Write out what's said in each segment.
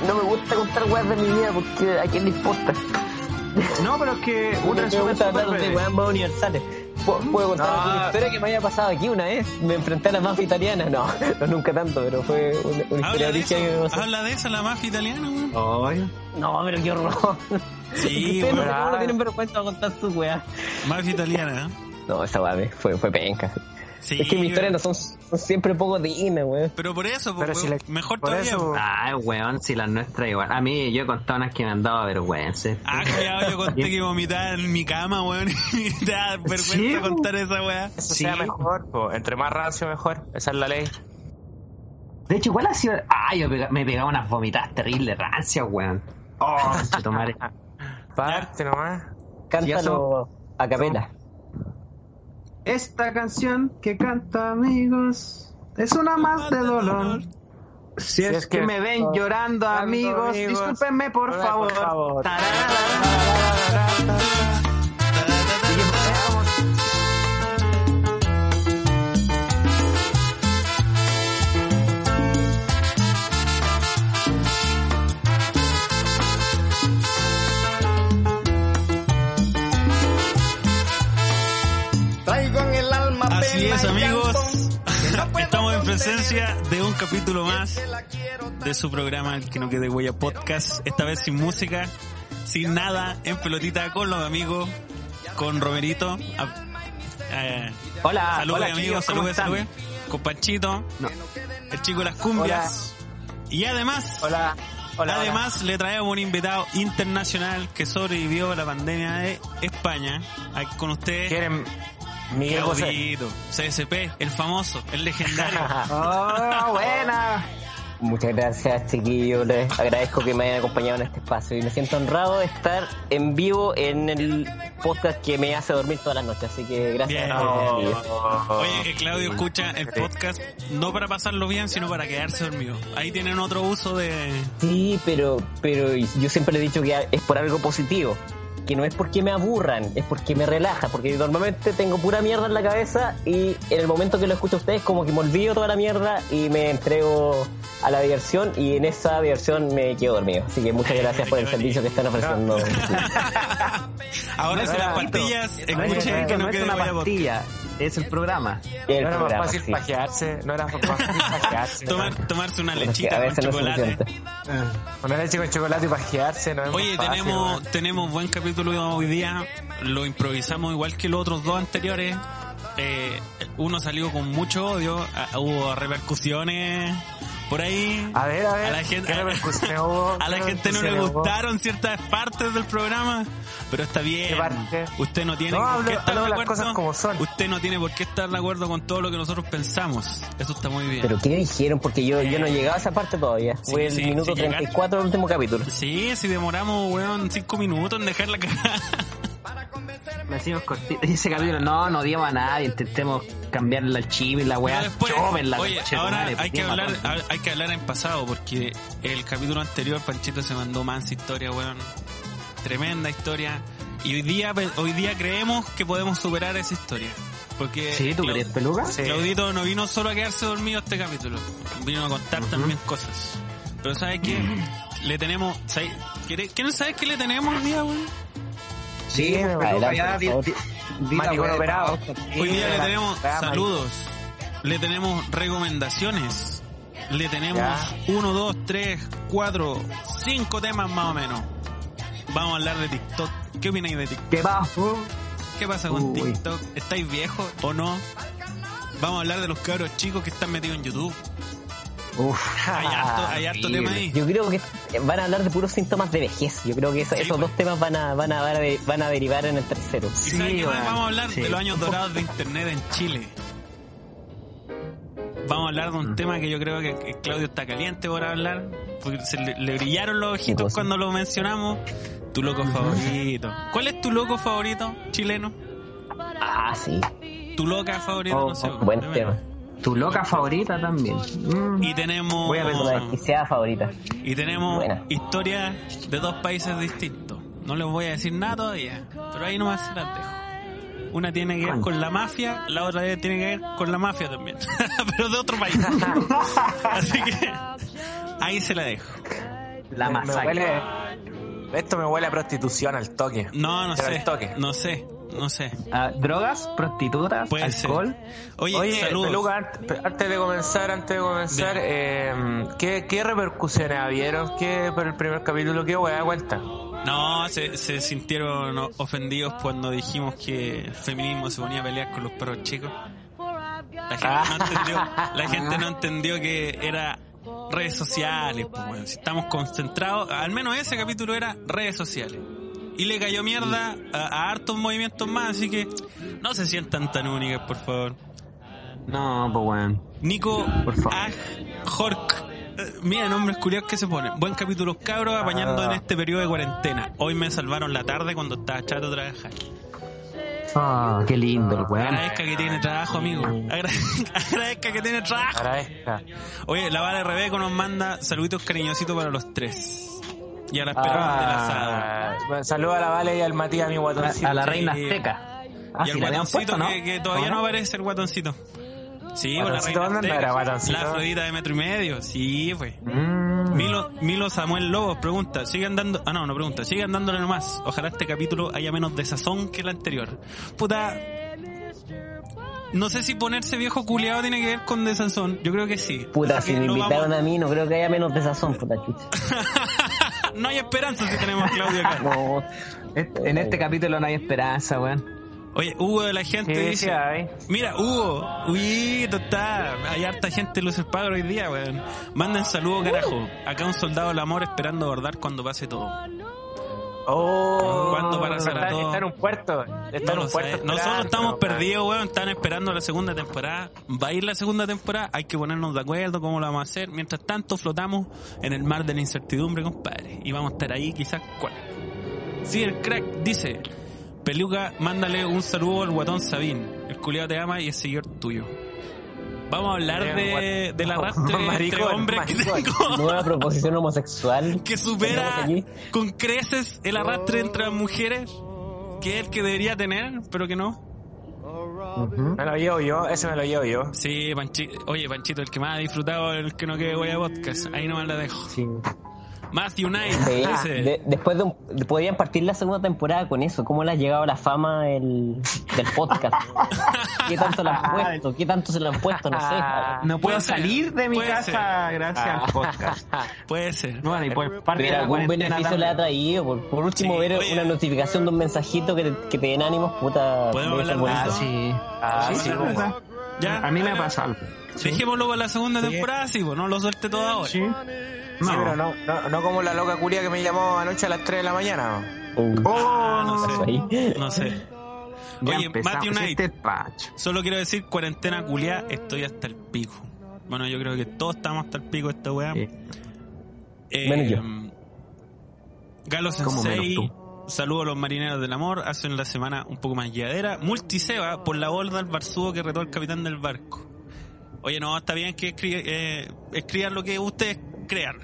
No, no me gusta contar weas de mi vida porque a quién le importa. No, pero es que un me gusta hablar de weas más universales. Pu- Puedo contar No. una historia que me haya pasado aquí una vez. Me enfrenté a la mafia italiana. No, no nunca tanto, pero fue una, una historia de que me pasó. habla de esa la mafia italiana, weón. Ay, No, pero qué horror. Sí, Ustedes no, weón. ¿cómo no tienen vergüenza de contar sus weas. Mafia italiana, ¿eh? No, esa wea fue, fue penca. Sí, es que mis historias no son siempre poco dignas, weón. Pero por eso, Pero pues, si weón, le- mejor por todavía. eso- Ay, weón, si las nuestras igual. A mí, yo he contado unas que me han dado vergüenza. Ah, cuidado, yo conté que vomitaba en mi cama, weón. Y me da vergüenza Sí, contar esa weá. eso Sí. sea mejor, po. entre más rancio mejor, esa es la ley. De hecho, ¿cuál ha sido? Ah, yo pega- me pegaba unas vomitadas terribles, rancias, weón. Oh, chetumare. Parte nomás. Cántalo a capela. Esta canción que canta amigos es una más de dolor. Si es, que, me ven llorando, amigos, amigos, discúlpenme por por favor. favor. Tararara. Traigo Y amigos. Estamos en presencia de un capítulo más de su programa El que no quede huella podcast. Esta vez sin música, sin nada, en pelotita con los amigos, con Romerito. a- eh, Hola, saludos hola, amigos, chicos, ¿cómo saludos, saludos. Con Panchito, No. el chico de las cumbias. Y además, Hola. Hola. Además, le traemos un invitado internacional que sobrevivió a la pandemia de España. Aquí con ustedes, ¿Quieren Miguel José? Claudito, CSP, el famoso, el legendario. Oh, buena. Muchas gracias, chiquillos. Les agradezco que me hayan acompañado en este espacio y me siento honrado de estar en vivo en el podcast que me hace dormir todas las noches. Así que gracias. Bien. a chiquillos. Oye, que Claudio escucha el podcast no para pasarlo bien, sino para quedarse dormido. Ahí tienen otro uso de... Sí, pero, pero yo siempre le he dicho que es por algo positivo. Que no es porque me aburran, es porque me relaja. Porque normalmente tengo pura mierda en la cabeza y en el momento que lo escucho a ustedes, como que me olvido toda la mierda y me entrego a la diversión. Y en esa diversión me quedo dormido. Así que muchas gracias por el servicio que están ofreciendo. Ahora No son las pastillas, escuchen que no no es quede una huella podcast. Es el programa. El No era más fácil sí. pajearse, no era más fácil pajearse. Tomar, tomarse una lechita con no chocolate. suficiente. Una leche con chocolate y pajearse, no es Oye, más fácil, tenemos, ¿no? tenemos buen capítulo hoy día. Lo improvisamos igual que los otros dos anteriores. Eh, uno salió con mucho odio. ah, Hubo repercusiones por ahí. A ver, a ver, A la gente, a la ¿Qué gente no le hubo? gustaron ciertas partes del programa, pero está bien. ¿Qué parte? Usted no tiene No, por hablo- qué estar hablo de las acuerdo. cosas como son. Usted no tiene por qué estar de acuerdo con todo lo que nosotros pensamos. Eso está muy bien. Pero ¿qué dijeron? Porque yo, yo no he llegado a esa parte todavía. Sí, Fue el sí, minuto sí, llegar- 34 del último capítulo. Sí, si demoramos, weón, cinco minutos en dejar la cagada. Me decimos cortito. Ese capítulo, no, no odiamos a nadie, intentemos cambiarle al chivo y la weá. después, Chóvenla, oye, ahora hay que hablar, hay que hablar en pasado porque el capítulo anterior Panchito se mandó más historia, weón. Tremenda historia. Y hoy día, hoy día creemos que podemos superar esa historia. Porque ¿Sí? ¿Tú querías peluca? Sí. Claudito no vino solo a quedarse dormido este capítulo. Vino a contar también cosas. Pero ¿sabes qué? Le tenemos... ¿sabes? ¿Quiere- ¿Quieren saber qué le tenemos hoy día, weón? Sí, Adelante, operado. Hoy día le tenemos la- saludos, le tenemos recomendaciones, le tenemos Ya. uno, dos, tres, cuatro, cinco temas más o menos. Vamos a hablar de TikTok. ¿Qué opináis de TikTok? ¿Qué pasó? ¿Qué pasa con Uy. TikTok? ¿Estáis viejos o no? Vamos a hablar de los cabros chicos que están metidos en YouTube. Uf. Hay harto, hay harto horrible. tema ahí. Yo creo que van a hablar de puros síntomas de vejez. Yo creo que eso- Sí, esos pues. dos temas van a, van a, van a, derivar en el tercero. ¿Y Sí, qué más? Vamos a hablar Sí. de los años dorados de Internet en Chile. Vamos a hablar de un tema que yo creo que, Claudio está caliente por hablar. Porque se le, le brillaron los ojitos cosa? cuando lo mencionamos. Tu loco favorito. ¿Cuál es tu loco favorito chileno? Ah, sí. Tu loca favorita, Oh, no sé. buen de tema. Tu loca favorita también. Mm. Y tenemos, Voy a ver La desquiciada favorita. y tenemos Buena. historias de dos países distintos. No les voy a decir nada todavía, pero ahí nomás se las dejo. Una tiene que ver con la mafia, la otra tiene que ver con la mafia también, pero de otro país. Así que ahí se la dejo. La Me- me masacre. huele- esto me huele a prostitución al toque. No, no Pero sé, al toque. no sé, no sé. Ah, ¿Drogas? ¿Prostitutas? Puede ¿Alcohol? Oye, Oye. Peluca, antes, antes de comenzar, antes de comenzar, eh, ¿qué, ¿qué repercusiones habieron? ¿Qué por el primer capítulo? ¿Qué hueá cuenta? No, se, se sintieron ofendidos cuando dijimos que el feminismo se ponía a pelear con los perros chicos. La gente, no, entendió, la gente no entendió que era redes sociales. Pues, bueno, si estamos concentrados, al menos ese capítulo era redes sociales. Y le cayó mierda a, a hartos movimientos más, así que no se sientan tan únicas, por favor. No, pues bueno. Nico Por favor. Eh, Mira, nombres curiosos que se ponen. Buen capítulo, cabros, apañando Ah. en este periodo de cuarentena. Hoy me salvaron la tarde cuando estaba chato de trabajar. Ah, qué lindo el weón. Agradezca que tiene trabajo, amigo. Agra- Agradezca que tiene trabajo. Agradezca. Oye, la Vale Rebeco nos manda saluditos cariñositos para los tres. Y a la esperanza del asado. Ah, saludo a la Vale y al Matías, mi guatoncito. A, a la reina azteca. Ah, y la habían guatoncito puesto, ¿no? que, que todavía no ¿No? aparece, el guatoncito. Sí, pues la ¿Guatoncito reina dónde azteca. era, guatoncito? La Afrodita de metro y medio. Sí, fue. Mm. Milo, Milo Samuel Lobos pregunta, sigan dando, ah no, no pregunta, sigan dándole nomás. Ojalá este capítulo haya menos desazón que el anterior. Puta, no sé si ponerse viejo culiado tiene que ver con desazón. Yo creo que sí. Puta, Así si me invitaron vamos- a mí, no creo que haya menos desazón, puta chucha. no hay esperanza si tenemos a Claudio acá. No, En este capítulo no hay esperanza, weón. Oye, Hugo de la gente Sí, dice, mira, Hugo, uy, está, hay harta gente en Luces Pagro hoy día, weón. Manden saludos, carajo. Acá un soldado del amor esperando abordar cuando pase todo. Oh, ¿Cuándo para está, Zarato? está en un puerto. Está No en un puerto. Nosotros estamos perdidos, weón. Están esperando la segunda temporada. Va a ir la segunda temporada. Hay que ponernos de acuerdo cómo lo vamos a hacer. Mientras tanto, flotamos en el mar de la incertidumbre, compadre. Y vamos a estar ahí, quizás, ¿cuál? Sí, el crack dice: Peluca, mándale un saludo al guatón Sabín. El culiado te ama y es seguidor tuyo. Vamos a hablar de, del arrastre entre hombres que maricón. tengo. nueva proposición homosexual. que supera con creces el arrastre entre las mujeres, que es el que debería tener, pero que no. Me lo llevo yo, ese me lo llevo yo. Sí, Panchito, oye, Panchito, el que más ha disfrutado el que no quede voy a podcast, ahí nomás la dejo. Sí. Matthew Knight Sí, dice, de- después de un, de- podrían partir la segunda temporada con eso. ¿Cómo le ha llegado la fama el, del podcast? ¿Qué tanto le han puesto? ¿Qué tanto se le han puesto? No sé. No puedo ser, salir de mi casa gracias al podcast. puede ser. Bueno, y por parte de Pero la algún beneficio le ha traído. Por, por último, Sí, ver oye. una notificación de un mensajito que te, que te den ánimos, puta. ¿Podemos ser hablar de Ah, sí. Ah, Sí, sí. Ya, A mí me bueno, pasa algo. Dejémoslo para la segunda Sí. temporada, sí, pues no lo suelte todo ahora. Sí. Sí, No. pero no, no, no como la loca culia que me llamó anoche a las 3 de la mañana. Uh, Ah, no sé. No sé. Ya Oye, Matthew Knight. este. Solo quiero decir, cuarentena culiá, estoy hasta el pico. Bueno, yo creo que todos estamos hasta el pico de esta weá. Sí. Eh, Menos yo. Galo ¿Cómo Sensei, saludo a los marineros del amor, hacen la semana un poco más guiadera. Multiseba por la borda al barzudo que retó el capitán del barco. Oye, no, está bien que eh, escriban lo que ustedes crean,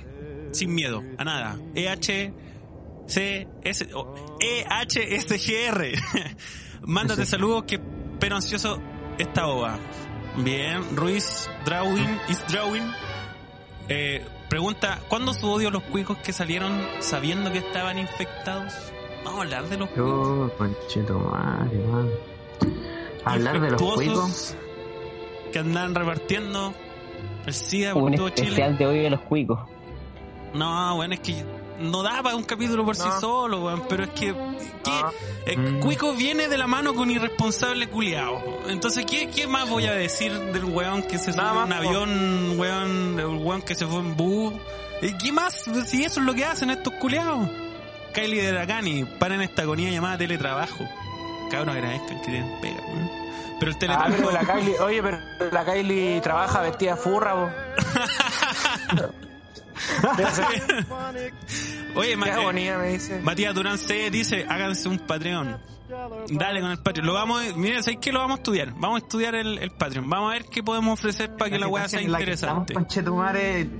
sin miedo, a nada. EH, C, S, o EHSGR. Mándate saludos que pero ansioso esta ova. Bien, Ruiz Drawing is Drawing. Eh, pregunta, ¿cuándo su odio a los cuicos que salieron sabiendo que estaban infectados? Vamos a hablar de los cuicos. Conchito madre, man. Hablar de los cuicos. que andan repartiendo el SIDA por Un todo Chile. especial de hoy de los cuicos. No, bueno, es que no da para un capítulo por sí solo, weón. Pero es que, ¿qué? No. Eh, Mm. Cuico viene de la mano con irresponsable culiao. Entonces, ¿qué, ¿qué más voy a decir del weón que se subió a un avión, weón, el weón que se fue en bus? ¿Y ¿Qué más? Si eso es lo que hacen estos culiados. Kylie de Dragani, paren esta agonía llamada teletrabajo. Cabrón, agradezcan que tienen pega, weón. Pero el Ah, teletrabajo... pero la Kylie, oye, pero la Kylie trabaja vestida de furra. Oye, Ma- Qué agonía, me dice. Matías Durán C dice, háganse un Patreon. Dale con el Patreon. Lo vamos, a- miren, ¿sabes qué lo vamos a estudiar? Vamos a estudiar el, el Patreon. Vamos a ver qué podemos ofrecer para que la weá sea interesante.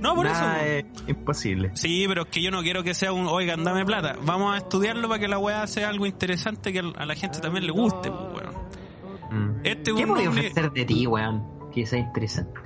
No, por nada eso. es imposible. Sí, pero es que yo no quiero que sea un, oigan, dame plata. Vamos a estudiarlo para que la weá sea algo interesante que a la gente también le guste, pues, weón. Mm. Este es ¿Qué podía ofrecer de ti, weón? Que sea interesante.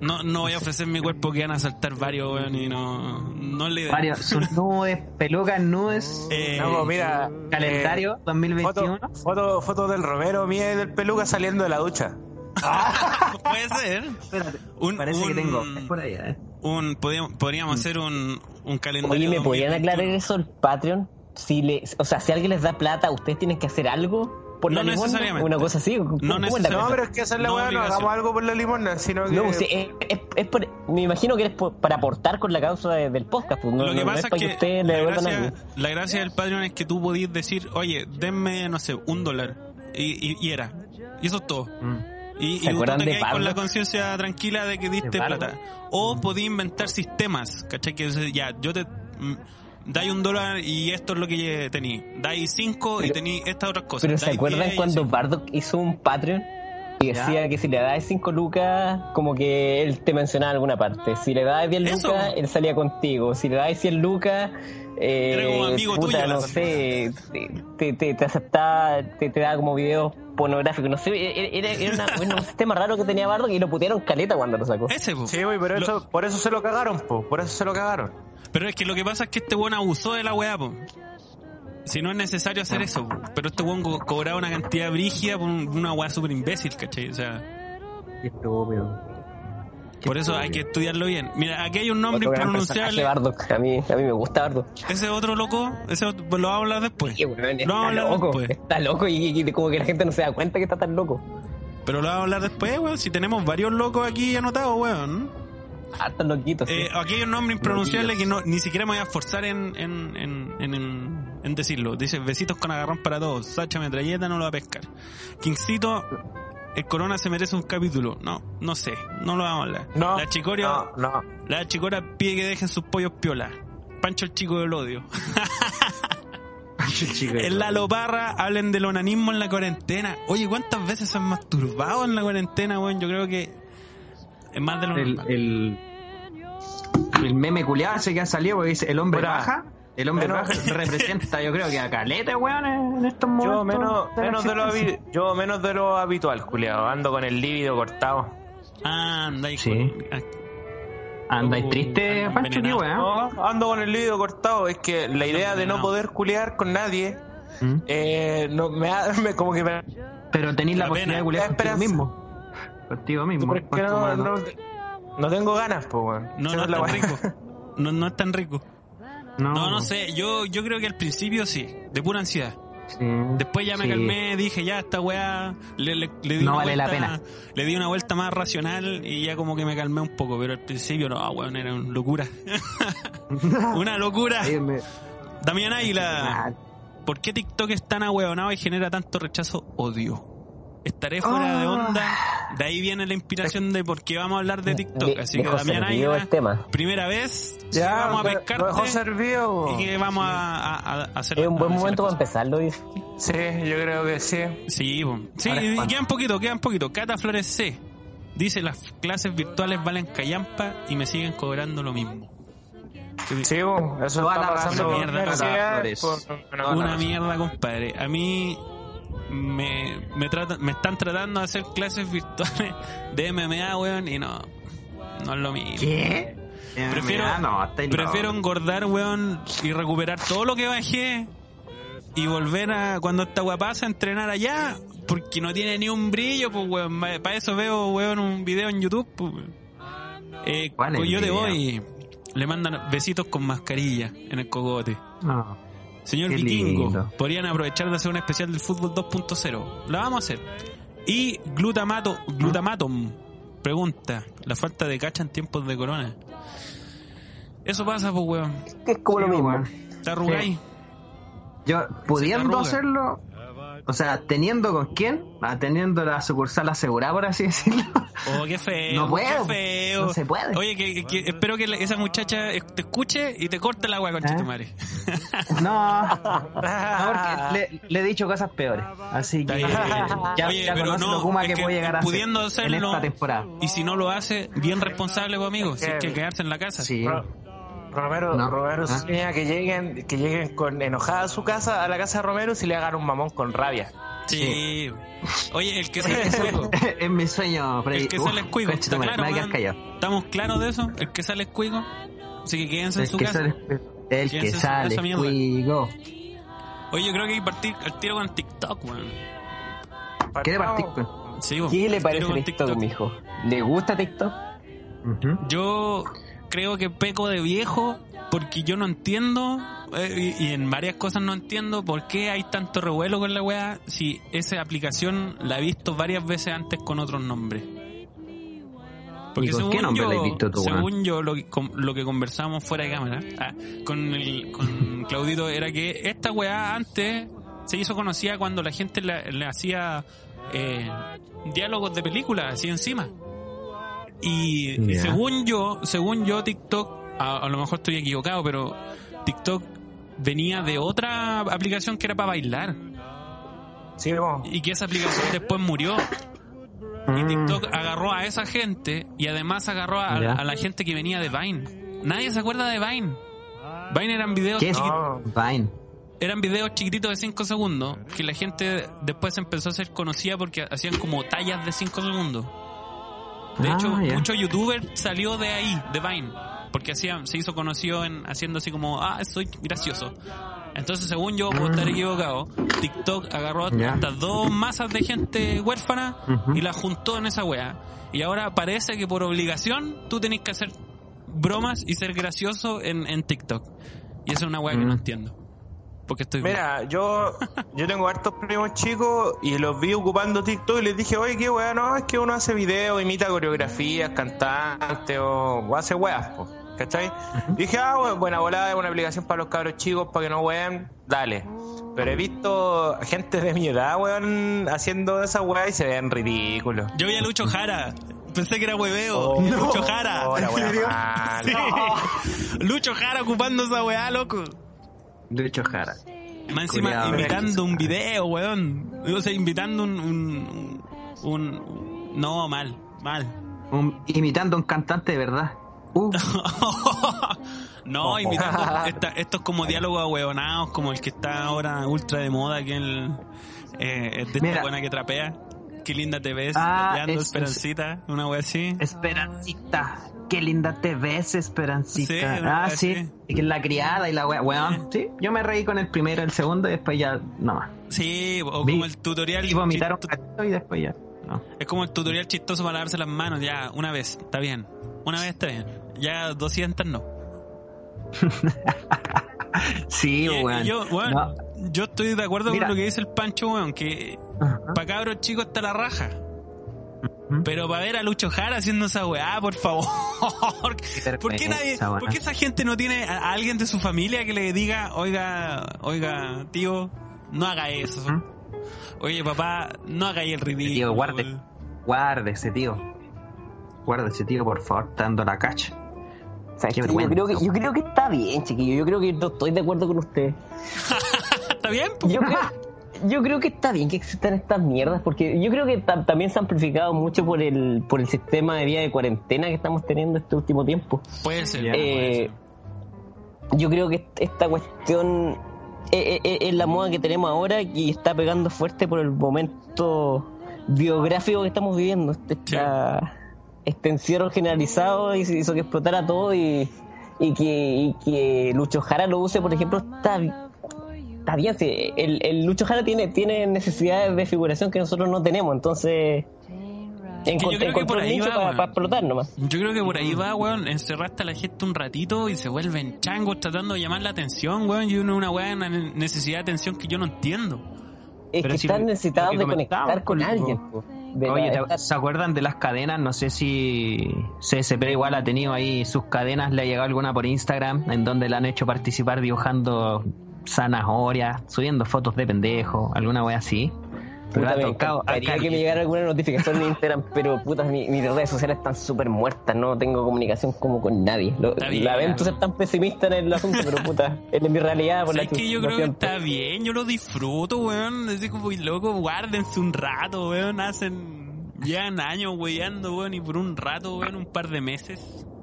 No, no voy a ofrecer mi cuerpo que van a saltar varios, weón, y no, no le Varios, sus nubes, pelucas, nubes, Eh, No, pues mira. calendario eh, 2021. Foto, foto, foto del Romero mía y del peluca saliendo de la ducha. puede ser. Espérate, Un- parece que tengo. Es por allá, eh. Un, podríamos, podríamos hacer un, un calendario. Oye, ¿me podrían 2021? aclarar eso el Patreon? Si le, o sea, si alguien les da plata, ¿ustedes tienen que hacer algo por No la limosna? necesariamente. Una cosa así. ¿Cómo- No la. No, pero es que hacerle No weá, no hagamos algo por la limosna, sino que. No, pues, sí, es, es- es por- me imagino que es por- para aportar con la causa de- del podcast. Pues, no, Lo que no- no pasa es para que, que la gracia, la gracia del Patreon es que tú podías decir, oye, denme, no sé, un dólar. Y, y, y era. Y eso es todo. Mm. Y, ¿Se y tú acuerdan te de quedas con la conciencia tranquila de que diste De plata. O podías inventar sistemas, ¿cachai? Que ya, yo te... Dais un dólar y esto es lo que tení. Dais cinco y tení estas otras cosas. Pero ¿se acuerdan cuando. Bardock hizo un Patreon? Y decía que si le dabas 5 lucas, como que él te mencionaba en alguna parte. Si le dabas 10 Eso. lucas, él salía contigo. Si le dabas 100 lucas, eh, amigo puta, tuyo, no sé, te, te, te, te aceptaba, te, te daba como videos pornográficos. No sé, era, era una- era un sistema raro que tenía Bardock y lo putearon caleta cuando lo sacó. Ese, po. Sí, güey, pero Lo- eso, por eso se lo cagaron, po. Por eso se lo cagaron. Pero es que lo que pasa es que este weón abusó de la weá, po. Si no es necesario hacer eso, po. Pero este weón co- cobraba una cantidad brígida por un- una weá súper imbécil, ¿cachai? O sea, Qué. Qué por eso hay que estudiarlo bien. Mira, aquí hay un nombre impronunciable. Bardock. A mí, a mí me gusta Bardock. Ese otro loco, ese otro- pues lo vamos a hablar después. Sí, weón, Lo vamos a está hablar loco. después. Está loco y, y como que la gente no se da cuenta que está tan loco. Pero lo vamos a hablar después, weón. Si tenemos varios locos aquí anotados, weón. Ah, están loquitos. sí. Eh, aquí hay un nombre impronunciable que no, ni siquiera me voy a esforzar en, en, en, en, en- en decirlo. Dice, besitos con agarrón para todos. Sacha Metralleta no lo va a pescar. Kingsito, el Corona se merece un capítulo. No, no sé. No lo vamos a hablar. No. La Chicoria, No, no. la Chicora pide que dejen sus pollos piola. Pancho el chico del odio. Chico, En la Loparra hablen del onanismo en la cuarentena. Oye, ¿cuántas veces se han masturbado en la cuarentena, weón? Yo creo que es más de lo el, normal. el, el meme culiado ese que ha salido porque dice el hombre baja. El hombre menos- baja representa, yo creo que a caleta, weón, en estos momentos. Yo menos, de la menos de lo habi- yo menos de lo habitual, culiado. Ando con el líbido cortado. Ah, anda ahí Sí. con- ah, Andáis Uh, triste, anda Pancho, qué weón. No, ando con el líbido cortado. Es que la idea de no poder culiar con nadie, Mm. eh, no, me, ha- me- como que me, Pero tenéis la, La posibilidad de culiar contigo mismo. Contigo mismo. no. No, tengo ganas, pues, weón. No, no es la tan rico. No, no es tan rico. No, no sé. Yo, yo creo que al principio sí, de pura ansiedad. Sí. Después ya me Sí. calmé, dije ya esta weá le, le, le di No una vale la vuelta, pena. le di una vuelta más racional y ya como que me calmé un poco, pero al principio no, weón, era una locura. una locura. Damián Águila, Ah, ¿por qué TikTok es tan ahueonado y genera tanto rechazo? Odio. Estaré fuera de Ah. onda. De ahí viene la inspiración de por qué vamos a hablar de TikTok. Así que Damián Águila, el tema. primera vez, Ya, vamos a pescarte. Lo dejó servido. y que vamos a, a- a hacer Es un buen momento para empezarlo, dice. Sí, yo creo que sí. Sí, sí, Ahora es y cuando- quedan poquito, quedan poquito. Cata Flores C. Dice, las clases virtuales valen callampa y me siguen cobrando lo mismo. Sí, bo, eso está la pasando Una mierda, compadre. A mí me, me, tratan, me están tratando de hacer clases virtuales de MMA, weón, y no, no es lo mismo. ¿Qué? Prefiero, no, prefiero engordar, weón, y recuperar todo lo que bajé y volver a, cuando esta pasa, a entrenar allá, porque no tiene ni un brillo, pues, weón. Para eso veo, weón, un video en YouTube, pues. weón. Eh, ¿Cuál es pues yo te voy. le mandan besitos con mascarilla en el cogote. No. Señor Qué Vikingo, lindo. podrían aprovechar de hacer un especial del fútbol 2.0. La vamos a hacer. Y glutamato, glutamatum, pregunta, la falta de cacha en tiempos de corona. Eso pasa, pues, weón. Que es como lo Sí, mismo. weón. ¿Te arrugáis? Yo, pudiendo hacerlo, o sea, teniendo con quién, ah, teniendo la sucursal asegurada, por así decirlo. Oh, qué feo. No puedo, Qué feo. no se puede. Oye, que, que- espero que esa muchacha te escuche y te corte el agua con ¿Eh? No, no, porque le, le he dicho cosas peores. Así que ya, Oye, ya pero no, Kuma es que, que puede llegar a pudiendo hacer en hacerlo- esta temporada. Y si no lo hace, bien responsable, pues, amigo. Si hay que quedarse en la casa. Sí. Romero, No. Romero Ah. sueña que lleguen, que lleguen con enojada a su casa, a la casa de Romero, si le hagan un mamón con rabia. Sí. Oye, el que sale es mi sueño, Freddy. El que sale concha tu ¿Está claro. ¿Estamos claros de eso? El que sale escuigo. Así que quédense en El su que casa. sale, el Quédense que en su sale mierda. escuigo. Oye, yo creo que hay que partir al tiro con TikTok, weón. ¿Quiere partir Partamos. con? Sí. ¿Qué le parece con TikTok, mijo? ¿Le gusta TikTok? Ujú. Yo creo que peco de viejo porque yo no entiendo eh, y, y en varias cosas no entiendo por qué hay tanto revuelo con la weá si esa aplicación la he visto varias veces antes con otros nombres. ¿Y con qué nombre la has visto tú, según yo, lo, que- lo que conversamos fuera de cámara ah, con, el, con Claudito era que esta weá antes se hizo conocida cuando la gente le, le hacía eh, diálogos de películas así encima. Y según yo, según yo, TikTok, a, a lo mejor estoy equivocado, pero TikTok venía de otra aplicación que era para bailar. Sí, vos. Y que esa aplicación después murió. Y Mm. TikTok agarró a esa gente y además agarró a, la gente que venía de Vine. Nadie se acuerda de Vine. Vine eran videos ¿Qué es No. Vine? eran videos chiquititos de 5 segundos que la gente después empezó a ser conocida porque hacían como tallas de 5 segundos. De Ah, hecho, ya. muchos youtubers salió de ahí, de Vine, porque hacían, se hizo conocido en haciendo así como, ah, soy gracioso. Entonces, según yo, puedo estar equivocado, TikTok agarró. Ya. estas dos masas de gente huérfana y las juntó en esa wea. Y ahora parece que por obligación tú tenés que hacer bromas y ser gracioso en, en TikTok. Y esa es una wea que no Mm. entiendo. Porque estoy Mira, yo, yo tengo hartos primos chicos y los vi ocupando TikTok y les dije, oye, qué weá, no, es que uno hace videos, imita coreografías, cantantes o, o hace weas, po, ¿cachai? Dije, ah, bueno, buena volada, es una aplicación para los cabros chicos, para que no wean, dale. Pero he visto gente de mi edad, weón, haciendo esa weá y se ven ridículos. Yo vi a Lucho Jara. Pensé que era hueveo. Oh, Lucho Jara. Weá serio? Sí. Lucho Jara ocupando esa weá, loco. Lucho Jara. Más encima Culeado, invitando un video, weón. O sea, invitando un, un, No, mal, mal. Un- imitando a un cantante de verdad. Uh, no, invitando... esta- estos como diálogos ahueonados, como el que está ahora ultra de moda, que el... Eh, es de esta buena que trapea. Qué linda te ves, Ah, es- Esperancita, una wea así. Esperancita. Qué linda te ves, Esperancita. Sí, ah, sí. así. La criada y la wea. Weón, sí. Yo me reí con el primero, el segundo y después ya, no más. Sí, o Vi- como el tutorial. Y vomitaron y después ya. No. Es como el tutorial chistoso para lavarse las manos. Ya, una vez, está bien. Una vez está bien. Ya 200 no. Sí, Y- weón. yo, weón, No. yo estoy de acuerdo Mira. con lo que dice el Pancho, weón, que. Para cabros chicos está la raja. Pero para ver a Lucho Jara haciendo esa weá, por favor. ¿Por qué nadie, por qué esa gente no tiene a alguien de su familia que le diga, oiga, oiga, tío, no haga eso? Oye, papá, no haga ahí el ridículo. Tío, guarde. Guárdese, tío. Guárdese, tío, por favor, está dando la cacha. O sea, Qué yo, creo que, yo creo que está bien, chiquillo. Yo creo que no estoy de acuerdo con usted. ¿Está bien? Yo creo, yo creo que está bien que existan estas mierdas, porque yo creo que ta- también se ha amplificado mucho por el, por el sistema de vida de cuarentena que estamos teniendo este último tiempo. Puede ser. Eh, ser. yo creo que esta cuestión es, es- es la moda que tenemos ahora y está pegando fuerte por el momento biográfico que estamos viviendo. Este, este encierro generalizado y se hizo que explotara todo y, y que, y que Lucho Jara lo use, por ejemplo, está, está bien. sí, el, el Lucho Jara tiene, tiene necesidades de figuración que nosotros no tenemos, entonces que yo creo que encontró por ahí nicho va, para weón. explotar nomás. Yo creo que por ahí va, weón, encerraste a la gente un ratito y se vuelven changos tratando de llamar la atención, weón, y uno una weón una necesidad de atención que yo no entiendo. Es Pero que si están necesitados de conectar con alguien. po. Oye, la- ¿te- ¿se acuerdan de las cadenas? No sé si CSP igual ha tenido ahí sus cadenas, le ha llegado alguna por Instagram, en donde le han hecho participar dibujando zanahorias, subiendo fotos de pendejo, alguna wea así. Pero Puta, ha me tocado encantaría que me llegara alguna notificación en Instagram, pero puta, mi- mis redes sociales están súper muertas, no tengo comunicación como con nadie. Lo, Está bien. lamento ser tan pesimista en el asunto, pero puta, es mi realidad. Por la ¿Sabes que yo creo que está bien? Yo lo disfruto, weón. Así como y loco, guárdense un rato, weón. Hacen, llevan años weyando, weón, y por un rato, weón, un par de meses.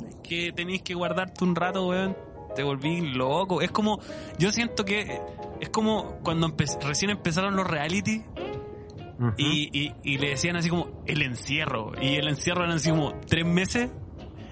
Es que tenéis que guardarte un rato, weón. Te volví loco. Es como, yo siento que es como cuando empe- recién empezaron los reality y, y, y le decían así como el encierro. Y el encierro eran así como tres meses.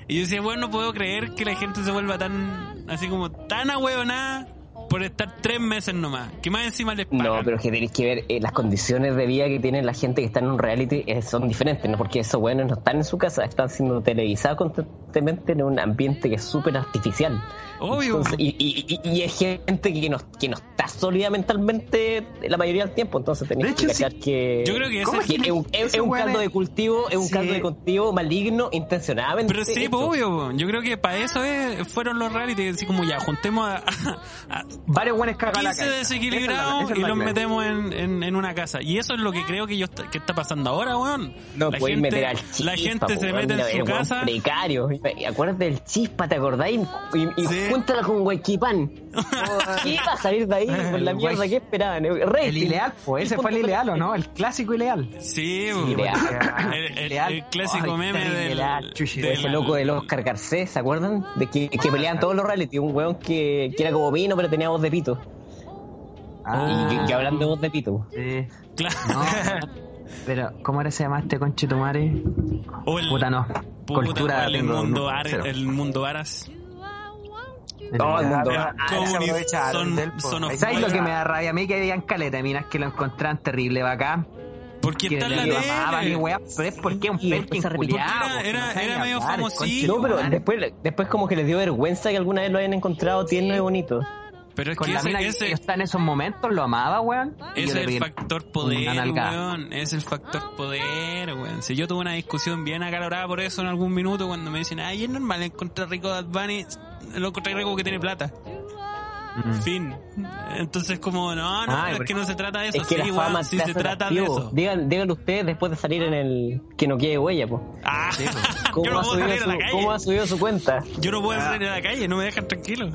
Y yo decía, bueno, no puedo creer que la gente se vuelva tan, así como tan ahueonada por estar tres meses nomás. Que más encima les pagan. No, pero es que tenéis que ver eh, las condiciones de vida que tiene la gente que está en un reality eh, son diferentes, ¿no? Porque esos buenos no están en su casa, están siendo televisados constantemente en un ambiente que es súper artificial. Obvio. Entonces, y, y, y- y es gente que no, que no está sólida mentalmente la mayoría del tiempo, entonces tenéis que sí. cachar que, Yo creo que ¿Cómo ese que es un, es- es un caldo de es- cultivo, es un Sí. caldo de cultivo maligno intencionadamente. Pero sí, hecho. pues, obvio. Yo creo que para eso es- fueron los reality. Así como ya, juntemos a, a- Varios buenos cagan la 15 calle. desequilibrados es es y los metemos en, en, en una casa. Y eso es lo que creo que yo está, que está pasando ahora, weón. No la gente, meter al chispa, la gente se mete en su casa. Precario. Y Acuérdate del chispa, ¿te acordáis? Y, y Sí. Júntala con Guayquipán. ¿Qué iba a salir de ahí? Por la El mierda, ¿qué esperaban? El Rating. Ileal, pues ese fue el Ileal, ¿o no? El clásico Ileal. Sí, Sí, po. leal. el, el- el clásico meme del, del- Ese loco del Oscar Garcés, ¿se acuerdan? De que, que peleaban todos los reality. Un weón que, que era como vino, pero tenía voz de pito. Ah, Y que, que hablan de voz de pito. sí. Claro. No, pero, ¿cómo era se llama este conchetumare? O el, Puta, no. puta, Cultura el, mundo Ar- cero. el mundo Aras. No, el mundo. Ah, son- del, son of- ¿Sabes lo que me da rabia a mí? Que habían caleta de minas que lo encontraban terrible bacán. Porque Que está en la le amaban y tele. weá, pero es porque es un Y perkin empieza a repetir. culiao, Era- porque era- era medio hablar, famosito. No, pero después, después como que les dio vergüenza que alguna vez lo hayan encontrado tierno y bonito. Pero es Con que la ese, mina que ese, está en esos momentos, lo amaba, weón. es el factor poder, weón. Es el factor poder, weón. Si yo tuve una discusión bien acalorada por eso en algún minuto cuando me dicen, ay, es normal encontrar rico a Bad Bunny, lo encontré rico que tiene plata. Mm. Fin. Entonces como, no, no, Ay, es que no se trata de eso. Es que sí, la fama sí se trata de eso. Digan, díganlo ustedes después de salir en el que no quede huella, pues. Ah, ¿Cómo, yo no ha puedo subido a su, la calle. ¿Cómo ha subido su cuenta? Yo no puedo salir a la calle, no me dejan tranquilo.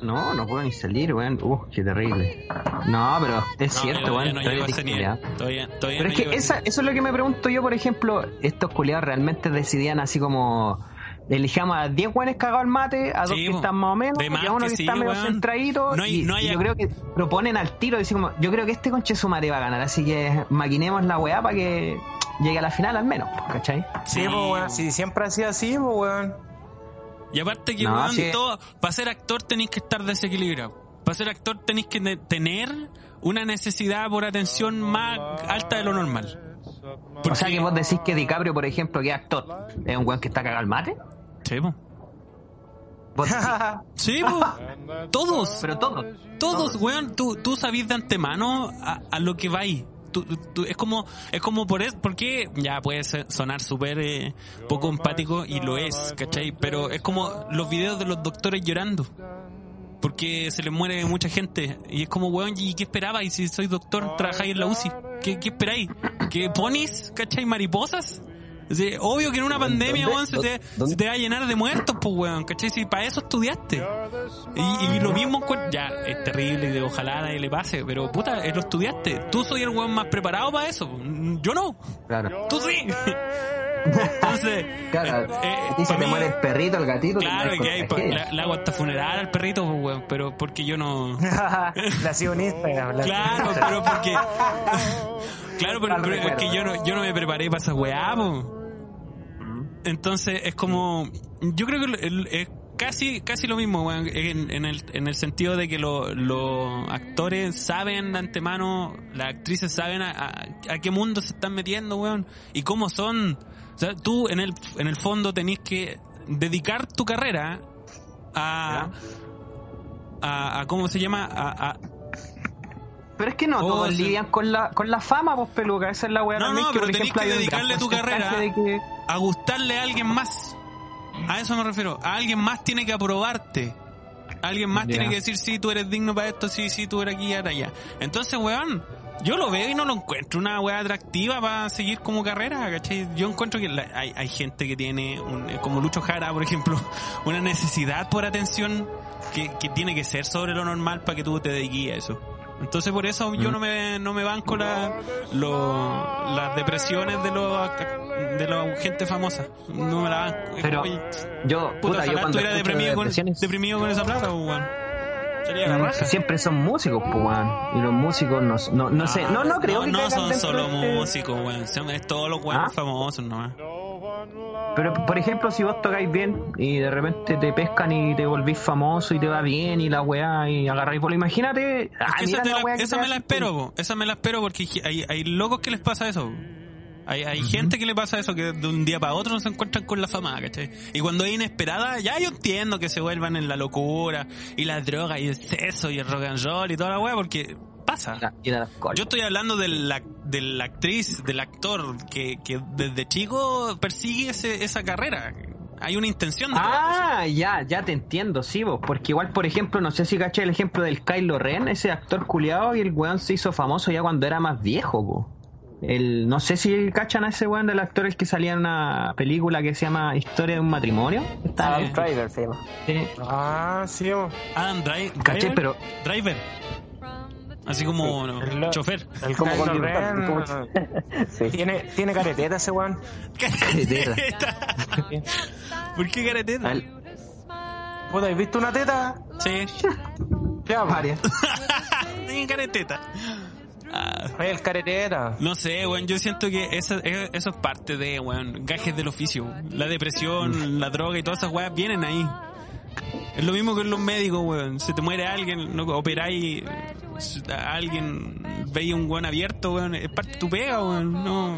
No, no puedo ni salir, weón. Uh, qué terrible. No, pero es No, cierto, todavía weón. no tú llego a eres ese nivel. discriminado. Todavía, todavía Pero no es que esa, eso es lo que me pregunto yo, por ejemplo, estos culiados realmente decidían así como elijamos a 10 buenos cagados al mate, a dos Sí, que po. están más o menos, y a uno que que sí, está medio centradito, No hay- y, no hay- y yo creo que proponen al tiro, así como, yo creo que este conche su madre va a ganar, así que maquinemos la weá para que llegue a la final al menos, po, ¿cachai? Sí, pues, weón. Si siempre ha sido así, pues, weón. Y aparte que, No, weón, sí. todo, para ser actor tenéis que estar desequilibrado. Para ser actor tenéis que ne- tener una necesidad por atención más alta de lo normal. O sea que vos decís que DiCaprio, por ejemplo, que es actor, es un weón que está cagado al mate. Sí, po. Sí, po. Todos. pero todo. Todos, weón, tú, tú sabís de antemano a, a lo que va ahí. Tú- tú- es como, es como por eso, porque ya puede sonar súper eh, poco empático y lo es, ¿cachai? Pero es como los videos de los doctores llorando. Porque se les muere mucha gente. Y es como, weón, ¿y qué esperabais? Si soy doctor, trabajáis en la UCI. ¿Qué, qué esperáis? ¿Que ponis? ¿Cachai? ¿Mariposas? Sí, obvio que en una pandemia, ¿Dónde- weón, se te, dónde- se te va a llenar de muertos, pues, weón, ¿cachai? Si para eso estudiaste. Y, y lo mismo, ya, es terrible y de ojalá a nadie le pase, pero puta, eh, lo estudiaste. Tú soy el weón más preparado para eso. Mm, Yo no. Claro. Tú sí. Entonces, Claro, eh, se pa' te mí- muere el perrito, el gatito. claro, que hay, la, la hago hasta funeral al perrito, pues, weón, pero porque yo no. la sigo en Instagram. la- Claro, pero porque. Claro, pero, Al pero es recuerdo. que yo no, yo no me preparé para esa weá, po. Entonces es como. Yo creo que es casi, casi lo mismo, weón, en, en el, en el sentido de que lo- los actores saben de antemano, las actrices saben a, a- a qué mundo se están metiendo, weón, y cómo son. O sea, tú en el, en el fondo tenés que dedicar tu carrera a, a, a ¿cómo se llama? A- Pero es que no Oh, todos sí. lidian con la, con la fama, pues peluca. Esa es la weá No, no, que, pero tenés que dedicarle tu carrera. que- a gustarle a alguien más. A eso me refiero. A alguien más tiene que aprobarte. Alguien más tiene que decir, sí, tú eres digno para esto, sí, sí, tú eres aquí y allá. Entonces, weón, yo lo veo y no lo encuentro una weá atractiva para seguir como carrera, ¿cachai? Yo encuentro que la- hay, hay gente que tiene, un- eh, como Lucho Jara, por ejemplo, una necesidad por atención que, que tiene que ser sobre lo normal para que tú te dediques a eso. Entonces por eso yo no me, no me banco la, lo- las depresiones de los de la gente famosa. No me la banco. Pero yo, puta, puta, yo cuando deprimido con, deprimido con esa plata, pues, weón. Mm, siempre son músicos, pues. Y los músicos no, no, no sé, no, no creo no, que no son solo de este- músicos, weón. Son es todos los weones ¿Ah? famosos nomás. Pero, por ejemplo, si vos tocáis bien y de repente te pescan y te volvís famoso y te va bien y la weá y agarráis por imagínate. Es ah, esa la la- esa me la espero, po. esa me la espero porque hay, hay locos que les pasa eso. Hay, hay gente que le pasa eso, que de un día para otro no se encuentran con la fama, ¿cachai? Y cuando es inesperada, ya yo entiendo que se vuelvan en la locura, y la droga, y el sexo, y el rock and roll, y toda la weá, porque pasa. Yo estoy hablando de la, de la actriz, del actor, que, que desde chico persigue ese, esa carrera. Hay una intención de Ah, ya, ya te entiendo, sí, vos. Porque igual, por ejemplo, no sé si caché el ejemplo del Kylo Ren, ese actor culiado, y el weón se hizo famoso ya cuando era más viejo, po. El, no sé si cachan a ese weón del actor el que salía en una película que se llama Historia de un matrimonio. Está Adam Driver se llama. sí. Ah, sí, mo. Adam Dri- Caché, pero Driver. Así como no, El chofer. El Como Kylo con- Ren, como- Sí. Tiene, tiene careteta ese weón. Careteta. ¿Por qué careteta? Al- ¿has visto una teta? Sí. Ya, varias. Tiene careteta. Ah, el careteta. no sé, weón, yo siento que eso, eso eso es parte de, weón, gajes del oficio. La depresión, la droga y todas esas weas vienen ahí. Es lo mismo que en los médicos, weón. Si te muere alguien, no operáis alguien, veis un weón abierto, weón. Es parte de tu pega, weón. No,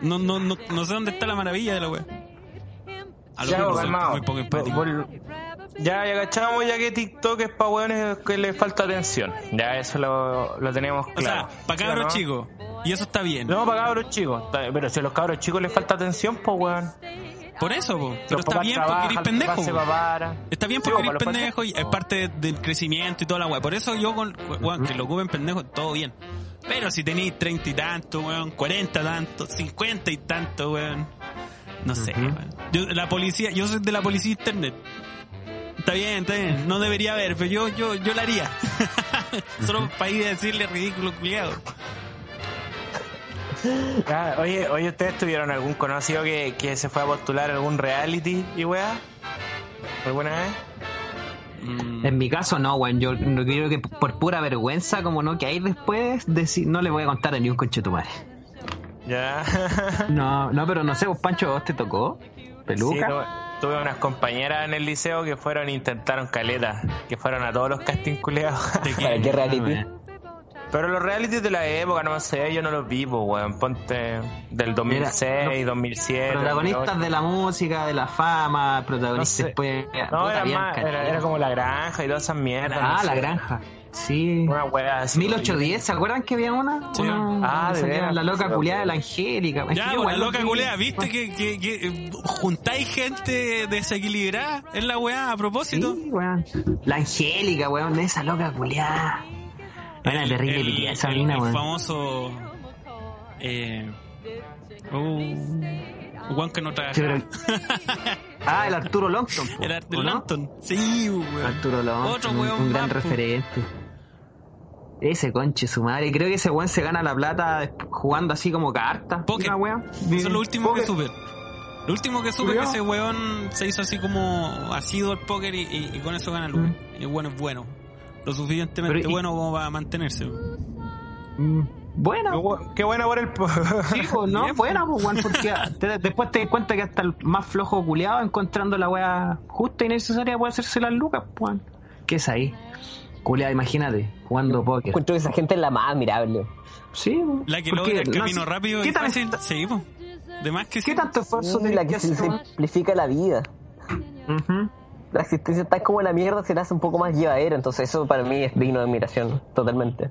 no, no, no, no sé dónde está la maravilla de la weón. A lo Ya, calmado. muy poco empático. Vol- Ya, ya cachamos ya que TikTok es para weones que les falta atención. Ya, eso lo, lo tenemos O claro. sea, para ¿Sí o cabros no? chicos. Y eso está bien. No, para cabros chicos. Pero si a los cabros chicos les falta atención, pues weón. Por eso, po. Pero está bien porque trabajan, eres los pendejo. Está bien porque po, eres pendejo y es parte del crecimiento y toda la weá. Por eso yo con weón, que lo ocupen pendejo, todo bien. Pero si tenéis treinta y tanto, weón, cuarenta tanto, cincuenta y tanto, weón. No sé, weón. Yo, la policía, yo soy de la policía internet. Está bien, está bien. No debería haber, pero yo, yo, yo la haría. Solo para ir a decirle ridículo culiado. Ah, oye, oye, ¿ustedes tuvieron algún conocido que, que se fue a postular a algún reality y weá? ¿Alguna vez? Mm, En mi caso no, weón. Yo no creo que por pura vergüenza, como no, que hay después, decir, no le voy a contar a ni un coche tu madre. Ya. No, no, pero no sé, vos Pancho, ¿vos te tocó? ¿Peluca? Sí, tuve, tuve unas compañeras en el liceo que fueron e intentaron caleta, que fueron a todos los casting culeados. ¿de qué reality? Pero los realities de la época, no sé, yo no los vivo, weón. Ponte del 2006, Mira, 2007. protagonistas 2008. de la música, de la fama, protagonistas No sé. después. No, era, más, era, era como la granja y todas esas mierdas. Ah, no la sé. granja. Sí. Una weá así. 1810, ¿se acuerdan que había una? Sí. Una- Ah, de veras, La loca culiada de la Angélica. Ya, pues, la lo loca culea, ¿viste que, que, que eh, juntáis gente desequilibrada en la weá a propósito? Sí, weón. La Angélica, weón, esa loca culiada. Era terrible el, el- el weón. famoso eh, uh, Juan que no Sí, trabajaba. pero- Ah, el Arturo Longton. po, El ¿o Arthur no? Lanton. Sí, weón. Arturo Longton, Otro un- weón un gran más, po. referente. Ese conche su madre. Creo que ese weón se gana la plata jugando así como cartas. Una wea. Eso es lo último que Póker. supe. Lo último que supe Culeado. que ese weón se hizo así como asiduo al póker y, y- y con eso gana luz. Mm. Y el bueno es bueno. Lo suficientemente Pero y- bueno como para mantenerse. Mm. Buena. Qué bu- Qué buena por el. Sí, pues, no, Bien, buena, pues, weón, porque te- después te das cuenta que hasta el más flojo culiado encontrando la weá justa y necesaria puede hacerse las lucas, pues. ¿Qué es ahí? Culiado, imagínate, jugando póker. Encuentro que esa gente es la más admirable. Sí. La que Porque, logra el no camino rápido ¿qué y tan- fácil. Sí, po. De más que sí. ¿Qué tanto esfuerzo Sí, tenés la que que se simplifica la vida. Ujú. La existencia está como la mierda, se la hace un poco más llevadera. Entonces, eso para mí es digno de admiración, totalmente.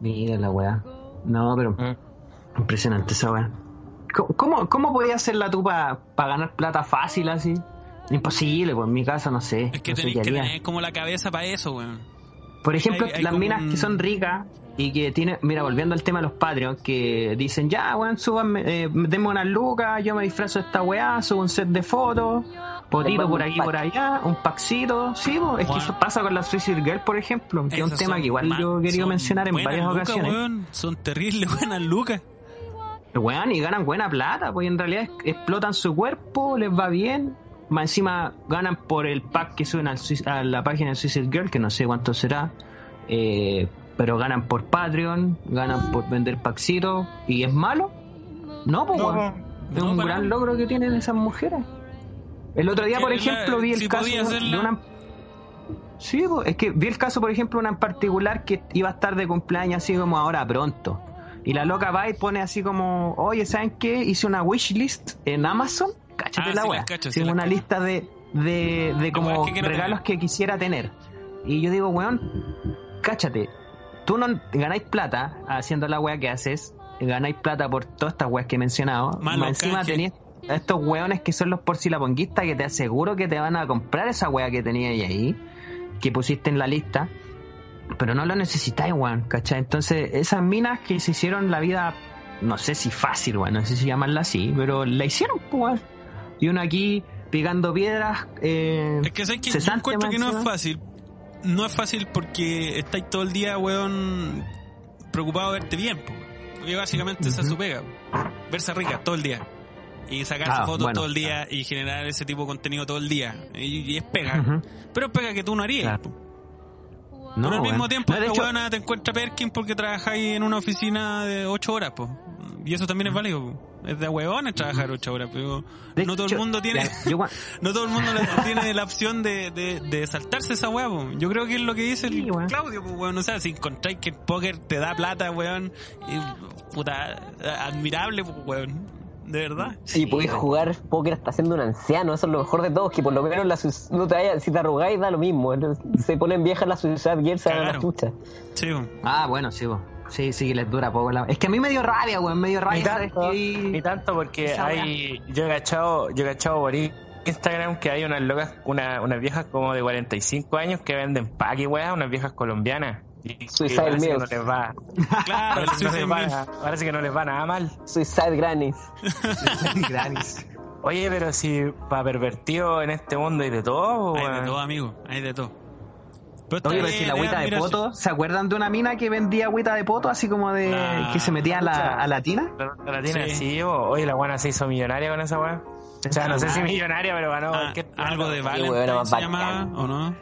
Mira la weá. No, pero Mm. impresionante esa weá. ¿Cómo, cómo, podías hacerla tú para ganar plata fácil así? Imposible, pues en mi caso no sé. Es que no tenés que tener como la cabeza para eso, weón. Por ejemplo, hay- hay las minas un- que son ricas y que tienen, mira, volviendo al tema de los Patreon, que dicen, ya, weón, suban, eh, denme unas lucas, yo me disfrazo de esta weá, subo un set de fotos, potito por aquí, pack. por allá, un packcito, sí, po, es que eso pasa con la Suicide Girl, por ejemplo, que es un tema que igual yo he querido mencionar en varias lucas, ocasiones. weón. Son terribles buenas lucas. Weón, y ganan buena plata, pues en realidad explotan su cuerpo, les va bien. Más encima ganan por el pack que suben al a la página de Suicide Girl, que no sé cuánto será. eh, pero ganan por Patreon, ganan por vender packsitos. ¿Y es malo? No, pues No. Es un gran logro que tienen esas mujeres. El otro día, por la- ejemplo, vi el si caso de una... Sí, pues, es que vi el caso, por ejemplo, una en particular que iba a estar de cumpleaños así como ahora pronto. Y la loca va y pone así como, oye, ¿saben qué? Hice una wishlist en Amazon. Cáchate Ah, la cacho, Sí, una cacho. lista de, de, de como que quiero regalos tener. que quisiera tener. Y yo digo, weón, cáchate. Tú no ganáis plata haciendo la wea que haces. Ganáis plata por todas estas weas que he mencionado. Los encima a estos weones que son los porcilaponguistas que te aseguro que te van a comprar esa wea que tenías ahí, que pusiste en la lista, pero no lo necesitáis, weón, ¿cachai? Entonces, esas minas que se hicieron la vida, no sé si fácil, weón, no sé si llamarla así, pero la hicieron, pues, weón. Y uno aquí picando piedras, eh, Es que sabes que yo encuentro que no es fácil. No es fácil porque estáis todo el día, weón, preocupado de verte bien, po. Porque básicamente esa es su pega. Verse rica todo el día. Y sacarse Ah, fotos bueno. todo el día y generar ese tipo de contenido todo el día. Y, y es pega. Pero es pega que tú no harías. Claro. No, Pero al mismo tiempo, No, de esta hecho, weona te encuentra Perkin porque trabajáis en una oficina de 8 horas, po. Y eso también es válido, po. Es de huevones trabajar 8 horas, pero de no todo el mundo tiene... yo No todo el mundo tiene la opción de, de, de saltarse esa po. Yo creo que es lo que dice Sí, el weón. Claudio, pues, weón. O sea, si encontráis que el póker te da plata, weón, y, puta, admirable, pues, weón. De verdad. Y podéis jugar póker hasta siendo un anciano, eso es lo mejor de todo, que por lo menos la no te vaya, si te arrugáis da lo mismo, se ponen viejas las suicidas y él se da la Cagaron. chucha. Sí. Ah, bueno, sí, po. sí, sí, que les dura poco la... Es que a mí me dio rabia, weón, me dio Ni rabia. ¿sabes tanto, ni tanto porque hay. Yo he cachado, yo he cachado por Instagram que hay unas locas, una, unas viejas como de 45 años que venden paqui, weá, unas viejas colombianas. Y, Suicide que no Mills. les va. Claro, que, no Suicide les va Mills. parece que no les va nada mal. Suicide Grannies. Gratis. Oye, pero si para pervertido en este mundo hay de todo, Hay de todo, amigo. Hay de todo. Pero Oye, pero bien, si la agüita de poto, ¿se acuerdan de una mina que vendía agüita de poto así como de Ah, que se metía a la, a la tina? La, la tiene Sí. así, o- oye, la buena se hizo millonaria con esa weá. O sea, no sé si millonaria, pero ganó Ah, algo de Valentine más se bacán. llamaba, ¿o no?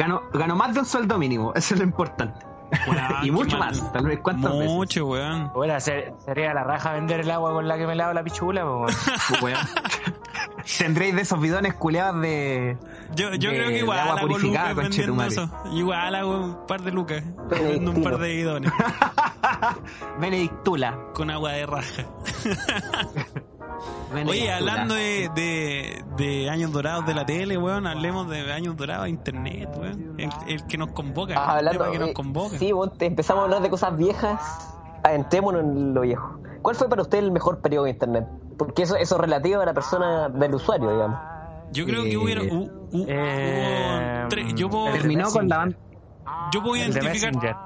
Ganó, ganó más de un sueldo mínimo, eso es lo importante. Y mucho mal. más, tal vez cuántas veces. Mucho, weón. Bueno, ser- sería la raja vender el agua con la que me lavo la pichula, weón. Tendréis de esos bidones culeados de. Yo, yo de- creo que igual agua hago purificada, eso. Igual hago un par de lucas. Vendo un par de bidones Benedictula. con agua de raja. Oye, hablando de, de, de años dorados de la tele, weón, hablemos de años dorados de internet, weón. El, el que nos convoca, Ah, el hablando, tema que nos eh, convoca. sí, vos te- empezamos a hablar de cosas viejas, adentrémonos en lo viejo. ¿Cuál fue para usted el mejor periodo de internet? Porque eso, eso es relativo a la persona del usuario, digamos. Yo creo que Eh, hubiera. hu- hu- eh, hubo tres- yo puedo, el Terminó con la yo puedo El de identificar. Messenger.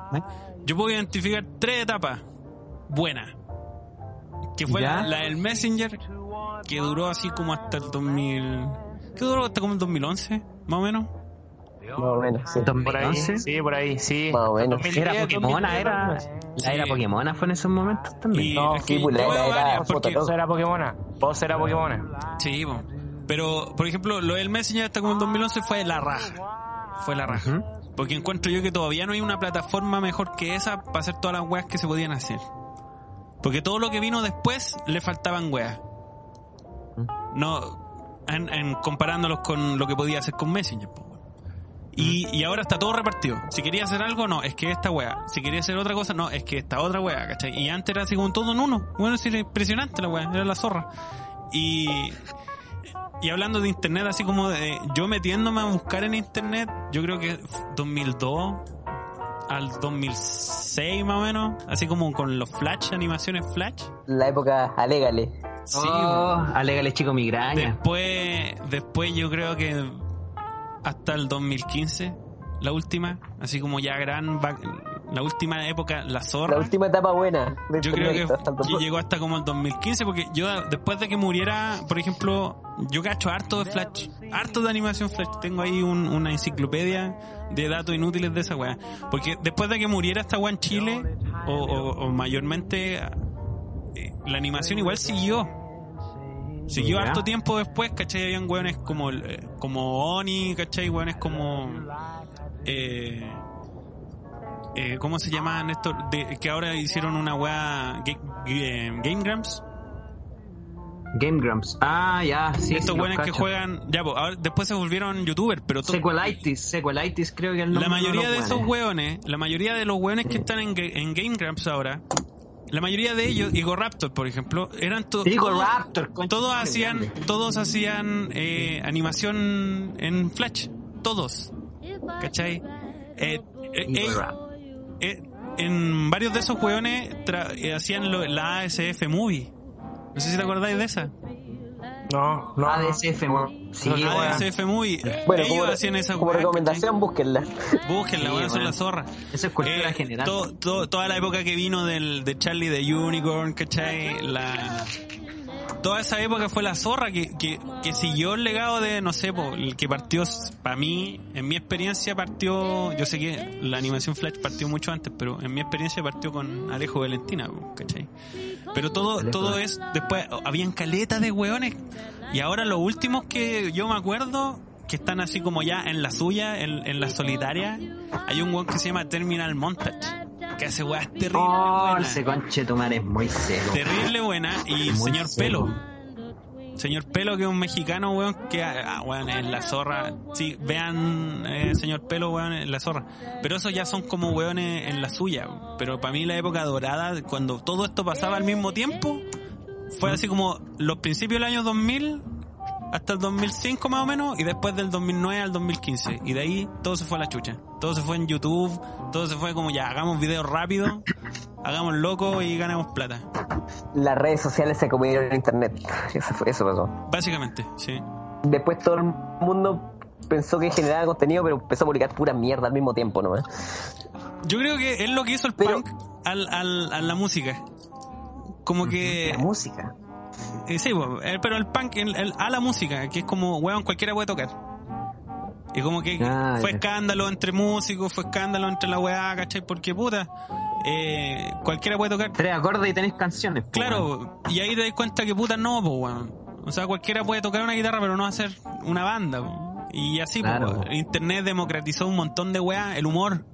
Yo puedo identificar tres etapas buenas. Que fue ¿Ya? la, la del Messenger, que duró así como hasta el 2000. ¿Qué duró hasta como el 2011? Más o menos. Más o menos, sí. Por ahí, 2011. sí, por ahí, sí. Más o menos. 2010, Era Pokémona, 2010, era. La era. Pokémona fue en esos momentos también. Y No, sí, que pues, la era- era porque-. Vos era Pokémona. Vos era Pokémona. Sí, po. pero por ejemplo, lo del Messenger hasta como el 2011 fue la raja. Fue la raja. Porque encuentro yo que todavía no hay una plataforma mejor que esa para hacer todas las weas que se podían hacer. Porque todo lo que vino después le faltaban weas. No, en, en comparándolos con lo que podía hacer con Messenger. po, weón. Y, y ahora está todo repartido. Si quería hacer algo, no, es que esta wea. Si quería hacer otra cosa, no, es que esta otra wea, ¿cachai? Y antes era así como todo en uno. Bueno, sí, era impresionante la wea, era la zorra. Y, y hablando de internet, así como de yo metiéndome a buscar en internet, yo creo que 2002 al 2006 más o menos, así como con los flash, animaciones flash. La época alégale. Sí, oh, alégale chico migraña. Después, después yo creo que hasta el 2015, la última, así como ya gran, la última época, la La zorra. última etapa buena. Yo creo que que llegó hasta como el 2015, porque yo después de que muriera, por ejemplo, yo cacho harto de Flash, harto de animación Flash. Tengo ahí un- una enciclopedia de datos inútiles de esa weá. Porque después de que muriera esta weá en Chile, o, o- o mayormente, eh, la animación igual siguió. Siguió harto tiempo después, ¿cachai? Habían weones como, eh, como Oni, ¿cachai? Weones como... Eh, eh, ¿Cómo se llamaban estos? De, que ahora hicieron una weá... Ga- Game Grumps. Game Grumps. Ah, ya, sí. estos los que juegan... Ya, pues, ahora, después se volvieron youtubers, pero... Sequelitis, Sequelitis creo que es el nombre la mayoría los de esos weones. weones, la mayoría de los weones que están en, ga- en Game Grumps ahora, la mayoría de ellos, Igor Raptor, por ejemplo, eran to- Igor todos, todos hacían, todos hacían eh, animación en Flash, todos, ¿cachai? Eh, eh, Igor eh, eh, en varios de esos tra- eh, hacían lo- la ASF Movie. No sé si te acordáis de esa. No, no. ADSF, mo- sí, La weón. ASF Movie. Bueno, Ellos como, hacían esa como recomendación, búsquenla. Búsquenla, Sí, weón, son weón. la zorra. Eso es cultura Eh, general. to- to- toda la época que vino del, de Charlie de Unicorn, ¿cachai? La, toda esa época fue la zorra que, que, que siguió el legado de, no sé, po, el que partió, para mí, en mi experiencia partió, yo sé que la animación Flash partió mucho antes, pero en mi experiencia partió con Alejo Valentina, po, ¿cachai? Pero todo, Alejo. todo es, después, oh, habían caletas de hueones, y ahora los últimos que yo me acuerdo, que están así como ya en la suya, en, en la solitaria, hay un weón que se llama Terminal Montage, que hace weas terrible Oh, ese conche tu madre es muy seco. Terrible buena. Y Muy señor seco. Pelo. Señor Pelo, que es un mexicano, weón, que, ah, weón, es la zorra. Sí, vean, eh, señor Pelo, weón, es la zorra. Pero esos ya son como weones en la suya. Pero para mí la época dorada, cuando todo esto pasaba al mismo tiempo, fue así como los principios del año 2000 hasta el 2005 más o menos, y después del 2009 al 2015. Y de ahí todo se fue a la chucha. Todo se fue en YouTube, todo se fue como ya, hagamos videos rápido, hagamos loco y ganemos plata. Las redes sociales se comieron en internet. Eso, fue, eso pasó. Básicamente, sí. Después todo el mundo pensó que generaba contenido, pero empezó a publicar pura mierda al mismo tiempo, ¿no? Yo creo que es lo que hizo el Pero- punk al, al, a la música. Como que... La música. Eh, sí, eh, pero el punk el- el- a la música, que es como, weón, cualquiera puede tocar. Y como que Ah, fue escándalo entre músicos, fue escándalo entre la weá, ¿cachai? Porque puta, eh, cualquiera puede tocar. Tres acordes y tenés canciones. po. Claro, y ahí te das cuenta que puta no, pues, weón. O sea, cualquiera puede tocar una guitarra, pero no hacer una banda. po. Y así, po, Claro. weón. Internet democratizó un montón de weá, el humor.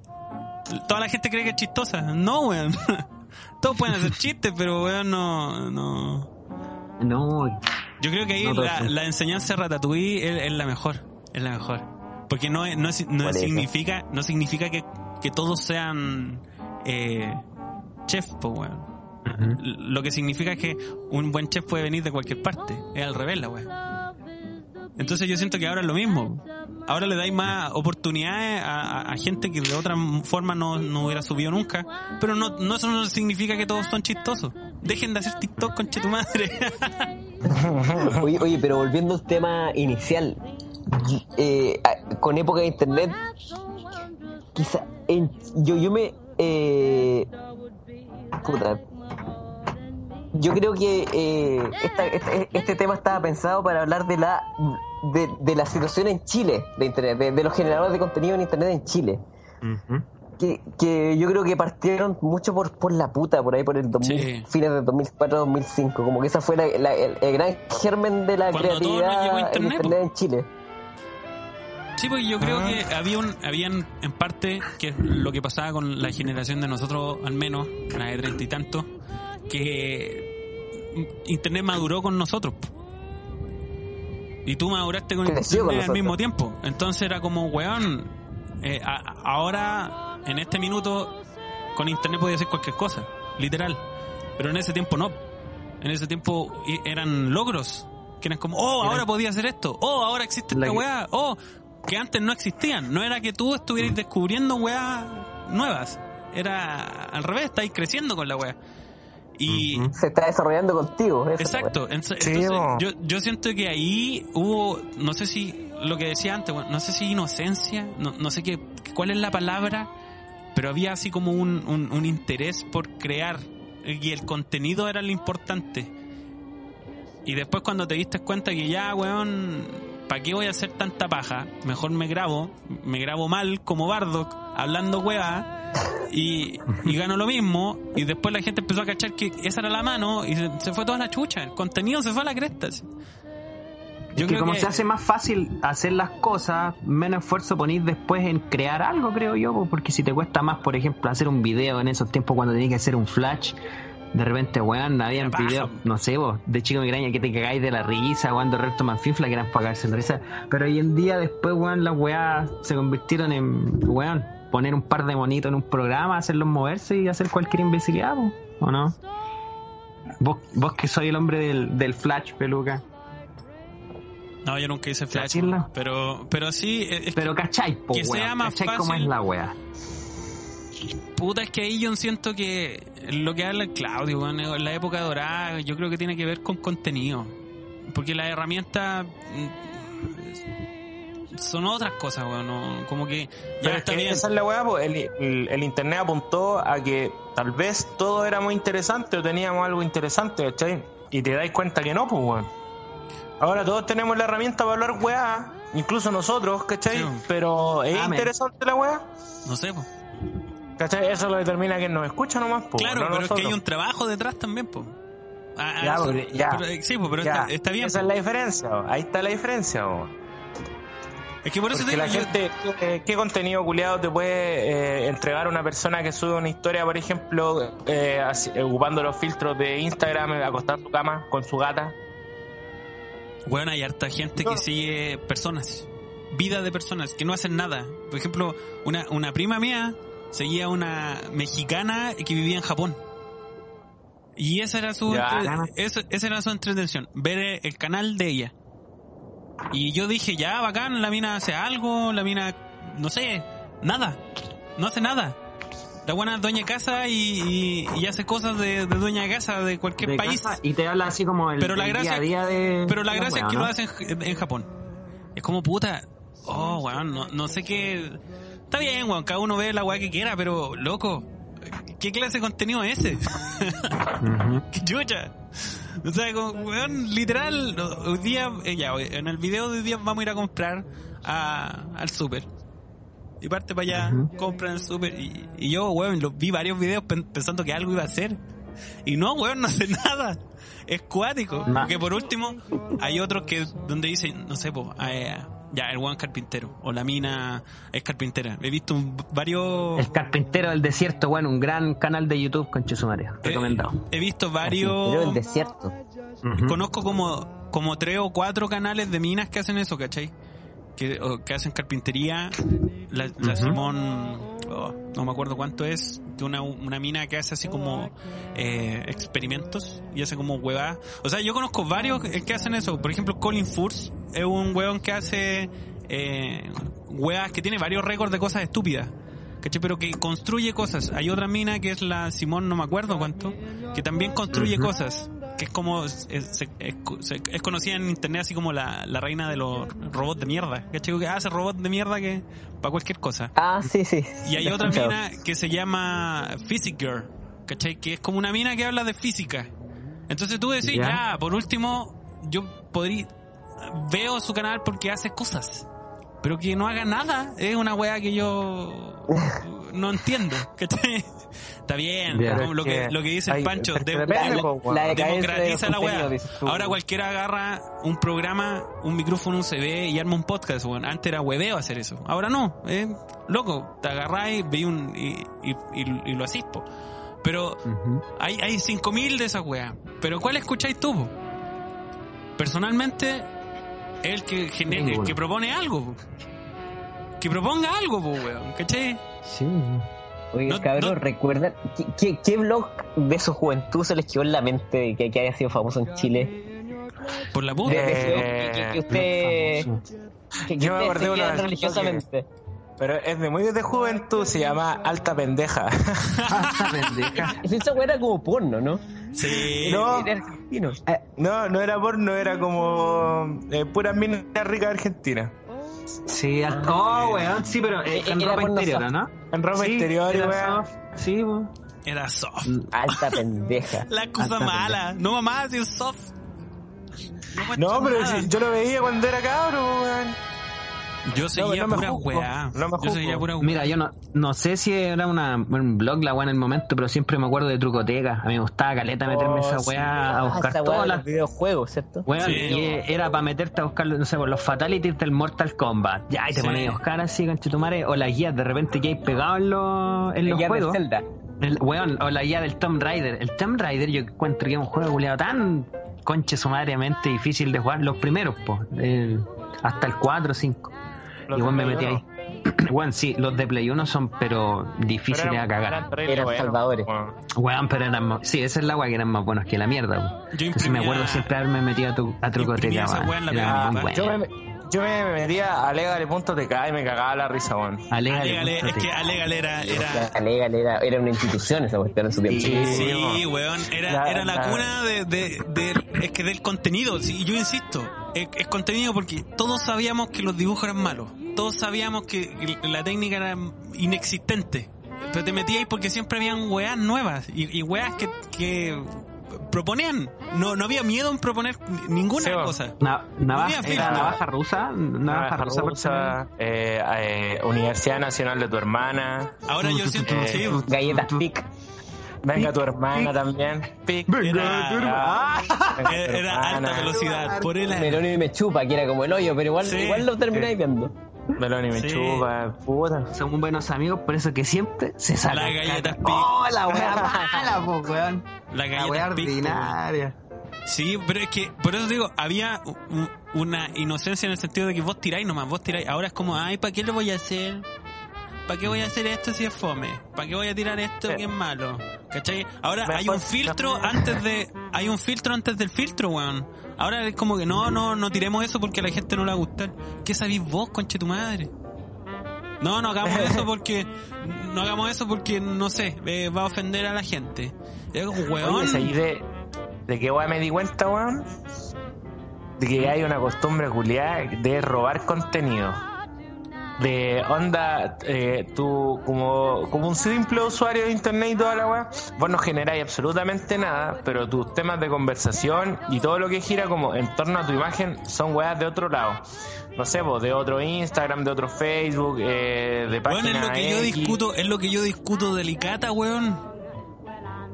Toda la gente cree que es chistosa. No, weón. Todos pueden hacer chistes, pero weón, no, no. No, Yo creo que ahí No, la, la enseñanza de Ratatouille es, es la mejor. Es la mejor. Porque no, no, no significa, no significa que, que todos sean eh, chef, weón. Lo que significa es que un buen chef puede venir de cualquier parte. Es al revés la weá. Entonces yo siento que ahora es lo mismo. Ahora le dais más oportunidades a, gente que de otra forma no, no hubiera subido nunca. Pero no, no eso no significa que todos son chistosos. Dejen de hacer TikTok, conche tu madre. Oye, oye, pero volviendo al tema inicial, eh, con época de internet, quizá en- yo, yo me... Eh, puta, yo creo que eh, esta- este, este tema estaba pensado para hablar de la de, de la situación en Chile de internet, de, de los generadores de contenido en internet en Chile. Que, que yo creo que partieron mucho por, por la puta, por ahí por el 2000, Sí. fines de 2004-2005. Como que esa fue la- la- el, el gran germen de la Cuando creatividad llegó en internet, internet en Chile. Sí, pues yo creo Ah. que había un, habían en parte, que es lo que pasaba con la generación de nosotros, al menos, la de treinta y tantos, que Internet maduró con nosotros. Y tú maduraste con Creció con Internet al mismo tiempo. Entonces era como, weón, eh, a- ahora, en este minuto, con Internet podía hacer cualquier cosa, literal. Pero en ese tiempo no. En ese tiempo eran logros. Que eran como, oh, ahora podía hacer esto. Oh, ahora existe esta weá. Oh, que antes no existían. No era que tú estuvieras descubriendo weas nuevas. Era al revés, estáis creciendo con la wea. Y, Se está desarrollando contigo. Exacto. Entonces, Sí, yo, yo siento que ahí hubo, no sé si lo que decía antes, no sé si inocencia, no, no sé qué, cuál es la palabra, pero había así como un, un, un interés por crear y el contenido era lo importante. Y después cuando te diste cuenta que ya, weón, ¿para qué voy a hacer tanta paja? Mejor me grabo, me grabo mal como Bardock, hablando weá, y, y gano lo mismo. Y después la gente empezó a cachar que esa era la mano y se, se fue toda la chucha. El contenido se fue a la cresta. así. Yo que como se hace más fácil hacer las cosas, menos esfuerzo ponís después en crear algo, creo yo, po, porque si te cuesta más, por ejemplo, hacer un video en esos tiempos cuando tenías que hacer un flash, de repente, weón, había Era paja. videos, no sé, vos, de chico migraña que te cagáis de la risa, weón, de resto manfinfla que eran para cagarse de risa, pero hoy en día después, weón, las weas se convirtieron en, weón, poner un par de monitos en un programa, hacerlos moverse y hacer cualquier imbecilidad, ¿o no? Vos, vos que soy el hombre del, del flash, peluca. No, yo nunca hice flash. Pero, pero sí, es es Pero cachai, po, Que sea weón, más cachai cómo fácil. es la wea. Puta, es que ahí yo siento que lo que habla Claudio, weón, en la época dorada, yo creo que tiene que ver con contenido. Porque las herramientas mm, son otras cosas, weón. no- como que ya Pero es está que bien. esa es la weá, pues, el, el- el internet apuntó a que tal vez todo era muy interesante o teníamos algo interesante, ¿cachai? Y te dais cuenta que no, pues, weón. Ahora todos tenemos la herramienta para hablar weá, incluso nosotros, ¿cachai? Sí. Pero es Amén. interesante la weá, No sé, po. ¿cachai? Eso lo determina quien nos escucha nomás, pues. Claro, no pero es que hay un trabajo detrás también, po. Ah, Ya, eso- ya. pero, eh, sí, po, pero Ya, está, está bien. Esa po. es la diferencia, po. ahí está la diferencia, po. Es que por eso Porque te la digo, yo- gente, ¿qué, contenido culiado te puede eh, entregar una persona que sube una historia, por ejemplo, eh, así- eh, ocupando los filtros de Instagram, eh, acostado en su cama con su gata? Bueno, hay harta gente que sigue personas, vida de personas que no hacen nada. Por ejemplo, una, una prima mía seguía a una mexicana que vivía en Japón. Y esa era su, Ya. entre- esa, esa era su entretención, ver el canal de ella. Y yo dije, ya, bacán, la mina hace algo, la mina, no sé, nada, no hace nada. La buena es dueña de casa y, y- y hace cosas de, de dueña de casa de cualquier de país. casa y te habla así como el, Pero la gracia- día a día de Pero la gracia es que ¿no? lo hacen en, en Japón. Es como puta. Oh, weón, no, no sé qué. Está bien, weón, cada uno ve la weá que quiera, pero loco, ¿qué clase de contenido es ese? Ujú. ¡Qué chucha! O sea, como, weón, literal, hoy día, eh, ya, en el video de hoy día vamos a ir a comprar a- al súper. Y parte para allá, Ujú. compra en el súper. Y, y yo, weón, lo, vi varios videos pen- pensando que algo iba a hacer. Y no, weón, no hace nada. Es cuático. Porque por último, hay otros que donde dicen, no sé, pues, ya, el weón carpintero. O la mina es carpintera. He visto un- varios... El carpintero del desierto, bueno, un gran canal de YouTube con Chesumario, he- recomendado. He, visto varios... el desierto. Ujú. Conozco como, como tres o cuatro canales de minas que hacen eso, ¿cachai? Que, o que hacen carpintería. La. Simón, oh, no me acuerdo cuánto es, de una, una mina que hace así como eh, experimentos y hace como huevadas. O sea, yo conozco varios que que hacen eso. Por ejemplo, Colin Furs es un huevón que hace eh, huevas que tiene varios récords de cosas estúpidas. ¿Cachai? Pero que construye cosas. Hay otra mina que es la Simón, no me acuerdo cuánto, que también construye cosas. Que es como, es, conocida en internet así como la, la reina de los robots de mierda. ¿Cachai? Que hace robots de mierda que, para cualquier cosa. Ah, sí, sí. Y hay otra mina que se llama Physic Girl, ¿cachai? Que es como una mina que habla de física. Entonces tú decís, Ya. ya, por último, yo podría... Veo su canal porque hace cosas. Pero que no haga nada es una weá que yo no entiendo, ¿cachai? Está bien, como lo que, lo que dice el Pancho, de- depende, La- de democratiza la weá. Ahora cualquiera agarra un programa, un micrófono, un CD y arma un podcast, weón. Antes era hueveo hacer eso. Ahora no, eh, loco, te agarráis un, y, y, y- y lo hacís, po. Pero hay, hay 5000 de esas weas. Pero ¿cuál escucháis tú? po? Personalmente, el que, gene- el Ninguno. que propone algo. po. Que proponga algo, po, weón. ¿Cachai? Sí. Oiga, No- cabrón, no- ¿recuerdan qué, qué, qué blog de su juventud se les quedó en la mente de que, que haya sido famoso en Chile? Por la puta. de- Eh, que, que- que usted... Que, que Yo me acordé una- religiosamente. Pero es de muy de juventud, se llama Alta Pendeja. Esta pendeja. Esa weá era como porno, ¿no? Sí. No. Era argentino. No, no era porno, era como eh, pura mina rica de Argentina. Sí, al- oh, weón, sí, pero eh, en Era ropa interior, soft. ¿no? En ropa Sí, interior weá. soft. Sí, weón. Era soft. Alta pendeja. La cosa Alta mala. No mamá, si es soft. No, pero si- yo lo veía cuando era cabro, weón. Yo seguía no pura weá. no Yo seguía pura weá. Mira, yo no, no sé si era una, un blog la weá en el momento, pero siempre me acuerdo de Trucoteca. A mí me gustaba caleta meterme Oh, esa sí. weá a Ah, buscar esa weá todas las los videojuegos, ¿cierto? Sí. y era para meterte a buscar, no sé, por los fatalities del Mortal Kombat. Ya, y te Sí. ponías a buscar así, conchetumare, o las guías de repente que hay pegado en los, en los juegos. Zelda. El, weón, o la guía del Tomb Raider. El Tomb Raider yo encuentro que es un juego culiado tan conche sumariamente difícil de jugar. Los primeros, po. el- hasta el 4 o 5. Los Igual me metí ahí. Weón, sí, los de Play 1 son pero difíciles Pero a cagar. Eran salvadores. weón. Weón, pero eran más... Sí, esa es la weá que eran más buenos que la mierda, weón. Yo Entonces me acuerdo siempre haberme metido a, tu, a Trucoteca. Yo me, yo me metía a legale.tk y me cagaba la risa, weón. Alégale, Alégale, es que T. Alégale era, era, era, era una institución esa cuestión en su tiempo. Sí. Sí, weón, era, La- era la, la- cuna de, de, de- es que del contenido, sí, yo insisto, es, es contenido porque todos sabíamos que los dibujos eran malos, todos sabíamos que la técnica era inexistente, pero te metíais porque siempre habían weas nuevas y, y weas que, que proponían, no, no había miedo en proponer ninguna weón. cosa. Na- navaja, Había era navaja rusa, navaja, Navaja rusa, rusa, eh, eh, Universidad Nacional de tu hermana. Ahora yo siento, Eh, Galletas Pic. Venga tu hermana también. Pic. era, Ah, venga tu era, era alta hermana. velocidad, por él Meloni me chupa, que era como el hoyo, pero igual, Sí. igual lo termináis viendo. Meloni me Sí. chupa, puta. Son buenos amigos, por eso que siempre se sacan. La galleta caca. Pic. ¡Oh, la wea mala, po, weón! La La galleta po, ordinaria. Sí, pero es que, por eso digo, había una inocencia en el sentido de que vos tiráis nomás, vos tiráis. Ahora es como, ay, ¿para qué lo voy a hacer? ¿Para qué voy a hacer esto si es fome? ¿Para qué voy a tirar esto Sí. que es malo? ¿Cachai? Ahora hay un filtro antes de, hay un filtro antes del filtro, weón. Ahora es como que no, no, no tiremos eso porque a la gente no le va a gustar. ¿Qué sabís vos, conche tu madre? No, no hagamos eso porque, no hagamos eso porque, no sé, eh, va a ofender a la gente. Weón. Oye, ¿sabí de, de qué weá me di cuenta, weón? De que hay una costumbre culiada de robar contenido. De onda, eh, tú como, como un simple usuario de internet y toda la weá, vos no generáis absolutamente nada, pero tus temas de conversación y todo lo que gira como en torno a tu imagen son weas de otro lado. No sé, vos, de otro Instagram, de otro Facebook, eh, de Weón, página es lo que yo discuto, es lo que yo discuto de Licata, weón.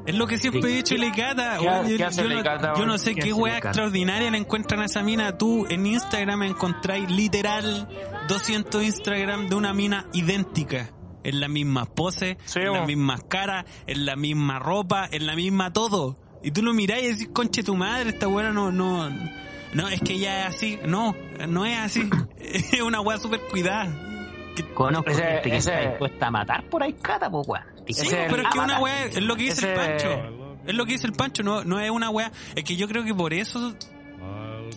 Es lo que siempre he dicho de Licata. ¿Qué- weón. qué Yo, hace yo no, yo no sé ¿Qué qué weá Licata? extraordinaria le encuentran a esa mina. Tú en Instagram encontráis literal 200 Instagram de una mina idéntica. En las mismas poses, Sí, en las mismas caras, en la misma ropa, en la misma todo. Y tú lo mirás y decís, conche tu madre, esta weá no, no, no, es que ella es así. No, no es así. Es una weá súper cuidada. Conozco Ese- gente que ese- está dispuesta a matar por ahí, cata, po, weón. Sí, pero es que una weá es lo que dice el Pancho. Es lo que dice el Pancho, no, no es una weá. Es que yo creo que por eso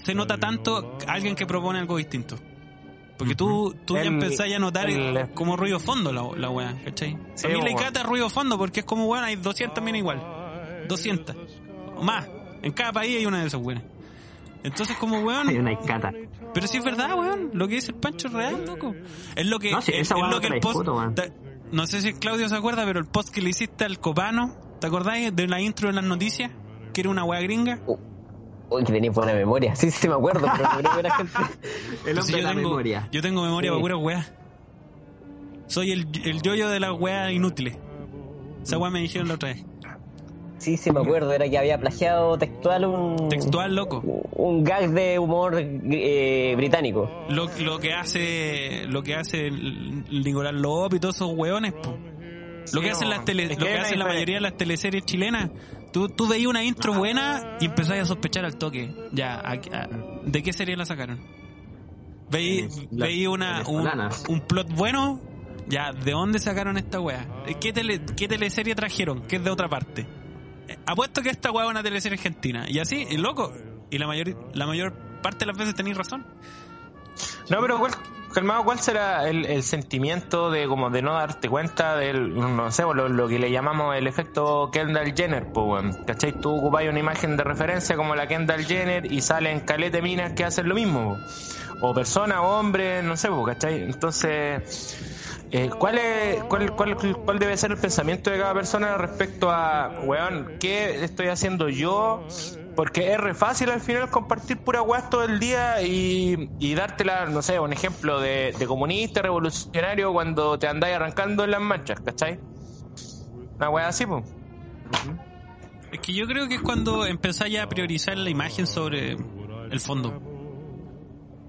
se nota tanto alguien que propone algo distinto. Porque tú, tú ya empezás a notar el- como ruido fondo la, la weá, ¿cachai? Sí, a mí le encanta ruido fondo porque es como weón, hay 200 minas igual. 200. O más. En cada país hay una de esas weones. Entonces como Hay weón, una cata. pero sí es verdad, weón. Lo que dice el Pancho es real, loco. Es lo que. No, sí, es, esa es weá lo que el post. No sé si Claudio se acuerda, pero el post que le hiciste al Copano, ¿te acordáis de la intro de las noticias? Que era una weá gringa. Uy, que tenía buena memoria. Sí, sí, me acuerdo, pero no creo que era gente. El hombre de la tengo, memoria. Yo tengo memoria Sí. para puras weas. Soy el, el yoyo de las weas inútiles. Esa weá me dijeron la otra vez. Sí, sí, me acuerdo. Era que había plagiado textual un. Textual, loco. Un gag de humor eh, británico. Lo, lo que hace lo que hace Nicolás López y todos esos hueones, po. Lo Sí, que hacen las tele, lo que hacen la mayoría de las teleseries chilenas. Tú, tú veías una intro buena y empezás a sospechar al toque. Ya, a- a- ¿de qué serie la sacaron? Veí, Las veí una, un, plot bueno, ya, ¿de dónde sacaron esta wea? ¿Qué, tele, ¿Qué teleserie trajeron? Que es de otra parte. Apuesto que esta wea es una teleserie argentina. Y así, y loco. Y la mayor, la mayor parte de las veces tenéis razón. No, pero ¿cuál, calmado, ¿cuál será el, sentimiento de como de no darte cuenta del, no sé, lo, que le llamamos el efecto Kendall Jenner, pues, weón? ¿Cachai? Tú ocupáis una imagen de referencia como la Kendall Jenner y salen calete minas que hacen lo mismo, o personas, o hombres, no sé, po, ¿cachai? Entonces, eh, ¿cuál, es, cuál, cuál, ¿cuál debe ser el pensamiento de cada persona respecto a, weón, qué estoy haciendo yo? Porque es re fácil al final compartir pura weá todo el día y, y dártela, no sé, un ejemplo de, comunista, revolucionario cuando te andáis arrancando en las marchas, ¿cachai? Una weá así, pues. Es que yo creo que es cuando empezáis a priorizar la imagen sobre el fondo.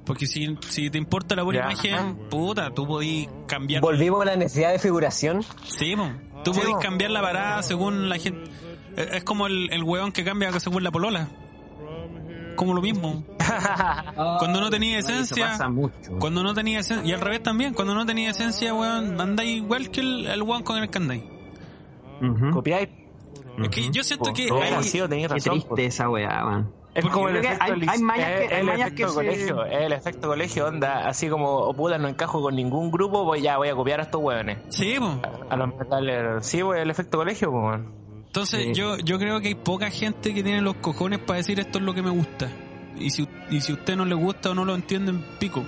Porque si, si te importa la buena Ya. imagen, puta, tú podís cambiar. Volvimos a la necesidad de figuración. Sí, po. tú Sí, podís po. cambiar la parada según la gente. Es como el, el weón que cambia según la polola. Como lo mismo. Cuando no tenía esencia. pasa mucho. Cuando no tenía esencia. Y al revés también. Cuando no tenía esencia, weón, andáis igual que el, el weón con el que andáis. Copiáis. Es que yo siento que hay- Qué razón, triste esa weá, man. Es como el efecto, hay- lic- hay mañas que- es hay el mañas efecto que se- colegio, es el efecto colegio, onda, así como, oh, puta, no encajo con ningún grupo, pues ya voy a copiar a estos hueones. Sí, po. A los metaleros. Sí, pues el efecto colegio, pues. weón. Entonces Sí. yo, yo creo que hay poca gente que tiene los cojones para decir esto es lo que me gusta. Y si, y si a usted no le gusta o no lo entienden, pico.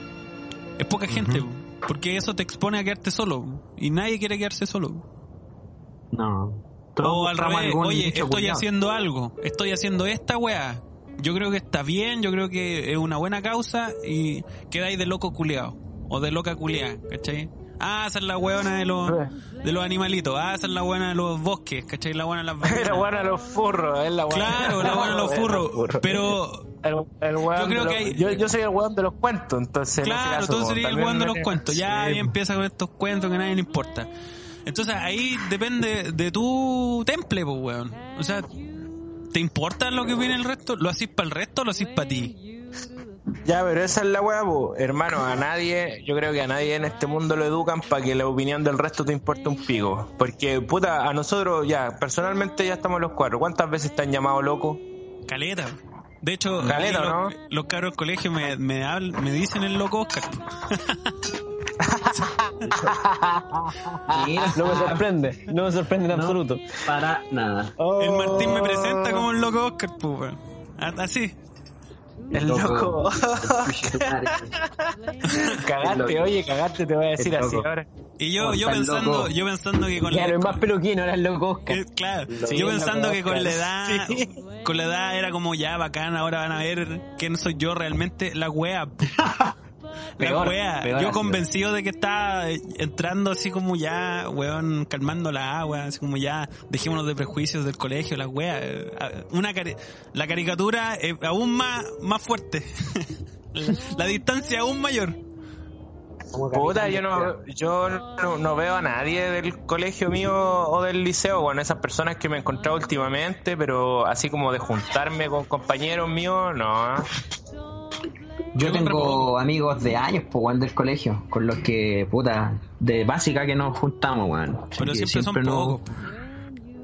Es poca gente, po. porque eso te expone a quedarte solo. Y nadie quiere quedarse solo. No. O al revés, oye, estoy haciendo algo, estoy haciendo esta weá. Yo creo que está bien, yo creo que es una buena causa y quedáis de loco culeado. O de loca culeada, ¿cachai? Ah, esa es la weona de los, de los animalitos. Ah, esa es la buena de los bosques, ¿cachai? La buena de las Es la buena de los furros, es la buena. Claro, la buena de los furros. Pero El, el Yo creo que hay- yo, yo soy el weón de los cuentos, entonces. en Claro, caso, tú serías el weón de los cuentos. Ya Sí, ahí empieza con estos cuentos que a nadie le importa. Entonces ahí depende de tu temple, pues, weón. O sea, ¿te importa lo que opina el resto? ¿Lo hacís para el resto o lo hacís para ti? Ya, pero esa es la po. hermano. A nadie, yo creo que a nadie en este mundo lo educan para que la opinión del resto te importe un pico. Porque, puta, a nosotros ya, personalmente ya estamos los cuatro. ¿Cuántas veces te han llamado loco? Caleta. De hecho, Caleta, ahí ¿no? los, los cabros del colegio me, me, me dicen el loco Oscar. No me sorprende, no me sorprende en No, absoluto. Para nada. El Martín me presenta como el loco Oscar, pues, weón. A- Así. El loco. cagaste, loco. oye, cagaste, te voy a decir El así ahora. Y yo, yo pensando, yo pensando que con Claro, la, es más peluquino, ahora es loco Oscar. Eh, claro, Sí, yo pensando que con la edad, Sí. con la edad era como ya bacán, ahora van a ver quién soy yo realmente, la wea. La Peor, wea, peor yo convencido de que estaba eh, entrando así como ya, weón, calmando la agua, así como ya, dejémonos de prejuicios del colegio, la wea. eh, Una cari- la caricatura es aún más, más fuerte. la, la distancia aún mayor. Puta, yo no, yo no, no veo a nadie del colegio mío o del liceo, bueno, esas personas que me he encontrado últimamente, pero así como de juntarme con compañeros míos, no. Yo tengo amigos de años, pues, weón, del colegio, con los que, puta, de básica que nos juntamos, weón. Pero que siempre, son no- pocos.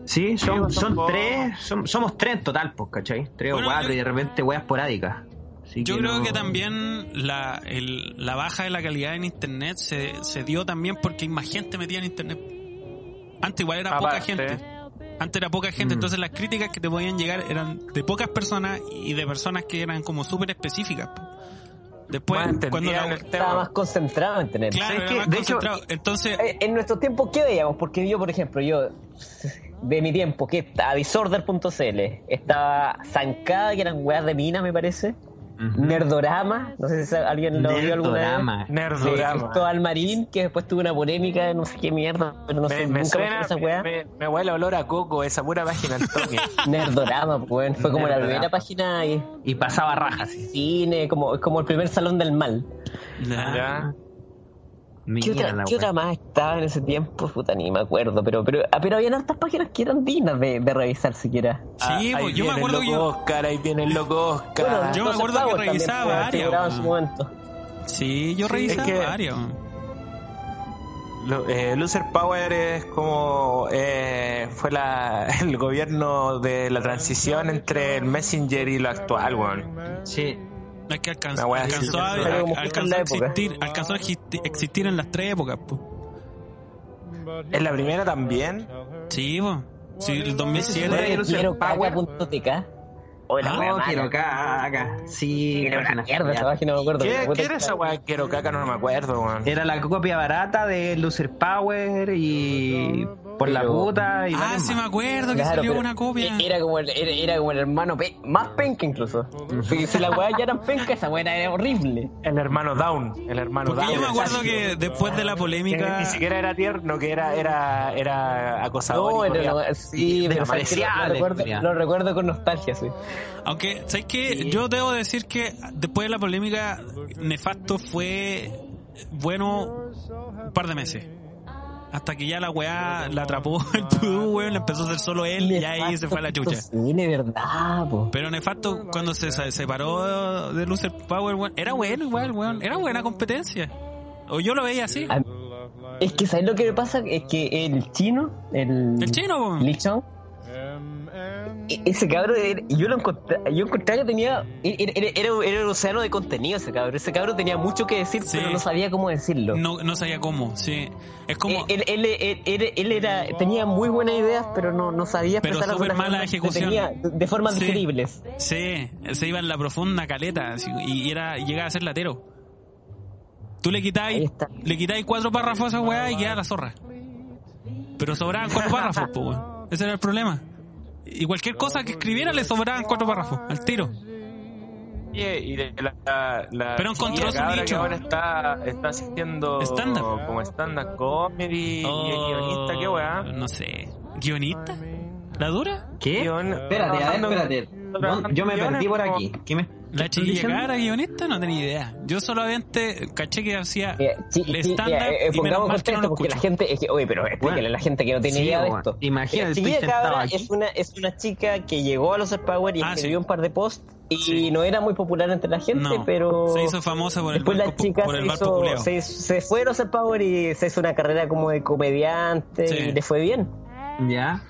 Sí, son, pues, son son tres, som- somos tres en total, pues, ¿cachai? Tres Bueno, o cuatro yo- y de repente weas esporádicas. Así Yo creo no- que también la, el- la baja de la calidad en internet se, se dio también porque hay más gente metida en internet. Antes igual era poca gente. Antes era poca gente, Mm. entonces las críticas que te podían llegar eran de pocas personas y de personas que eran como súper específicas. po. Después, Más cuando la, Estaba más concentrado en tener. claro, ¿Sabes era qué? más De hecho, concentrado. Entonces, Eh, En nuestros tiempos, ¿qué veíamos? Porque yo, por ejemplo, yo, de mi tiempo, que estaba disorder.cl, estaba Zancada, que eran weas de mina, me parece. Nerdorama, no sé si alguien lo vio alguna vez. Nerdorama. De Nerdorama. Cristóbal Marín, que después tuvo una polémica, no sé qué mierda, pero no sé, Me, me nunca suena, me esa weá. me, me huele olor a coco, esa pura página al toque. Nerdorama, pues, weón. fue como la primera página y Y pasaba rajas. sí. cine, como, como el primer salón del mal. ¿Qué otra, qué otra más estaba en ese tiempo? Puta, ni me acuerdo, pero pero, ah, pero habían hartas páginas que eran dignas de, de revisar siquiera. Sí, Ah, ahí pues, yo me acuerdo el loco yo. Oscar, ahí viene el loco Oscar. Bueno, Yo me acuerdo que revisaba varias, figuraba en su weón. momento. Sí, yo revisaba es que- varios. Eh, Loser Power es como eh, fue la, el gobierno de la transición entre el Messenger y lo actual, weón. Sí. Es que alcanzó, a, en alcanzó a existir, alcanzó a existi- existir en las tres épocas, pues. ¿Es la primera también? Sí, pues. Sí, el Oye, 2007. Loser Quiero Power. caca.tk. O la Ah, Oh, quiero caca. Sí, Era una mierda esa página, no me acuerdo. ¿Qué, qué era esa weá? Quiero caca, no me acuerdo, weón. Era la copia barata de Loser Power y por la puta y Ah, sí me acuerdo que Claro, salió una copia. Era como el, era, era como el hermano pe- más penca incluso. Si, si la weá ya eran penca, esa weá era horrible. El hermano Down, el hermano Porque Down. yo me acuerdo que después de la Que polémica. ni siquiera era tierno, que era, era, era acosador. No, y era sí, pero que lo, recuerdo, Julián. lo recuerdo con nostalgia, sí. Aunque, ¿sabes qué? Yo debo decir que después de la polémica, Nefasto fue bueno un par de meses. Hasta que ya la weá la atrapó el pudú, weón, le empezó a hacer solo él y ahí se fue a la chucha. Sí, de verdad, po. Pero Nefasto, cuando se se separó de Loser Power, weón, era bueno igual, weón, era buena competencia. O yo lo veía así. Es que, ¿sabes lo que me pasa? Es que el chino, el. El chino, weón. E- ese cabrón, era- yo lo encontré, yo encontraba que tenía, era, era, era- un océano de contenido ese cabrón, ese cabrón tenía mucho que decir, Sí. pero no sabía cómo decirlo. No, no sabía cómo, sí. Es como... Él, él, él, él- era, tenía muy buenas ideas, pero no, no sabía Pero una mala ejecución. tenía de, formas Sí. digeribles. Sí, se iba en la profunda caleta y era llegaba a ser latero. Tú le quitáis, le quitáis cuatro párrafos a esa weá y queda la zorra. Pero sobraban cuatro párrafos, pues. Ese era el problema. Y cualquier cosa que escribiera le sobraban cuatro párrafos, al tiro. Y, y de la, la Pero encontró su nicho. que ahora está, está haciendo Stand-up. como stand-up comedy y es guionista, qué weá. Oh, No sé. ¿Guionista? ¿La dura? ¿Qué? Guion- Espérate, a ver, espérate. No, yo me perdí por aquí. ¿Qué me ¿La chiquilla cara guionista? No tenía idea. Yo solamente caché que hacía sí, el mira, eh, y menos pongamos mal que no contexto lo porque la gente, es que, oye, pero explíquele a la gente que no tiene Sí, idea de esto. Imagínate, estoy Chiquilla Cabra aquí. es una, es una chica que llegó a los Power y Ah, escribió sí. un par de posts y Sí. no era muy popular entre la gente, No, pero se hizo famosa por el después la barco, chica por el se, hizo- se, se fue a los Power y se hizo una carrera como de comediante Sí. y le fue bien. Ya.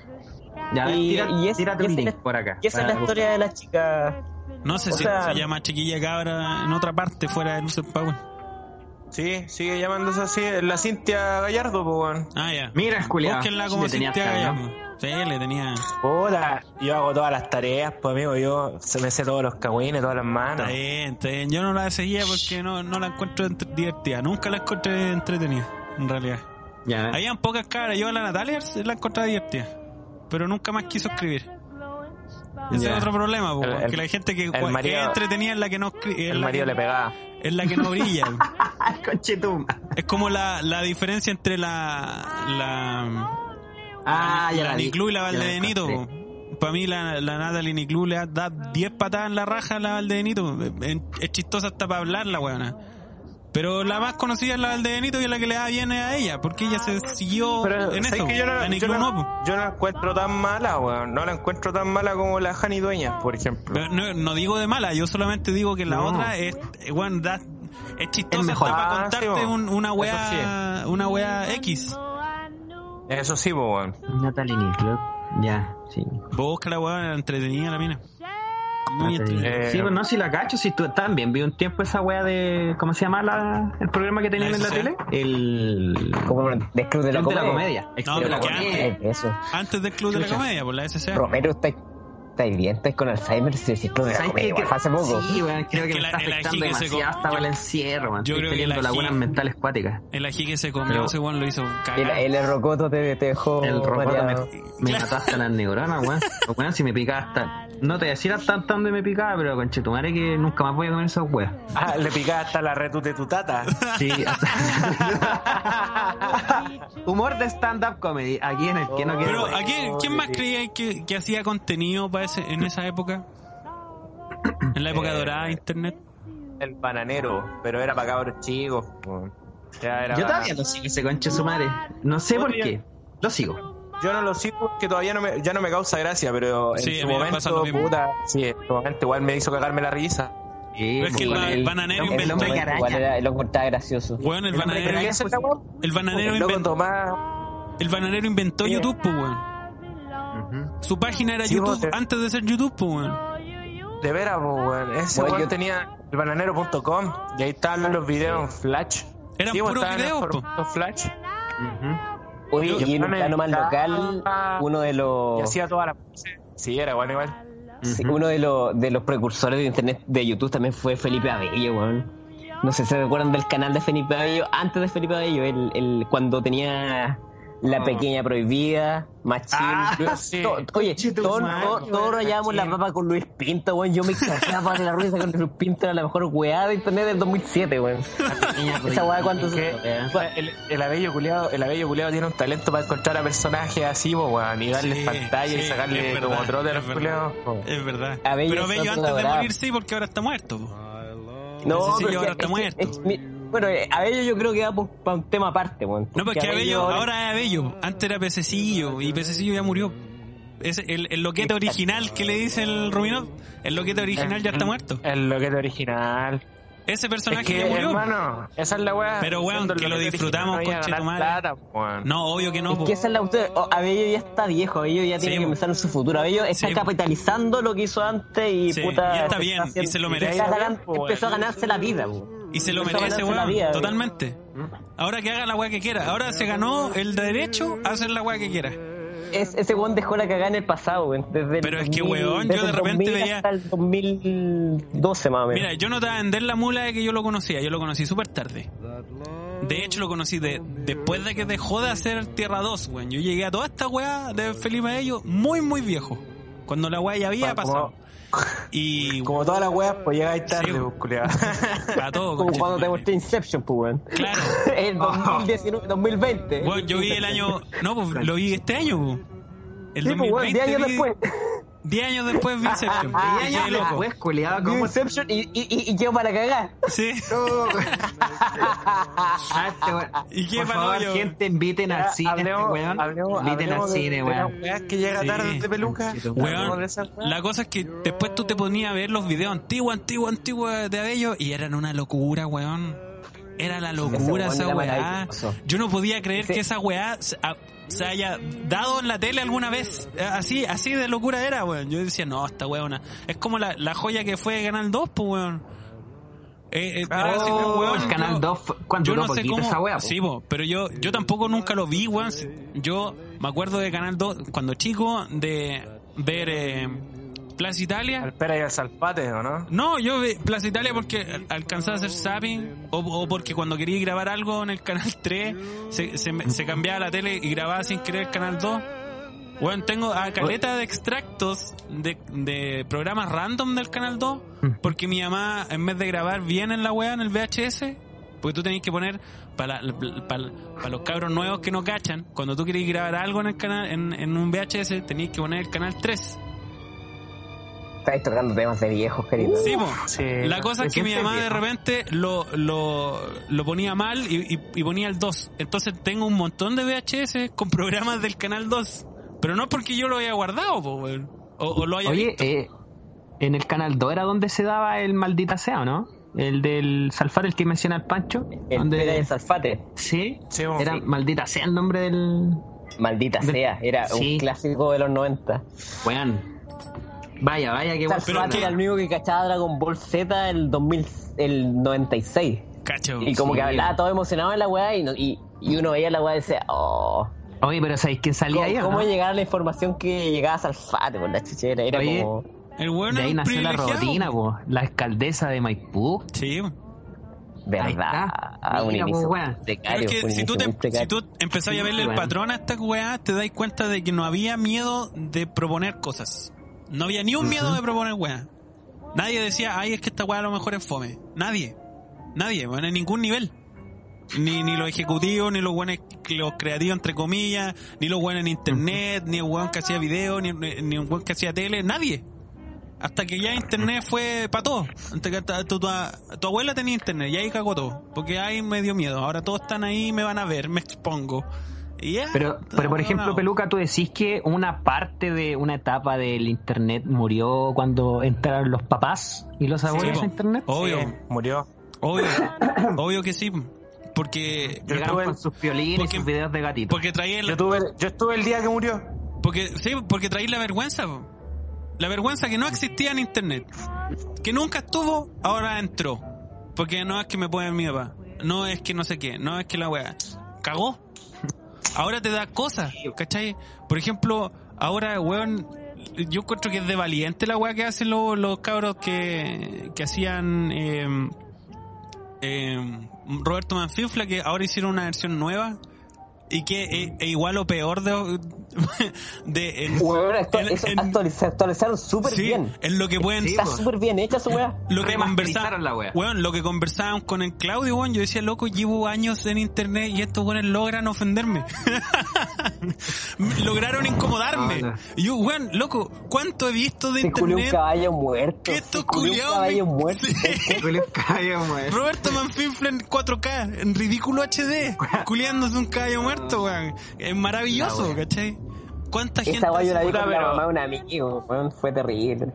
Ya, Y- tira, y es- tírate y un esa es link la- por acá. Y esa es la historia de la chica. No sé O si sea- se llama chiquilla cabra en otra parte fuera de Lucer Power. Sí, sigue llamándose así. La Cintia Gallardo, pues, weón. Ah, ya. Mira, culiao. Búsquenla como Cintia Gallardo. Sí, le tenía. Puta, yo hago todas las tareas, pues, amigo. Yo se me sé todos los cagüines, todas las manos. Está bien, está bien. Yo no la seguía porque no, no la encuentro divertida. Nunca la encontré entretenida, en realidad. Ya. Habían pocas cabras. Yo a la Natalia la encontraba divertida. Pero nunca más quiso escribir. Ese es otro problema, po, El- porque el- la gente que, el que marido- es entretenida es la que no escri- es El la marido que- le pegaba. es la que no brilla. Es como la, la diferencia entre la la Ah, ya la la. Niclú y la Valdebenito. Para mí la, la Natalie Niclú le da 10 patadas en la raja a la Valdebenito. Es, es chistosa hasta para hablar la weona. Pero la más conocida es la Valdebenito y es la que le da bien a ella, porque ella se siguió Pero, en ¿sabes eso. que yo no, la yo, Niclú no, po. no, yo no la encuentro tan mala, weón. No la encuentro tan mala como la Jani Dueñas, por ejemplo. Pero No, no digo de mala, yo solamente digo que la No. otra es, eh, weón, da- es chistosa Es mejor. hasta para Ah, contarte sí, un- una Eso wea, una wea X. Eso sí, weón. Natalie. Ya, sí. Busca la wea entretenida la mina. Muy. Eh, sí, pues no, si la cacho, si tú también vi un tiempo esa wea de. ¿Cómo se llama la, el programa que tenían ¿La en la tele? El. Como de Club de la Club de Comedia. la Comedia. No, de la que Comedia. Eh, Eso. Antes del Club de la. Comedia, por la SCA. Romero, ¿estáis estáis bien, estáis con Alzheimer, si decís tú de la hace poco. Sí, weón, creo que que me la- está el afectando ají que se demasiado hasta el encierro, man. yo Estoy creo que lagunas mentales cuáticas. El ají que se comió, Pero- ese weón lo hizo cagar. El, el rocoto te, te dejó El rocoto me, me mató hasta las neuronas, weón. Si me picaba hasta... No te voy a decir hasta dónde me picaba, pero conchetumare que nunca más voy a comer esas weas. Ah, le picaba hasta la retute tu tata. Sí, hasta... Humor de stand-up comedy, aquí en el que no quiere Pero, weón. ¿a quién, quién más creía que, que hacía contenido para ese, en esa época? En la época Eh, dorada de internet. El bananero, pero era para cabros chicos. era Yo para- todavía no sigo ese conche su madre. No sé por qué. Lo sigo. Yo no lo sigo porque todavía no me, ya no me causa gracia, pero en Sí, a su lo momento, puta, sí, en su momento igual me hizo cagarme la risa. Sí, Pero es que el, bananero el inventó. Igual era, lo gracioso. El el bananero, el bananero inventó, el bananero inventó. YouTube, pues, weón. Ujú. Su página era Sí, YouTube te- antes de ser YouTube, pues, weón. De veras, po, weón. Ese weón yo- tenía el bananero.com y ahí estaban los videos en Flash. Eran Sí, puros videos, formato Flash. Ujú. Oye, Yo- y en un plano más local, uno de Y los hacía toda la. Sí, era bueno igual. sí, Ujú. uno de los de los precursores de internet de YouTube también fue Felipe Abello, weón. No sé si se recuerdan del canal de Felipe Abello, antes de Felipe Abello, el, el cuando tenía la pequeña prohibida, Machín. Ah, sí. To- oye, todos weón, todos rayábamos la papa con Luis Pinto, weón. Yo me cagaba de la risa con Luis Pinto, era la mejor weá de internet del 2007, weón. Esa weá cuánto Que- el, el abello culiado, el abello culiado tiene un talento para encontrar a personajes así, weón, y darles Sí, pantalla y sí, sacarle es como trote a es los. Es verdad. Abello Pero está Bello antes de morir sí, porque ahora está muerto. po. No, Ese sí pero que ahora es que- está muerto. es- es- mi- bueno, eh, Abello yo creo que va para un tema aparte, weón. No, porque Abello Abello ahora es Abello. Antes era Pececillo y Pececillo ya murió. Es el, el loquete original que le dice el Ruminot. El loquete original ya está muerto. El loquete original. Ese Es personaje que, ya murió. hermano, esa es la weá. Pero, weón, que lo disfrutamos, no conche tu madre. plata, weón. No, obvio que no. Es po. que esa es la usted. oh, Abello ya está viejo, Abello ya tiene Sí, que pensar en su futuro. Abello está Sí. capitalizando lo que hizo antes y Sí, puta. y está bien, y se lo merece. Po, weón. empezó a ganarse la vida, po. Y se lo Empezó a merece, weón. vida, Totalmente. Ahora que haga la weá que quiera. Ahora se ganó el derecho a hacer la weá que quiera. Es, ese weón dejó la cagada en el pasado, weón. Desde el Pero es que, 2000, weón, yo de repente 2000 veía- Hasta el 2012 más o menos. Mira, yo no te voy a vender la mula de que yo lo conocía. Yo lo conocí súper tarde. De hecho, lo conocí de, después de que dejó de hacer Tierra 2, weón. Yo llegué a toda esta weá de Felipe Ello muy, muy viejo. Cuando la weá ya había pasado. Y Como todas las weas, pues llegáis tarde, Sí, pues, para todo, Como cuando te mostré Inception, pues, weón. Claro. El 2019, 2020. Weón, yo vi el año. No, pues lo vi este año, po. El Sí, pues, weón, 10 años vi- después. 10 años después vi Inception. Ah, Diez años después, culiado, Vi ¿cómo Inception y, y, y, y quedo para cagar. Sí. ¿Y qué Por favor, yo? gente, inviten al cine, este Hablemos- weón. hablemos- Inviten al hablemos de- cine, de weón. que llega Sí. tarde de peluca. Weón, la cosa es que después tú te ponías a ver los videos antiguos, antiguos, antiguos de Abello y eran una locura, weón. Era la locura esa weá. Yo no podía creer Ese- que esa weá se, haya dado en la tele alguna vez. Eh, Así, así de locura era, weón. Yo decía, no, esta weona. Es como la, la joya que fue Canal 2, pues, weón. Eh, eh, así Oh, weón, Canal yo- 2 fue- ¿cuánto yo no sé cómo. esa po? Sí, po, pero yo, yo tampoco nunca lo vi, weón. Yo me acuerdo de Canal 2 cuando chico de ver eh, Plaza Italia. Al pera y al salpate, ¿o no? No, yo vi Plaza Italia porque al- alcanzaba a hacer zapping o, o porque cuando quería grabar algo en el canal 3 se, se, se cambiaba la tele y grababa sin querer el canal 2. Bueno, tengo a caleta de extractos de, de programas random del canal 2 porque mi mamá en vez de grabar bien en la weá en el VHS, porque tú tenés que poner para, para, para los cabros nuevos que no cachan, cuando tú querés grabar algo en el canal en, en un VHS tenías que poner el canal 3. Estáis tocando temas de viejos, querido. Sí, po. Sí. La cosa es que mi mamá de repente lo, lo, lo ponía mal y, y- y ponía el 2. Entonces tengo un montón de VHS con programas del canal 2. Pero no porque yo lo haya guardado, po, o, o lo haya Oye, visto. eh, en el Canal 2 era donde se daba el maldita sea, ¿o no? El del Salfar, el que menciona el Pancho. El donde- pera y el Salfate. Sí, Sí, era Sí. maldita sea el nombre del... Maldita De- sea, era Sí. un clásico de los 90. Weón. Vaya, vaya, qué buen Salfate programa. era el único que cachaba Dragon Ball Z el 2000, el 96. Cacho. Y como Sí. que hablaba todo emocionado en la weá y, no- y, y uno veía la weá y decía, oh. Oye, pero ¿sabéis quién salía ahí? o ¿Cómo no? llegaba la información que llegaba a Salfate por la chichera? Era Oye, como. El weón De ahí un nació la robotina, po. La alcaldesa de Maipú. Sí. ¿Verdad? Ah, un Mira, inicio weón. Pero precario. es que un si tú, te, si tú empezás a verle el Bueno. patrón a esta weá, te das cuenta de que no había miedo de proponer cosas. No había ni un miedo de proponer weá. Nadie decía, ay, es que esta weá a lo mejor es fome. Nadie. Nadie, bueno, en ningún nivel. Ni, ni los ejecutivos, ni los buenos, los creativos entre comillas, ni los buenos en internet, ni el weón que hacía video, ni, ni un weón que hacía tele, nadie. Hasta que ya internet fue para todo. Hasta que tu, tu, tu abuela tenía internet y ahí cagó todo. Porque ahí me dio miedo. Ahora todos están ahí, me van a ver, me expongo. Pero, pero por ejemplo, No. Peluca, tú decís que una parte de una etapa del internet murió cuando entraron los papás y los abuelos a internet. Obvio, Sí, murió. obvio, obvio que sí. Porque, Yo Llegaron con sus violines porque- y sus videos de gatito. porque traía Yo, el, tuve, yo estuve el día que murió. porque, sí, porque traía la vergüenza, la vergüenza que no existía en internet, que nunca estuvo, ahora entró, porque no es que me pueden mi papá, no es que no sé qué, no es que la wea cagó, ahora te da cosas, ¿cachai? Por ejemplo, ahora weón, yo encuentro que es de valiente la wea que hacen los, los cabros que, que hacían eh, eh, Roberto Manfinfla, que ahora hicieron una versión nueva y que es, es igual o peor de, de actua- actualiz- se actualizaron súper sí, bien. en lo que pueden Está súper bien hecha su weá. lo que conversaban la wea. weón, lo que conversaban con el Claudio weón, yo decía loco llevo años en internet y estos weones logran ofenderme lograron incomodarme No, no. y yo weón loco cuánto he visto de Se culió un internet caballo muerto. que estos culió un culiados caballo me- muerto. Sí. Roberto Manfinfla en 4K, en ridículo HD, culiándose un caballo muerto, weón. Es maravilloso, ¿cachai? ¿Cuánta gente Esa yo la vi con la pero- mamá de un amigo. Weón, fue terrible.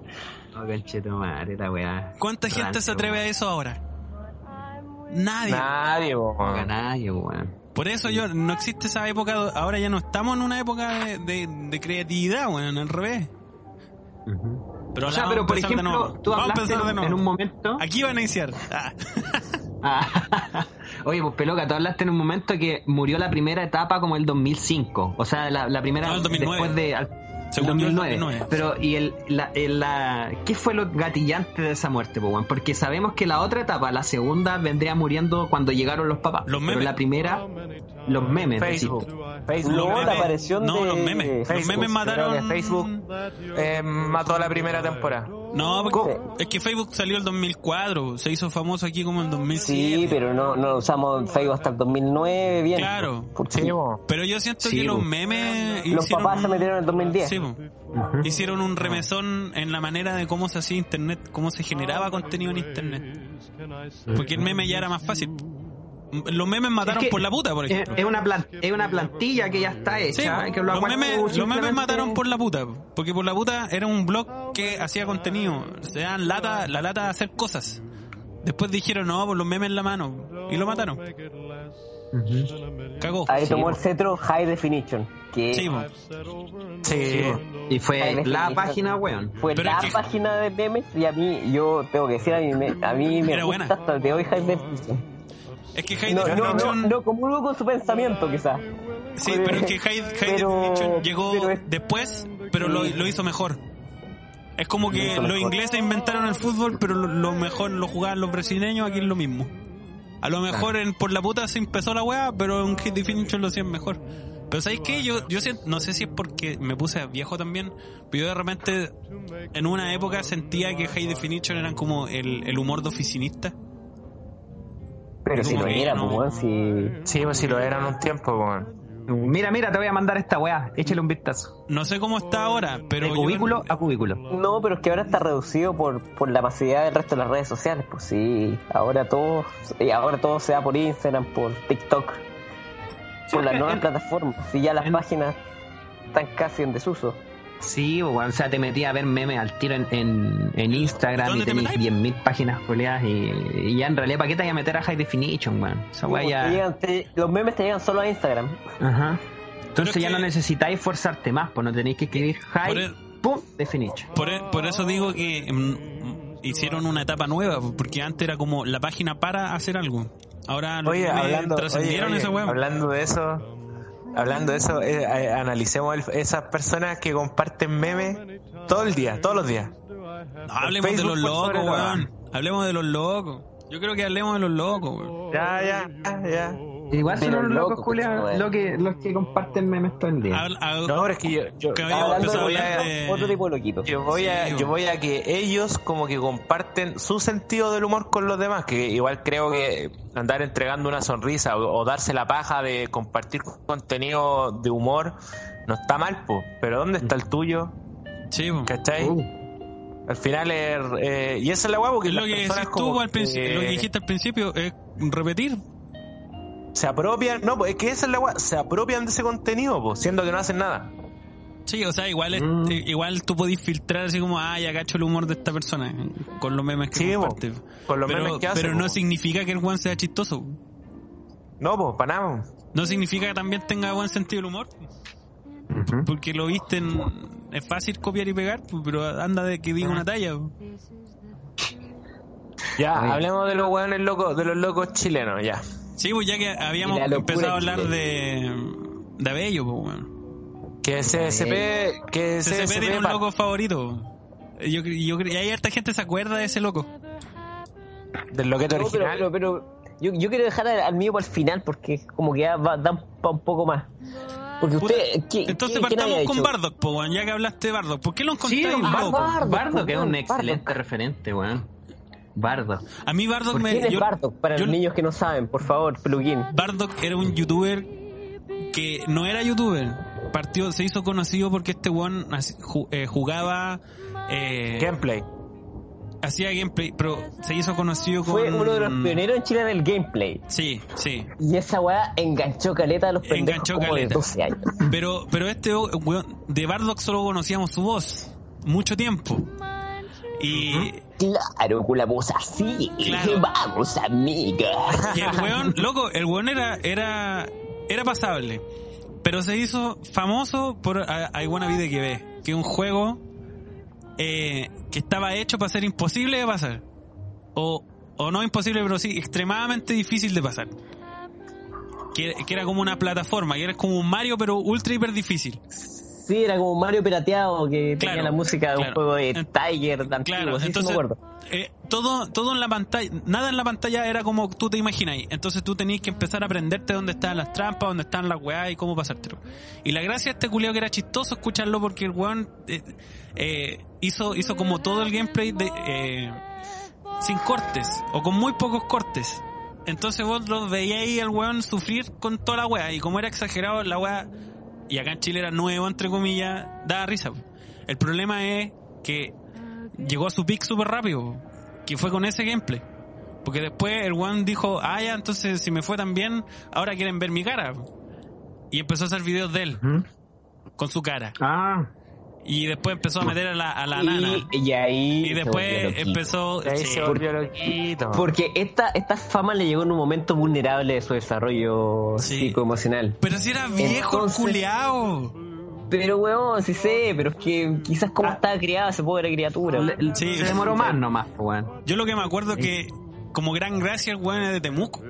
No, conchetumare, la weá. ¿Cuánta gente se atreve a weón. eso ahora? Nadie. Nadie. No haga nadie, weón. Por eso yo, no existe esa época, ahora ya no estamos en una época de, de, de creatividad, weón, al revés. Pero O sea, pero a por ejemplo, tú hablaste en un momento. Aquí van a iniciar. Ah. Ah, Oye, pues Peloca, tú hablaste en un momento que murió la primera etapa como el 2005. O sea, la, la primera No, el 2009. después de... al- Según yo, el 2009. 2009. Pero, ¿y el, la, el- la- qué fue lo gatillante de esa muerte, po, weón? Porque sabemos que la otra etapa, la segunda, vendría muriendo cuando llegaron los papás. Los Pero la primera, los memes. Facebook. Facebook. No, Los la aparición no, de los memes. Los Facebook. memes mataron. Facebook eh, mató la primera temporada. No, porque es que Facebook salió el 2004, se hizo famoso aquí como en 2007. Sí, pero no, no usamos Facebook hasta el 2009, bien. Claro. Porque Sí. Pero yo siento Sí, que los memes los hicieron papás se metieron en el 2010. Sí, hicieron un remesón en la manera de cómo se hacía internet, cómo se generaba contenido en internet. Porque el meme ya era más fácil. Los memes mataron Es que por la puta, por Es, ejemplo. es una plan- es una plantilla que ya está Sí, hecha. los, memes, los memes simplemente- mataron por la puta, porque por la puta era un blog que hacía contenido, se dan lata, la lata de hacer cosas. Después dijeron, no, pues los memes en la mano, y lo mataron. Cagó. Ahí Sí, tomó el cetro High Definition. Que Sí. Sí. Y fue la página, weón. Fue Pero la es que- página de memes y a mí, yo tengo que decir, a mí me, a mí me gusta buena. hasta el de hoy High Definition. Es que High No, no, no, comulgo con su pensamiento quizás. sí, pero es que High, High Pero- Definition llegó pero es- después, pero lo, lo hizo mejor. Es como que hizo los ingleses inventaron el fútbol, pero lo, lo mejor lo jugaban los brasileños, aquí es lo mismo. A lo mejor en por la puta se empezó la weá, pero en High Definition lo hacían mejor. Pero ¿sabéis qué? Yo, yo siento- no sé si es porque me puse viejo también, pero yo de repente en una época sentía que High Definition eran como el, el humor de oficinista. Pero si lo que era, no. pues, weón, si... Sí, pues si lo eran un tiempo, weón. Mira, mira, te voy a mandar esta weá. Échale un vistazo. No sé cómo está ahora, pero de yo- cubículo a cubículo. No, pero es que ahora está reducido por, por la masividad del resto de las redes sociales. Pues sí, ahora todo, y ahora todo se da por Instagram, por TikTok, Sí, por las nuevas en- plataformas. Y ya las en- páginas están casi en desuso. Sí. O sea, te metí a ver memes al tiro en, en, en Instagram ¿Dónde y te tenéis metáis? 10.000 páginas coleadas y, y ya en realidad, ¿para qué te voy a meter a High Definition, weón? Esa weá Te ya. llegan- te- los memes te llegan solo a Instagram. Ajá. Entonces Pero ya que- no necesitáis forzarte más, pues no tenéis que escribir Por High, el- pum, Definition. Por, e- por eso digo que mm, hicieron una etapa nueva, porque antes era como la página para hacer algo. Ahora los Oye, memes hablando, oye, trascendieron oye, esa weá. hablando de eso, hablando de eso, eh, eh, analicemos el- esas personas que comparten memes todo el día, todos los días. No, hablemos de los locos, weón. Hablemos de los locos. Yo creo que hablemos de los locos, weón. Ya, ya, ya, ya. Igual son Pero los loco, locos, Julián, pues, lo que, los que comparten memes todo el día. Habla- No, pero es que yo, yo, Que empezado a de otro tipo de loquito. yo voy a, yo voy a que ellos como que comparten su sentido del humor con los demás, que igual creo que andar entregando una sonrisa o, o darse la paja de compartir contenido de humor no está mal, po. pero ¿dónde está el tuyo? Sí, po. ¿Cachai? Uh, Al final es... eh, y esa es la guapa porque Es lo que personas como tú al principio, que lo que dijiste al principio es repetir. Se apropian, no, pues es que esa es la se apropian de ese contenido, pues, siendo que no hacen nada. Sí, o sea, igual es- Mm. eh, igual tú podés filtrar así como, ah, ya cacho el humor de esta persona con los memes que Sí, po. Con los pero memes que hace, pero no significa que el Juan sea chistoso. No, pues, para nada. No significa que también tenga buen sentido el humor. Porque lo viste en... Es fácil copiar y pegar, pero anda de que diga una talla. Ya, hablemos de los hueones locos, de los locos chilenos, ya. Sí, pues ya que habíamos empezado a hablar de... De Abello, pues, weón. Que CSP, que CCP CSP, tiene un loco favorito. Yo, yo, y hay harta gente se acuerda de ese loco. del loqueto No, pero, original. pero, pero yo, yo quiero dejar al, al mío para el final porque como que ya va, da un, pa- un poco más. Porque Puta, usted... ¿qué- Entonces qué- partamos con? Bardock, po, weón, ya que hablaste de Bardock. ¿Por qué lo Sí, un loco? Bardock. Bardo, que es un Bardock. excelente referente, weón. Bardo. A mí Bardock ¿Por me... quién es yo- Bardock? Para yo- los niños que no saben, por favor, plugin. Bardock era un youtuber que no era youtuber. Partió, se hizo conocido porque este ju- eh, jugaba... eh, Gameplay. hacía gameplay, pero se hizo conocido con... Fue uno de los pioneros en Chile del gameplay. Sí, sí. Y esa weá enganchó caleta a los pendejos Enganchó como caleta. de 12 años. Pero, pero este weón, de Bardock solo conocíamos su voz. Mucho tiempo. Y, Claro, con la voz así. Claro. Vamos, amiga. y el weón, loco, el weón era, era, era pasable. Pero se hizo famoso por a- I Wanna Be que ve, que es un juego eh, que estaba hecho para ser imposible de pasar. O, o no imposible, pero sí extremadamente difícil de pasar. Que, que era como una plataforma, que era como un Mario, pero ultra hiper difícil. Sí, era como Mario pirateado que Claro, tenía la música de un juego de Tiger de antiguo, Claro, sí, sí entonces me acuerdo. eh, todo, todo en la pantalla, nada en la pantalla era como tú te imaginas. Entonces tú tenías que empezar a aprenderte dónde estaban las trampas, dónde estaban las weas y cómo pasártelo. Y la gracia de este culiao que era chistoso escucharlo porque el weón eh, eh, hizo, hizo como todo el gameplay de, eh, sin cortes o con muy pocos cortes. Entonces vos lo veíais ahí al weón sufrir con toda la wea y como era exagerado la wea y acá en Chile era nuevo entre comillas, daba risa. El problema es que llegó a su pick súper rápido, que fue con ese gameplay. Porque después el one dijo, ah, ya, entonces si me fue tan bien, ahora quieren ver mi cara. Y empezó a hacer videos de él, con su cara. Ah, Y después empezó a meter a la, a la nana. Y, ahí. Y después empezó... Ahí sí. se volvió loquito. Porque esta, esta fama le llegó en un momento vulnerable de su desarrollo Sí. psicoemocional. Pero si era viejo, Entonces- culiao. Pero weón, sí sé, pero es que quizás como estaba criada esa pobre criatura. le- Sí. se demoró más nomás, weón. Yo lo que me acuerdo es que, como gran gracia, el weón es de Temuco.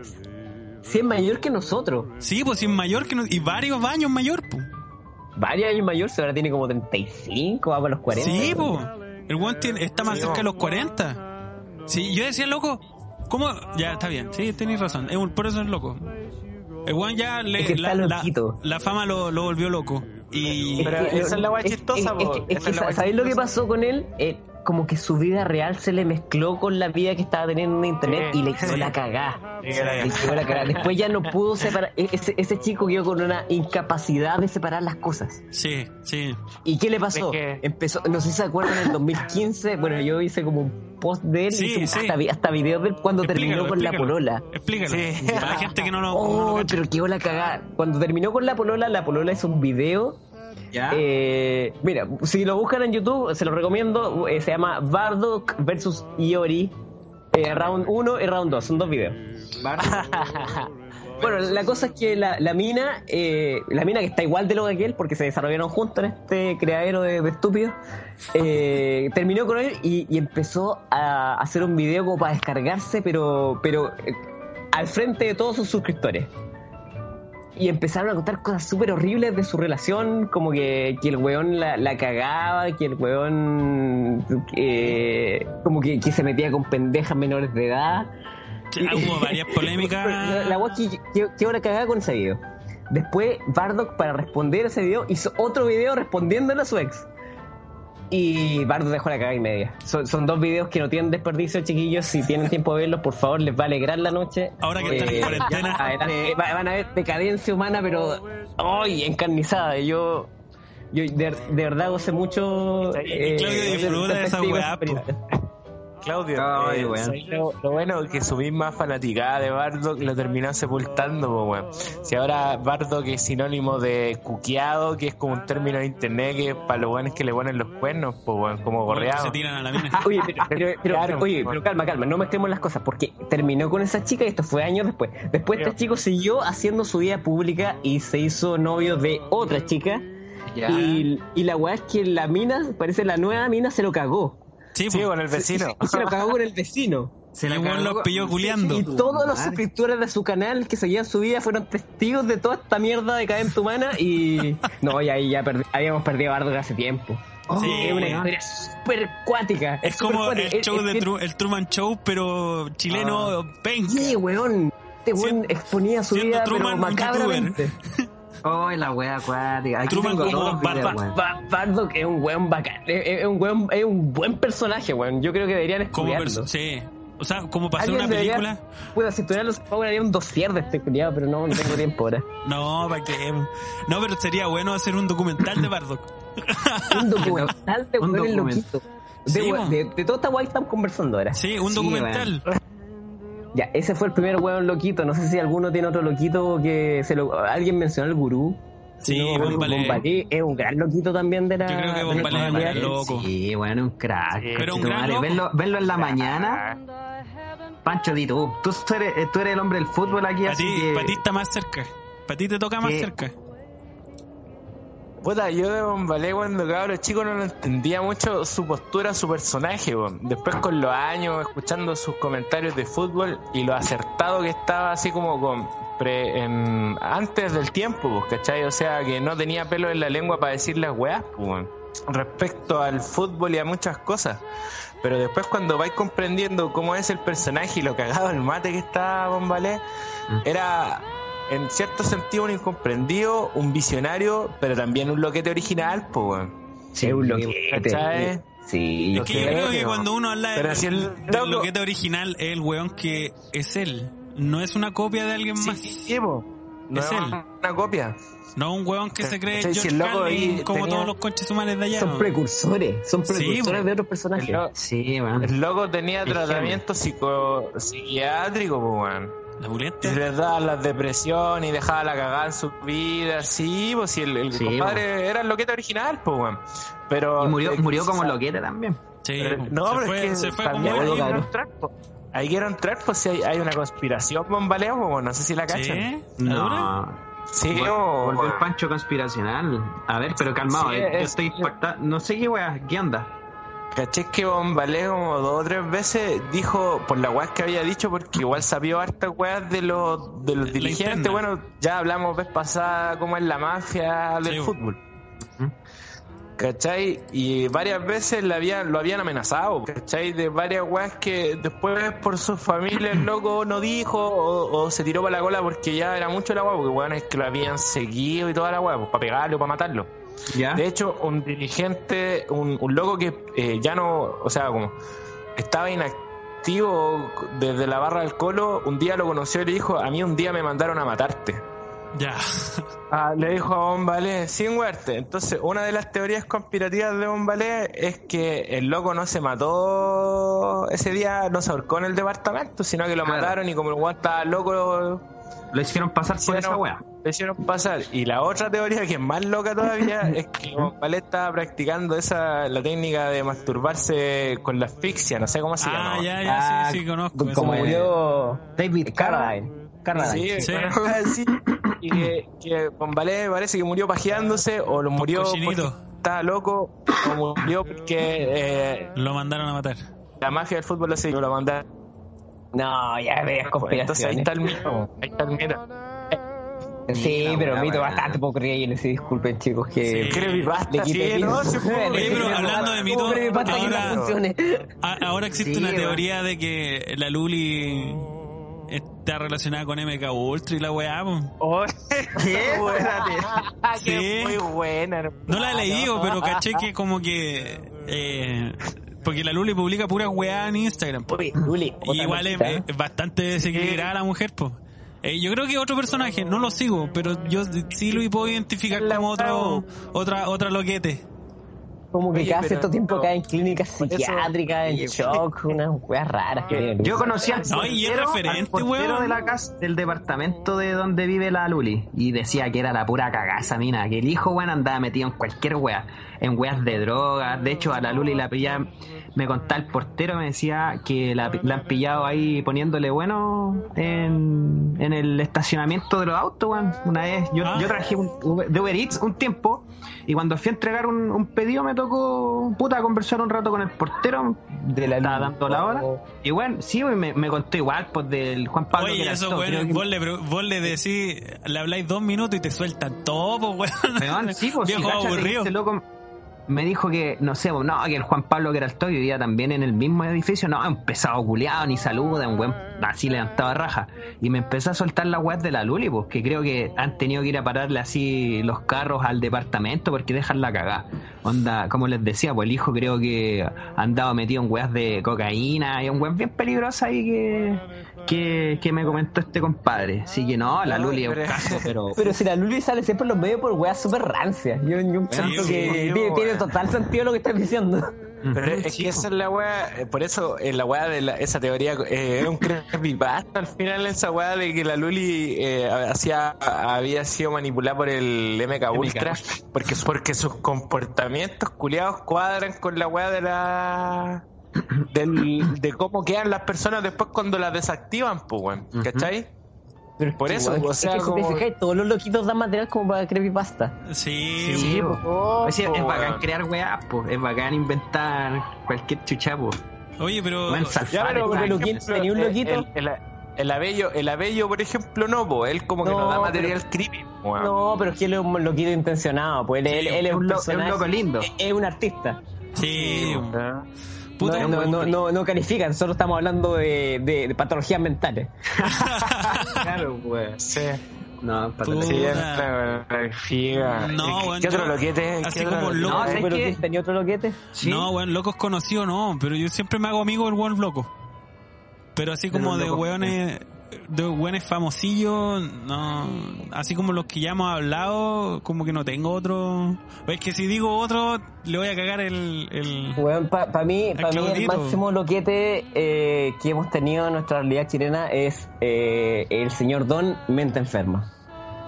Si es mayor que nosotros. Sí, pues si es mayor que... no- y varios años mayor, pues. Varios años mayor, se ahora tiene como 35, va para los 40. Sí, po. El weón tiene- está más Sí, cerca de los 40. Sí, yo decía, loco, ¿cómo? Ya, está bien, sí, tenéis razón. Es un- por eso es loco. El weón ya le, Es que está la, la, loquito. la fama lo, lo volvió loco. Y Pero que- esa es la guay es- chistosa, es- es es es ¿Sabéis lo que pasó con él? Eh, como que su vida real se le mezcló con la vida que estaba teniendo en internet Sí, y le hizo sí. la cagá. Sí, Le hizo la cagá. Después ya no pudo separar. e- Ese, ese chico quedó con una incapacidad de separar las cosas. sí, sí. ¿Y qué le pasó? Es que- Empezó, no sé si se acuerdan, en el 2015, bueno, yo hice como un post de él, Sí, hice un- sí. hasta, hasta videos de él cuando terminó Explícalo, con la polola. Explícalo. Para la gente que no lo, no Oh, lo cacha. pero quedó la cagada. Cuando terminó con la polola, la polola hizo un video ¿Ya? eh, mira, si lo buscan en YouTube, se lo recomiendo. eh, se llama Bardock versus Iori. eh, round 1 y round 2. Son dos videos. Bueno, la cosa es que la, la mina, eh, la mina que está igual de lo de aquel, porque se desarrollaron juntos en este creadero de, de estúpidos, eh, terminó con él y, y empezó a hacer un video como para descargarse, pero, pero al frente de todos sus suscriptores. Y empezaron a contar cosas súper horribles de su relación, como que, que el weón la, la cagaba, que el weón eh, como que, que se metía con pendejas menores de edad. Hubo varias polémicas. La, la weá que, que, ahora cagada con ese video. Después, Bardock, para responder a ese video, hizo otro video respondiéndole a su ex. Y Bardock dejó la cagada y media. Son, son dos videos que no tienen desperdicio, chiquillos. Si tienen tiempo de verlos, por favor, les va a alegrar la noche. Ahora que están en cuarentena. adelante, va- van a ver decadencia humana, pero. ¡Ay! encarnizada. Yo. Yo de, de verdad gocé mucho. eh, Claudio disfruta de esa weá. Claudio, Ay, eh, weón. ¿sabes lo, lo bueno es que su misma fanaticada de Bardock lo terminó sepultando, po, weón. Si ahora Bardock es sinónimo de cuqueado, que es como un término de internet que es para los buenos que le ponen los cuernos, po, weón, como gorreado. Se tiran a la mina. Oye, pero, pero- pero- Claro, oye, bueno. pero calma, calma, no mezclemos las cosas, porque terminó con esa chica y esto fue años después. Después este chico siguió haciendo su vida pública y se hizo novio de otra chica. Y, y la weá es que la mina, parece la nueva mina, se lo cagó. Sí, Sí, con el vecino. Y se lo cagó con el vecino. Se la cagó. los pilló culiando. Y todos los suscriptores de su canal que seguían su vida fueron testigos de toda esta mierda de cadente humana y... No, y ahí ya perdi- habíamos perdido a Bardock hace tiempo. Sí, es una historia súper cuática. Es como el show es de Tru- el Truman Show, pero chileno, penca. Sí, weón. Este weón exponía su vida, pero macabramente. Ay, la wea acuática. Aquí Truman tengo como weón. Bardock es un weón bacán. Es, es un weón, es un buen personaje, weón. Yo creo que deberían estudiarlo. sí. O sea, como para hacer una debería- película. Puedo, si tuviera los Power haría un dossier de este culiado, pero no, no tengo tiempo ahora. No, ¿para qué? No, pero sería bueno hacer un documental de Bardock. Un documental de document- loquitos. De, Sí, mo. de, de toda esta guay estamos conversando ahora. Sí, un Sí, documental. Ya, ese fue el primer weón loquito. No sé si alguno tiene otro loquito que se lo. Alguien mencionó el gurú. Sí, No, Bombalé. Bombalé es un gran loquito también de la. Yo creo que Bombalé la es un comunidad. gran loco. Sí, bueno, un crack. Sí, pero un gran loco. Verlo, verlo en la mañana. Pancho, di tú. Tú eres, eh, tú eres el hombre del fútbol aquí, Para así ti, que... pa' ti está más cerca. Para ti te toca más ¿Qué? cerca. Puta, yo de Bombalé cuando cabro chico no lo entendía mucho su postura, su personaje. Después con los años, escuchando sus comentarios de fútbol y lo acertado que estaba así como con pre- en- antes del tiempo, pues, ¿cachai? O sea, que no tenía pelo en la lengua para decir las weas, pues, weón. respecto al fútbol y a muchas cosas. Pero después cuando vais comprendiendo cómo es el personaje y lo cagado el mate que está Bombalé, era en cierto sentido un incomprendido, un visionario, pero también un loquete original, pues, weón. Sí, un loquete. ¿Cachai? Sí. Es que yo creo que no. cuando uno habla Pero de, si el del loco- loquete original es el weón que es él. No es una copia de alguien más. Sí, po. No Es es, él. una copia. No un weón que se cree ¿Cachai? Si George el loco Carlin ahí como tenía- todos los conches humanos de allá. Son precursores. Son precursores de otros personajes. El, lo- Sí, weón. el loco tenía tratamiento psico, psiquiátrico, pues, weón. La Y pulenta. se les daba la depresión y dejaba la cagada en su vida, sí, pues si el, el Sí, compadre era el loquete original, pues, weón. Pero. Y murió, eh, muro como loquete también. Sí, pero- po. no, se pero fue, es que se fue como también él, ahí entrar, pues. Ahí quiero entrar, pues si hay, hay una conspiración bombaleo, pues, no sé si la cachan. ¿Sí? No. Sí, o- Volvió el pancho conspiracional. A ver, pero calmado, Sí, eh, yo es- estoy impactado. No sé qué weá, ¿qué onda? ¿Caché que Bombalé como dos o tres veces dijo por la weas que había dicho? Porque igual sabió hartas weas de los, de los La dirigentes. interna. Bueno, ya hablamos vez pasada cómo es la mafia del Sí, fútbol. ¿Cachai? Y varias veces le habían, lo habían amenazado, ¿cachai? De varias weas que después por su familia el loco no dijo o, o se tiró para la cola porque ya era mucho la wea, porque weón es que lo habían seguido y toda la wea, pues para pegarlo, para matarlo. ¿Ya? De hecho, un dirigente, un, un loco que eh, ya no, o sea, como estaba inactivo desde la barra del colo, un día lo conoció y le dijo, a mí un día me mandaron a matarte. Ya. Ah, le dijo a Bombalé, sin muerte. Entonces, una de las teorías conspirativas de Bombalé es que el loco no se mató ese día, no se ahorcó en el departamento, sino que lo Claro. mataron y como el weón estaba loco, Lo hicieron pasar por esa weá. Le hicieron pasar. Y la otra teoría, que es más loca todavía, es que Bombalé estaba practicando esa la técnica de masturbarse con la asfixia, no sé cómo se Ah, llama. ya, ya, Ah, sí, sí, conozco. Como murió David Carradine. Carradine. Sí, Sí. Y que, que Bombalé parece que murió pajeándose, o lo murió cochinito. porque estaba loco, o murió porque eh, Lo mandaron a matar. la mafia del fútbol lo siguió, lo mandaron. No, ya veas Entonces ahí conspiraciones. está el mito. Ahí está el mito. Sí, pero mito bastante poco creíble, sí, disculpen chicos, que Sí. Creepypasta, sí, no, sí, Le Oye, quité pero hablando de mito, ¿Cómo creepypasta que no ahora- Ahora existe Sí, una teoría de que la Luli está relacionada con MK Ultra y la weá, po. Oye, ¿Qué? buena, Sí. que muy buena. hermano. No la he leído, pero caché que como que... eh, porque la Luli publica pura weá en Instagram. Uy, Luli, Y igual es, es bastante desequilibrada la mujer, pues. Yo creo que otro personaje, no lo sigo, pero yo sí lo puedo identificar La como otro, otra, otra loquete. Como que Oye, cada cierto tiempo no. cae en clínicas psiquiátricas, en Oye, shock, unas weas raras que tienen. Yo conocí al No, y es portero, referente, al portero weón. de la casa, del departamento de donde vive la Luli. Y decía que era la pura cagaza, mina. Que el hijo, weón, andaba metido en cualquier wea. En weas de drogas. De hecho, a la Luli la pilla Me contaba el portero, me decía que la, la han pillado ahí poniéndole bueno en, en el estacionamiento de los autos, weón. Una vez, yo, Ah. yo trabajé un, Uber- de Uber Eats un tiempo. Y cuando fui a entregar un, un pedido me tocó, puta, conversar un rato con el portero. De la Estaba dando la hora. Y bueno, sí, me, me contó igual, pues del Juan Pablo. Oye, eso, todo, que- vos, le, vos le decís, le habláis dos minutos y te sueltan todo, pues, weón. Weón, sí, pues, sí, Viejo que aburrido. este loco me dijo que, no sé, no, que el Juan Pablo que era el toyo vivía también en el mismo edificio, no, un pesado culiado, ni saluda, un buen así levantaba raja. Y me empezó a soltar la web de la Luli, pues, que creo que han tenido que ir a pararle así los carros al departamento porque dejan la cagada. Onda, como les decía, pues el hijo creo que andaba metido en weas de cocaína y un web bien peligrosa ahí que, que, que me comentó este compadre. Así que no, la No, Luli es un pero- caso, pero... Pero si la Luli sale siempre en los medios por weas súper rancias. Yo, yo siento sí, que sí, tiene, total sentido lo que estás diciendo. Pero es que esa es la weá, eh, por eso eh, la weá de la- esa teoría eh, era un creepypasta al final esa weá de que la Luli eh, hacía, había sido manipulada por el MK Ultra porque, porque sus comportamientos culiados cuadran con la weá de la del, de cómo quedan las personas después cuando las desactivan, pues weón, ¿cachai? Pero es Por que, eso, o es sea, que si te como- fijáis, todos los loquitos dan material como para creepypasta. Sí, Sí, po. Oh, O sea, es bacán crear weas, pues. Es bacán inventar cualquier chuchapo. Oye, pero... Ya, pero tenía un loquito. El, el, el abello, el abello, por ejemplo, no, po, él como que No, no da pero- material creepy, weón. No, pero es que él es un loquito intencionado. Pues él, Sí, él- él es es un un lo- es un personaje. loco lindo. Es, es un artista. Sí. Puta, no, no, no, no, no califican, solo estamos hablando de, de- de patologías mentales. Claro, pues. Sí. No, weón, figa. No, ¿Qué- weón, ¿Qué otro loquete? así ¿Qué otro como loco. No, ¿sabes ¿Pero que tenía otro loquete? Sí. No, weón, locos conocidos no, pero yo siempre me hago amigo del weón loco. Pero así De como de locos. weones, de weones famosillos, no, así como los que ya hemos hablado, como que no tengo otro. Es que si digo otro, le voy a cagar el... el... Bueno, para mí, El pa mí el máximo loquete eh, que hemos tenido en nuestra realidad chilena es eh, el señor Don Mente Enferma.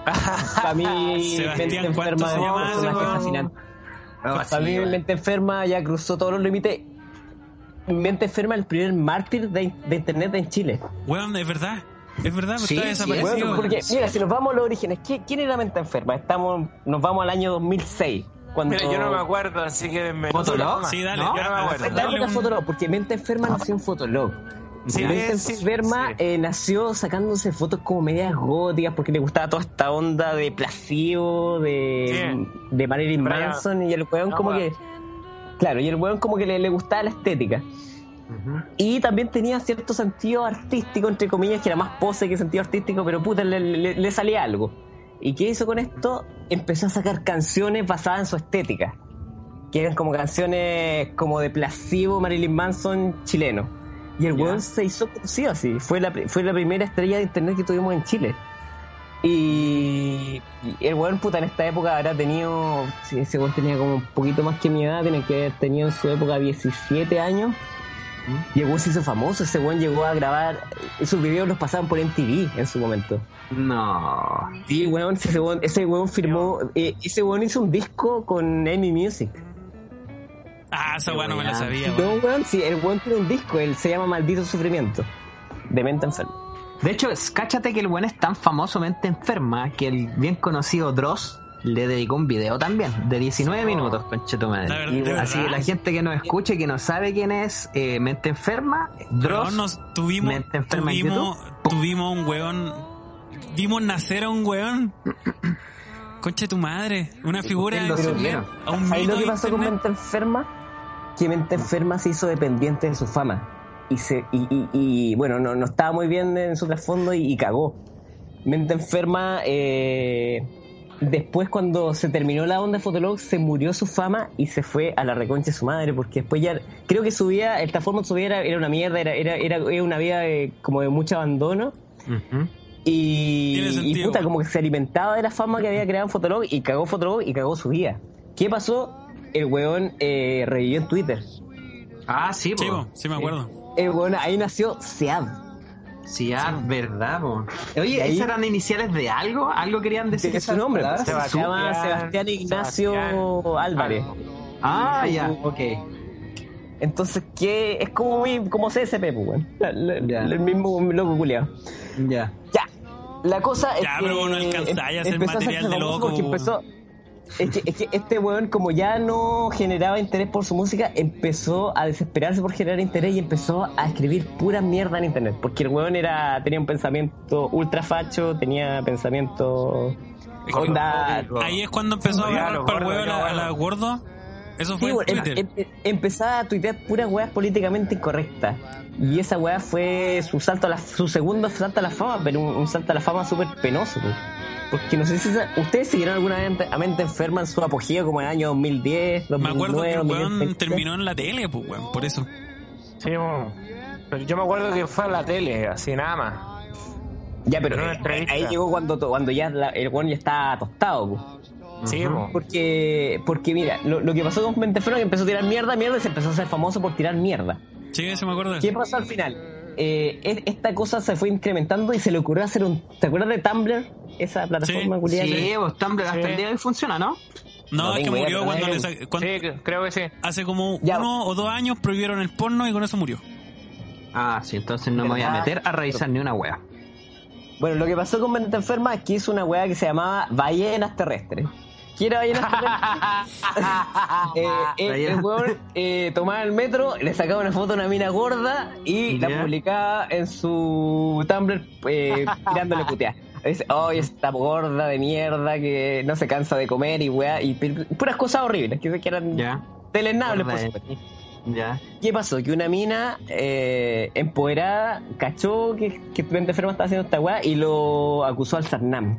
Para mí, Mente ¿cuánto Enferma es un personaje fascinante. Oh, Para mí. Mente Enferma ya cruzó todos los límites. Mente Enferma es el primer mártir de, de internet en Chile. Weón, es verdad, es verdad, pero Sí, está sí, desaparecido. Bueno, porque, mira, si nos vamos a los orígenes, ¿quién, quién era Mente Enferma? Estamos, nos vamos al año 2006. Cuando Mira, yo no me acuerdo, así que me ¿Fotolog? Sí, dale, ¿No? Yo no me acuerdo. Dale época un- Fotolog, porque Mente Enferma nació en Fotolog. Sí, Mente sí, Enferma sí. eh, nació sacándose fotos como medias góticas porque le gustaba toda esta onda de placebo, de, Sí. de Marilyn Manson y el weón No, como weón. que... Claro, y el weón como que le, le gustaba la estética. Y también tenía cierto sentido artístico, entre comillas, que era más pose que sentido artístico, pero puta, le, le- le salía algo. ¿Y qué hizo con esto? Empezó a sacar canciones basadas en su estética. Que eran como canciones como de placebo Marilyn Manson chileno. Y el Ya. weón se hizo conocido así. Fue la, fue la primera estrella de internet que tuvimos en Chile. Y, y el weón, puta, en esta época habrá tenido. Si ese weón tenía como un poquito más que mi edad, tiene que haber tenido en su época 17 años. Y el weón se hizo famoso. Ese weón llegó a grabar. Sus videos los pasaban por MTV en su momento. No. Sí, weón, ese weón, ese weón firmó. eh, ese weón hizo un disco con Amy Music. Ah, esa weón no me la sabía, No, weón. sí, el weón tiene un disco. Él se llama Maldito Sufrimiento. De mente enferma. De hecho, cáchate que el buen es tan famosamente enferma que el bien conocido Dross le dedicó un video también, de 19 minutos, conche tu madre. La verdad, Y bueno, Así que la gente que nos escuche y que no sabe quién es eh, Mente Enferma, Dross, nos tuvimos, Mente enferma en tuvimos, tuvimos un weón vimos nacer a un weón. Concha de tu madre, una figura de ¿Por qué lo internet, supieron? a un ¿Sabes mito lo que pasó con internet. Mente Enferma? Que Mente Enferma se hizo dependiente de su fama. Y, se, y, y- y, bueno, no, no estaba muy bien en su trasfondo y, y cagó. Mente Enferma, eh, después cuando se terminó la onda de Fotolog, se murió su fama y se fue a la reconcha de su madre, porque después ya, creo que su vida, esta forma de su vida era, era una mierda, era, era, era, era una vida de- como de mucho abandono. Ujú. Y, puta, como que se alimentaba de la fama que había creado en Fotolog y cagó Fotolog y cagó su vida. ¿Qué pasó? El weón eh, revivió en Twitter. Ah, sí, po. Sí, po, sí me acuerdo. El weón, ahí nació Sead. Sí, ah, verdad, po. Oye, ahí- ¿esas eran iniciales de algo? ¿Algo querían decir? Es su nombre, palabras? pues, se llama Sebastián, Sebastián Ignacio Sebastián. Álvarez. Ah, ya, ok. Entonces, ¿qué? Es como, como CSP, pues, Ya. El mismo loco culiado. Ya. Ya. La cosa es Ya, que. pero vos no alcanzáis a hacer material de famoso loco, porque empezó. Es que, es que este weón, como ya no generaba interés por su música, empezó a desesperarse por generar interés y empezó a escribir pura mierda en internet. Porque el weón era, tenía un pensamiento ultra facho, tenía pensamiento. Es que Onda. Ahí es cuando empezó a Sí, agarrar para el huevo a la, gordo. Eso fue weón, en em- Twitter. em- empezaba a tuitear puras weas políticamente incorrectas. Y esa wea fue su salto a la, su segundo salto a la fama, pero un, un salto a la fama súper penoso. pues. Porque no sé si ustedes siguieron alguna vez a mente enferma en su apogeo como en el año 2010, 2009, Me acuerdo que el weón 2020. terminó en la tele, pues, weón, por eso. Sí, pero yo me acuerdo que fue a la tele, así nada más. Ya, pero eh, ahí llegó cuando, to- cuando ya la- el weón ya estaba tostado. pues. Sí. Porque, porque mira, lo, lo que pasó con Mente que empezó a tirar mierda, mierda y se empezó a hacer famoso por tirar mierda. Sí, eso me acuerdo de ¿Qué eso. pasó al final? Eh, es- esta cosa se fue incrementando y se le ocurrió hacer un. ¿Te acuerdas de Tumblr? Esa plataforma Sí. culiada Sí, que- pues Tumblr hasta Sí. el día de hoy funciona, ¿no? No, No es que murió cuando le sa- cuando- Sí, creo que sí. hace como Ya. uno o dos años prohibieron el porno y con eso murió. Ah, sí, entonces no me voy a meter a revisar ni una wea. Bueno, lo que pasó con Mente Enferma es que hizo una weá que se llamaba Ballenas Terrestres. ¿Qué era Ballenas Terrestres? Eh, el, el Ballenas. weón eh, tomaba el metro, le sacaba una foto a una mina gorda y la publicaba en su Tumblr eh, tirándole putear. Dice, oh, esta gorda de mierda que no se cansa de comer y weá, y puras cosas horribles que, que eran telenables, por Gorda de- supuesto. ya. ¿Qué pasó? Que una mina eh, empoderada cachó que, que Enferma estaba haciendo esta weá y lo acusó al Sarnam.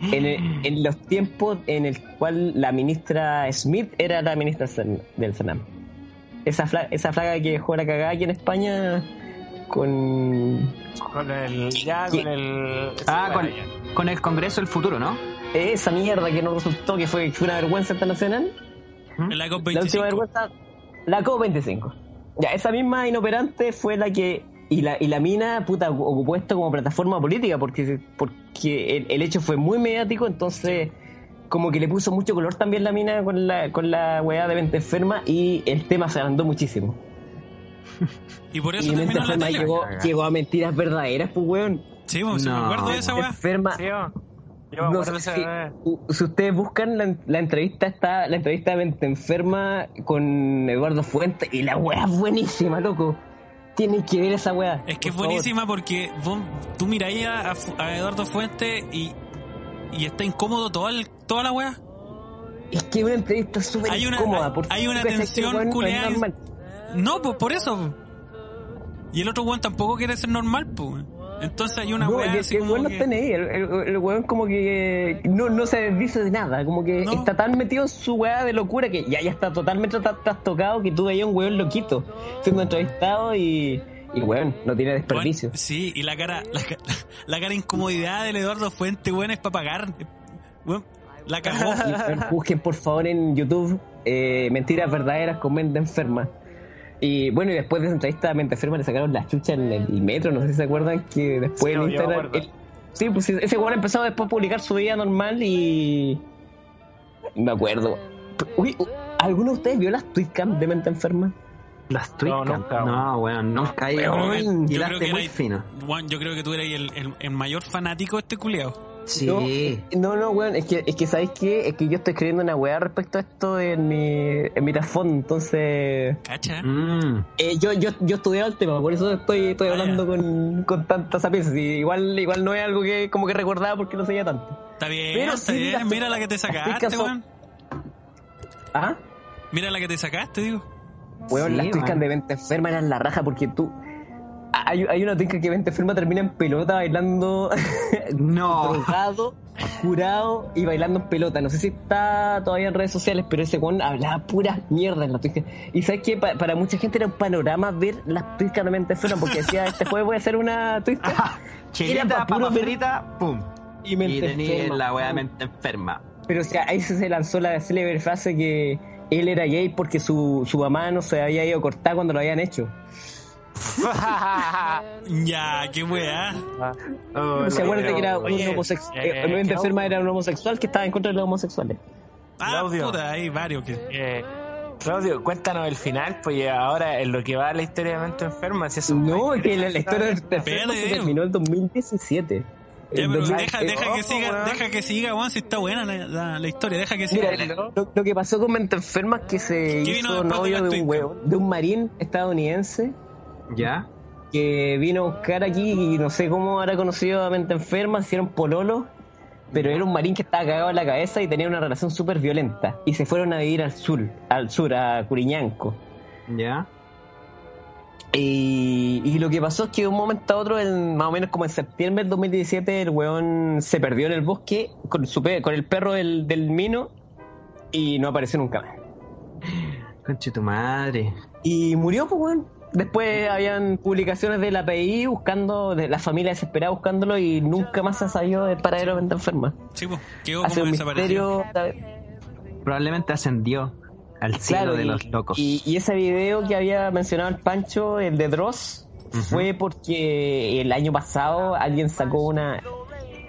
En, el- en los tiempos en el cual la ministra Smith era la ministra del Sarnam. Esa, fla- esa flaga que dejó la cagada aquí en España con Con el. Ya, con el. Ah, con, el Congreso del Futuro, ¿no? esa mierda que no resultó que fue, fue una vergüenza internacional. La La última COP25. vergüenza, la COP25. Ya, esa misma inoperante fue la que. Y la, y la mina, puta, ocupó esto como plataforma política porque, porque el, el hecho fue muy mediático, entonces como que le puso mucho color también la mina con la, con la weá de mente enferma y el tema se agrandó muchísimo. Y por eso Y mente la llegó, llegó a mentiras verdaderas, pues weón. Sí, pues, sí me No. acuerdo de esa weá. Enferma. Sí, yo. No si, si ustedes buscan la, la entrevista está la entrevista de Mente Enferma con Eduardo Fuentes y la weá es buenísima, loco. Tienen que ver esa weá. Es que es por favor. buenísima porque vos, tú miráis a, a Eduardo Fuente y, y está incómodo toda, el- toda la weá. Es que una entrevista súper incómoda. hay- hay una tensión normal. No, pues por eso. Y el otro weón tampoco quiere ser normal, pues. Entonces hay una No, weá que, así que el como que-. El, el- el weón como que no, no se desdice de nada. Como que No. está tan metido en su weá de locura que ya, ya está totalmente tra- trastocado que tú veías un weón loquito siendo entrevistado y, y weón, no tiene desperdicio. Weón, sí, y la cara, la, la cara de incomodidad del Eduardo Fuente, weón, es para pagar. Weón, la cagó. Busquen por favor en YouTube eh, Mentiras Verdaderas con Mente Enferma. Y bueno, y después de esa entrevista a Mente Enferma le sacaron la chucha en el metro, no sé si se acuerdan que después Sí, en me Instagram... él- sí, pues ese weón empezó después a publicar su vida normal y... Me acuerdo. Uy, ¿alguno de ustedes vio las tweetcam de Mente Enferma? Las tweetcam. nunca, No, weón, nunca. Weón, yo creo que muy era- fino. Weón, yo creo que tú eres el, el, el mayor fanático de este culiao. Sí. No, no, weón, es que, es que ¿sabéis qué? Es que yo estoy escribiendo una weá respecto a esto en mi, en mi trasfondo, entonces... ¿Cacha? Mm. Eh, yo, yo, yo estudié el tema, por eso estoy, estoy Ah, hablando con, con tanta sapiencia. y igual, igual no es algo que como que recordaba porque no sabía tanto. Está bien, Pero está sí, bien. las- Mira la que te sacaste, son- weón. ¿Ah? Mira la que te sacaste, digo. Weón, Sí, las tuicas de venta enferma eran la raja porque tú... Hay, hay una tuica que venta enferma termina en pelota bailando No. drogado, curado y bailando en pelota. No sé si está todavía en redes sociales, pero ese weón hablaba puras mierdas en la tuica. Y sabes que para mucha gente era un panorama ver las tuicas de mente enferma porque decía, este jueves voy a hacer una tuica. Pa' Chilita, puro papa frita, pum. Y Y mente tenía enferma. la wea mente enferma. Pero o sea, ahí se se lanzó la célebre frase que él era gay porque su, su mamá no se había ido a cortar cuando lo habían hecho. Ya, qué weá. ¿Se acuerdan que era un homosexual? eh, Eh, mente ¿qué enferma era un homosexual que estaba en contra de los homosexuales. Ah, Claudio. puta, hay varios que. Eh, Claudio, cuéntanos el final, pues ahora en lo que va la historia de mente enferma, si es un No, es que la, la historia del enfermo se Espérate. terminó en 2017. Ya, pero 2000 deja, deja que ojo, siga, weón. deja que siga, weón, si está buena la, la- la historia, deja que siga. Mira, lo, lo que pasó con Mente Enferma es que se ¿Qué vino hizo de novio la de un huevo, de un marín estadounidense ¿Ya? que vino a buscar aquí y no sé cómo habrá conocido a Mente Enferma, hicieron pololo, pero era un marín que estaba cagado en la cabeza y tenía una relación súper violenta. Y se fueron a vivir al sur, al sur, a Curiñanco. ¿Ya? Y, y lo que pasó es que de un momento a otro, en, más o menos como en septiembre del 2017, el weón se perdió en el bosque con, su pe- con el perro del, del mino y no apareció nunca más. Conche tu madre. Y murió, pues, weón. Después habían publicaciones de la PI buscando, de la familia desesperada buscándolo y nunca más se sabido del paradero de venta enferma. Sí, pues, quedó como un misterio. Probablemente ascendió al cielo Claro, de y, los locos. y- y ese video que había mencionado el Pancho, el de Dross, fue porque el año pasado alguien sacó una.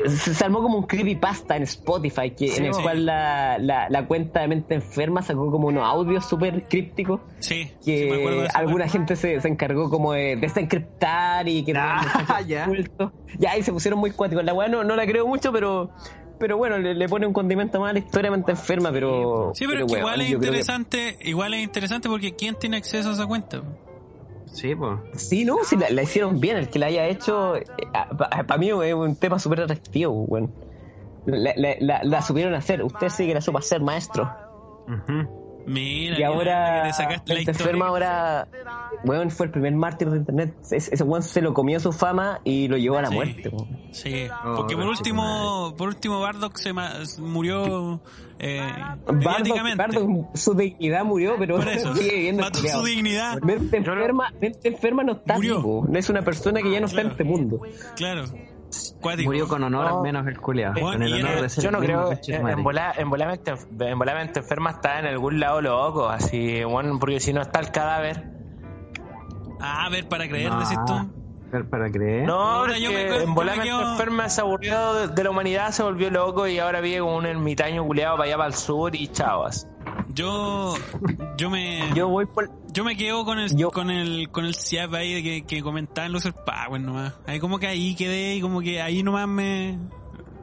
Se armó como un creepypasta en Spotify, que, en el Sí. cual la, la, la cuenta de mente enferma sacó como unos audios súper crípticos Sí, que me acuerdo de alguna gente se, se encargó como de desencriptar y que Ah, ya. Ya, y se pusieron muy cuáticos. La weá no, no la creo mucho, pero pero bueno, le, le pone un condimento más a la historia de mente enferma, pero... Sí, pero, igual es que- interesante, igual es interesante porque ¿quién tiene acceso a esa cuenta? Sí, pues. Sí, no, sí, la, la hicieron bien. El que la haya hecho, para mí es un tema súper atractivo. La, la, la, la supieron hacer. Usted sí que la supo hacer, maestro. Mira, Y ahora, que sacaste la enferma ahora, weón, fue el primer mártir de internet. Ese, weón se lo comió su fama y lo llevó a la Sí. muerte, weón. Sí, Oh, porque por último, por último Bardock se ma- murió eh, Bardock, su dignidad murió, pero Por eso, sigue viviendo mató su dignidad. Mente enferma, mente enferma no está Murió. vivo. No es una persona que ya no está en este mundo. Claro. Cuático. Murió con honor, No. al menos el culeado. Bueno, el honor de ser Yo no creo, en, enferma está en algún lado loco, así, bueno, porque si no está el cadáver. Ah, a ver, para creer, No. decís tú. Para creer. No, Ahora porque yo me- yo en quedo- enferma se aburrió de, de la humanidad, se volvió loco y ahora vive como un ermitaño culeado para allá para el sur y chavas. Yo, yo me, yo, Yo voy por. me quedo con el, Yo- con el, con el SIAP ahí que, que comentaba en Loser Power nomás. Ahí como que ahí quedé y como que ahí nomás me,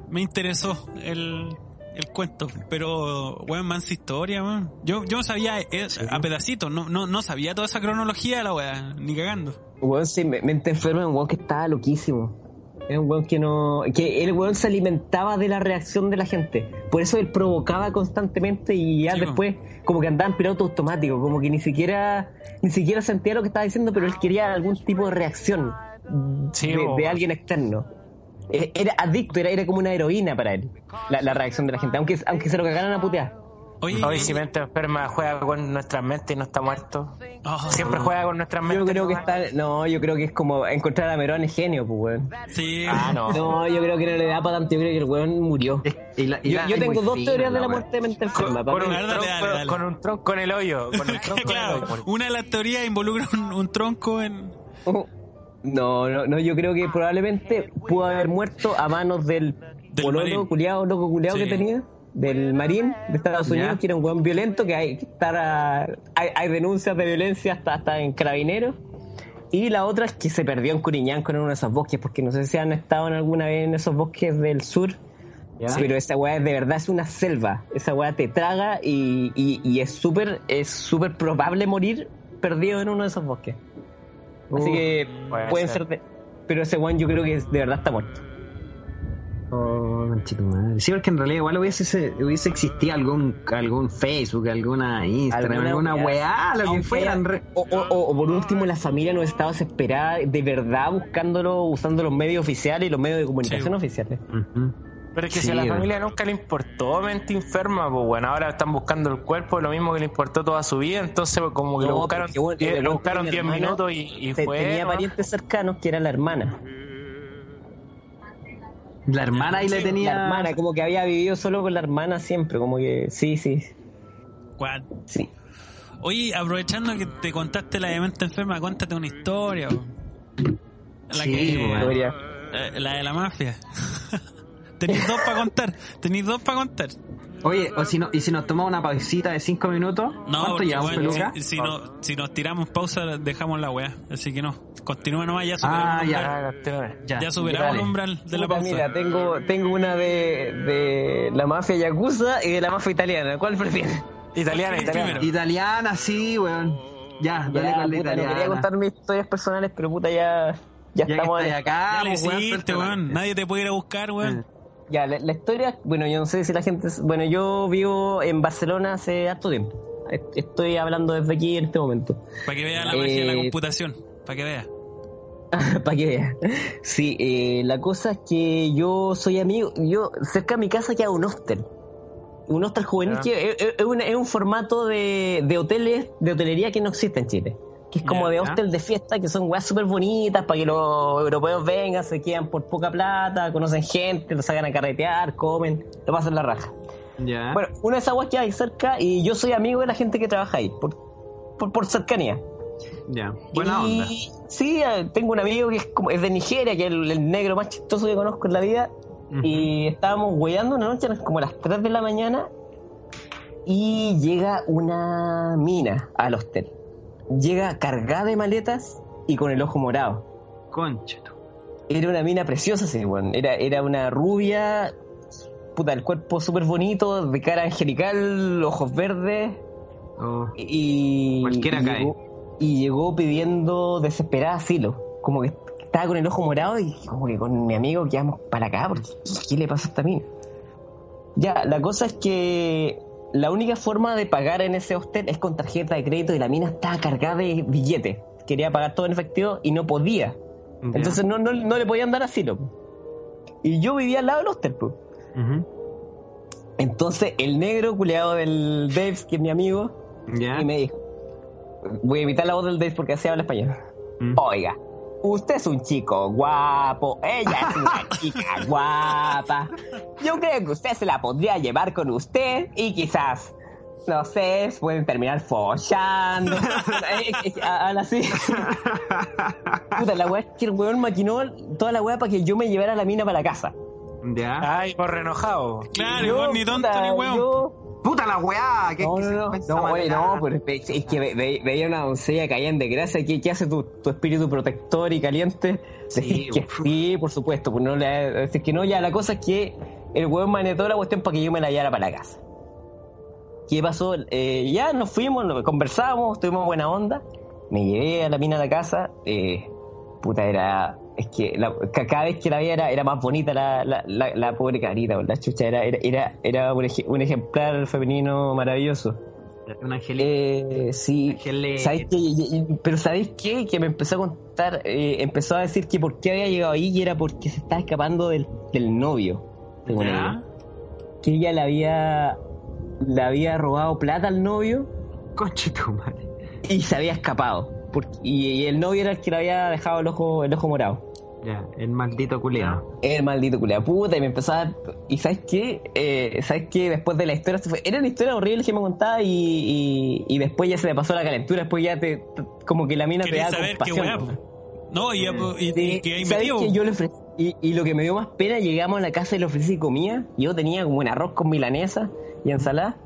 me interesó el, el cuento. Pero, weón, mansa historia, weón. Yo, yo sabía eh, a pedacitos, no, no, no sabía toda esa cronología de la weá, ni cagando. Weón, sí, me- mente enferma un weón que estaba loquísimo. Es un weón que no. que el weón se alimentaba de la reacción de la gente. Por eso él provocaba constantemente y ya Sí, después, como que andaba en piloto automático, como que ni siquiera. ni siquiera sentía lo que estaba diciendo, pero él quería algún tipo de reacción Sí, de, bo. de alguien externo. E- Era adicto, era, era como una heroína para él, la, la reacción de la gente, aunque, aunque se lo cagaran a putear. Oye, Hoy si mente enferma juega con nuestras mentes y no está muerto. oh, Siempre juega con nuestras mentes. Yo creo que ¿no? está. No, yo creo que es como encontrar a Merón es genio, pues weón. Sí, Ah, no. No, yo creo que no le da para tanto, yo creo que el weón murió. Y la- y Yo, la- yo es tengo dos teorías de la muerte de mente Con, enferma. con un tronco, dale, dale. con un tronco en el hoyo. Con un tronco claro, en el hoyo. una de las teorías involucra un, un tronco en... No, no, no, yo creo que probablemente pudo haber muerto a manos del, Del pololo culiado, loco culiado Sí. que tenía, del marín de Estados. Unidos, que era un weón violento, que hay que estar a- hay, hay denuncias de violencia hasta, hasta en carabineros. Y la otra es que se perdió en Curiñanco en uno de esos bosques, porque no sé si han estado en alguna vez en esos bosques del sur. Pero esa weá de verdad es una selva. Esa weá te traga y, y, y es súper es súper probable morir perdido en uno de esos bosques. Así que puede pueden ser. ser. de- pero ese weón yo creo que de verdad está muerto. Oh, conchetumadre. Sí, porque en realidad igual hubiese, hubiese existido algún, algún Facebook, alguna Instagram, alguna, Alguna weá, lo que fuera. re- O, o- o- o por último, la familia no estaba desesperada de verdad buscándolo, usando los medios oficiales y los medios de comunicación Sí. oficiales. Pero es que Sí, si a la familia nunca le importó mente enferma, pues bueno, ahora están buscando el cuerpo, lo mismo que le importó toda su vida, entonces pues, como que No, lo buscaron, porque, bueno, diez- el lo weón buscaron tenía 10 hermana, minutos y, y fue. tenía ¿no? parientes cercanos que era la hermana. La hermana ahí le Sí, tenía. La hermana, como que había vivido solo con la hermana siempre, como que sí, sí, What? sí. Oye, aprovechando que te contaste la de mente enferma, cuéntate una historia. La Sí, que-. Historia. eh, la de la mafia. Tenéis dos para contar. Tenéis dos para contar. Oye, o si no, y si nos tomamos una pausita de 5 minutos, No, ¿cuánto porque, llevamos, bueno, peluca? si, si, no- si nos tiramos pausa, dejamos la weá. Así que no. Continúa nomás, ya superamos, Ah, el, ya. umbral, continúe. ya superamos dale. el umbral de la pausa. Mira, tengo, tengo una de, de la mafia yakuza y de la mafia italiana. ¿Cuál prefieres? Italiana, ¿Cuál italiana. primero? Italiana, sí, weón. Ya, dale Ya, con la puta, no quería italiana. contar mis historias personales, pero puta, ya, ya, ya que estamos estáis en- acá, Ya le pues, hiciste, weón. Nadie te puede ir a buscar, weón. Ya, la, la historia, bueno, yo no sé si la gente... Bueno, yo vivo en Barcelona hace harto tiempo. Est- Estoy hablando desde aquí en este momento. Para que vea la magia de la Eh, computación. Para que vea. Para que veas. Sí, eh, la cosa es que yo soy amigo, yo cerca de mi casa queda un hostel. Un hostel juvenil que es, es- es un, es un formato de, de hoteles, de hotelería que no existe en Chile. Que es como de hostel de fiesta, que son weas súper bonitas para que los europeos vengan, se quedan por poca plata, conocen gente, los sacan a carretear, comen, lo pasan la raja. Bueno, una de esas weas que hay cerca y yo soy amigo de la gente que trabaja ahí, por, por, por cercanía. ya. Buena Y- onda. Sí, eh, tengo un amigo que es, como, es de Nigeria, que es el, el negro más chistoso que conozco en la vida. Y estábamos hueando una noche, como las 3 de la mañana, y llega una mina al hostel. Llega cargada de maletas y con el ojo morado. Concha. Era una mina preciosa, sí, weón. Era, era una rubia, puta, el cuerpo súper bonito, de cara angelical, ojos verdes. Oh. Y, Cualquiera y cae. Llegó, y llegó pidiendo desesperada asilo. Como que estaba con el ojo morado y como que con mi amigo quedamos para acá. Porque, ¿Qué le pasa a esta mina? Ya, la cosa es que la única forma de pagar en ese hostel es con tarjeta de crédito y la mina estaba cargada de billetes. Quería pagar todo en efectivo y no podía. Entonces no, no, no le podían dar asilo. Y yo vivía al lado del hostel. pues. Entonces el negro culeado del Dave, que es mi amigo, y me dijo, voy a imitar la voz del Dave porque así habla español. Mm. Oiga, usted es un chico guapo, ella es una chica guapa. Yo creo que usted se la podría llevar con usted y quizás, no sé, pueden terminar follando. Eh, eh, Habla así. Puta, la weá es que el weón maquinó toda la weá para que yo me llevara a la mina para la casa. Ya. Ay, por enojado. Claro, Yo, ni tonto puta, ni weón. yo- Puta la weá. ¿qué- No, no, no, no, oye, no, pero es es que ve- ve- veía una doncella caía en desgracia. ¿Qué, qué hace tu, tu espíritu protector y caliente? Sí, que sí, por supuesto. Pues no le, decir que no, ya la cosa es que el hueón manetó la cuestión para que yo me la llevara para la casa. ¿Qué pasó? Eh, ya nos fuimos, conversamos, tuvimos buena onda. Me llevé a la mina a la casa. Eh, puta, era. Es que la- ca- cada vez que la veía era, era más bonita la, la, la, la pobre carita, la chucha. Era, era, era, era un, ej- un ejemplar femenino maravilloso. Un angelito. Eh, sí, pero ¿sabéis qué? Que me empezó a contar, eh, empezó a decir que por qué había llegado ahí y era porque se estaba escapando del, del novio. según ella. Que ella le había, le había robado plata al novio Concha tu madre. y se había escapado. Porque- y, y el novio era el que le había dejado el ojo, el ojo morado. Ya, el maldito culeado. El maldito culea puta, y me empezó a dar- ¿Y sabes qué? Eh, ¿Sabes qué? Después de la historia se fue. Era una historia horrible que me contaba y, y, y después ya se le pasó la calentura. Después ya te. te- como que la mina te da compasión. ¿no? y, y, y, Sí, que ahí ¿sabes metido. qué? Yo le ofrecí. Y, y lo que me dio más pena, llegamos a la casa y le ofrecí comida. Yo tenía como un arroz con milanesa y ensalada.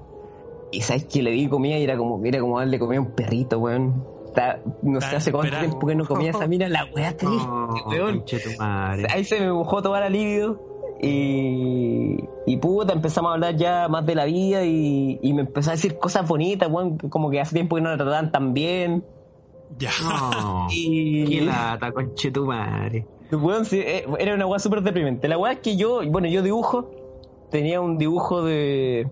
Y sabes que le di comida y era como, era como darle comida a un perrito, weón. Está- no sé hace cuánto tiempo que no comía esa mina, la weá triste, Oh, weón. concha tu madre. Ahí se me mojó toda la libido Y, y puta, empezamos a hablar ya más de la vida y, y me empezó a decir cosas bonitas, weón, como que hace tiempo que no la trataban tan bien. Ya. No. Y, Qué lata, conche tu madre. Weón, sí, eh, era una weá súper deprimente. La weá es que yo, bueno, yo dibujo, tenía un dibujo de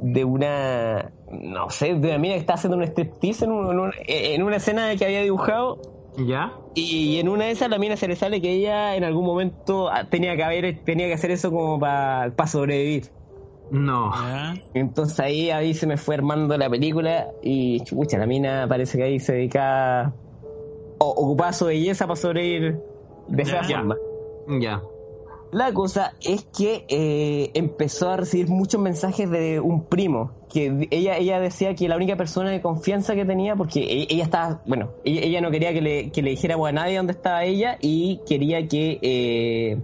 de una, no sé, de una mina que estaba haciendo un striptease en, un- en un- en una escena que había dibujado ¿Ya? y en una de esas la mina se le sale que ella en algún momento ah, tenía que haber, tenía que hacer eso como para sobrevivir. No. Ya. Entonces ahí, ahí se me fue armando la película y chucha, la mina parece que ahí se dedicaba o ocupaba su belleza para sobrevivir de esa Ya. forma. Ya. La cosa es que eh, empezó a recibir muchos mensajes de un primo, que ella, ella decía que la única persona de confianza que tenía, porque e- ella estaba, bueno, ella, ella no quería que le, que le dijéramos a nadie dónde estaba ella y quería que... eh,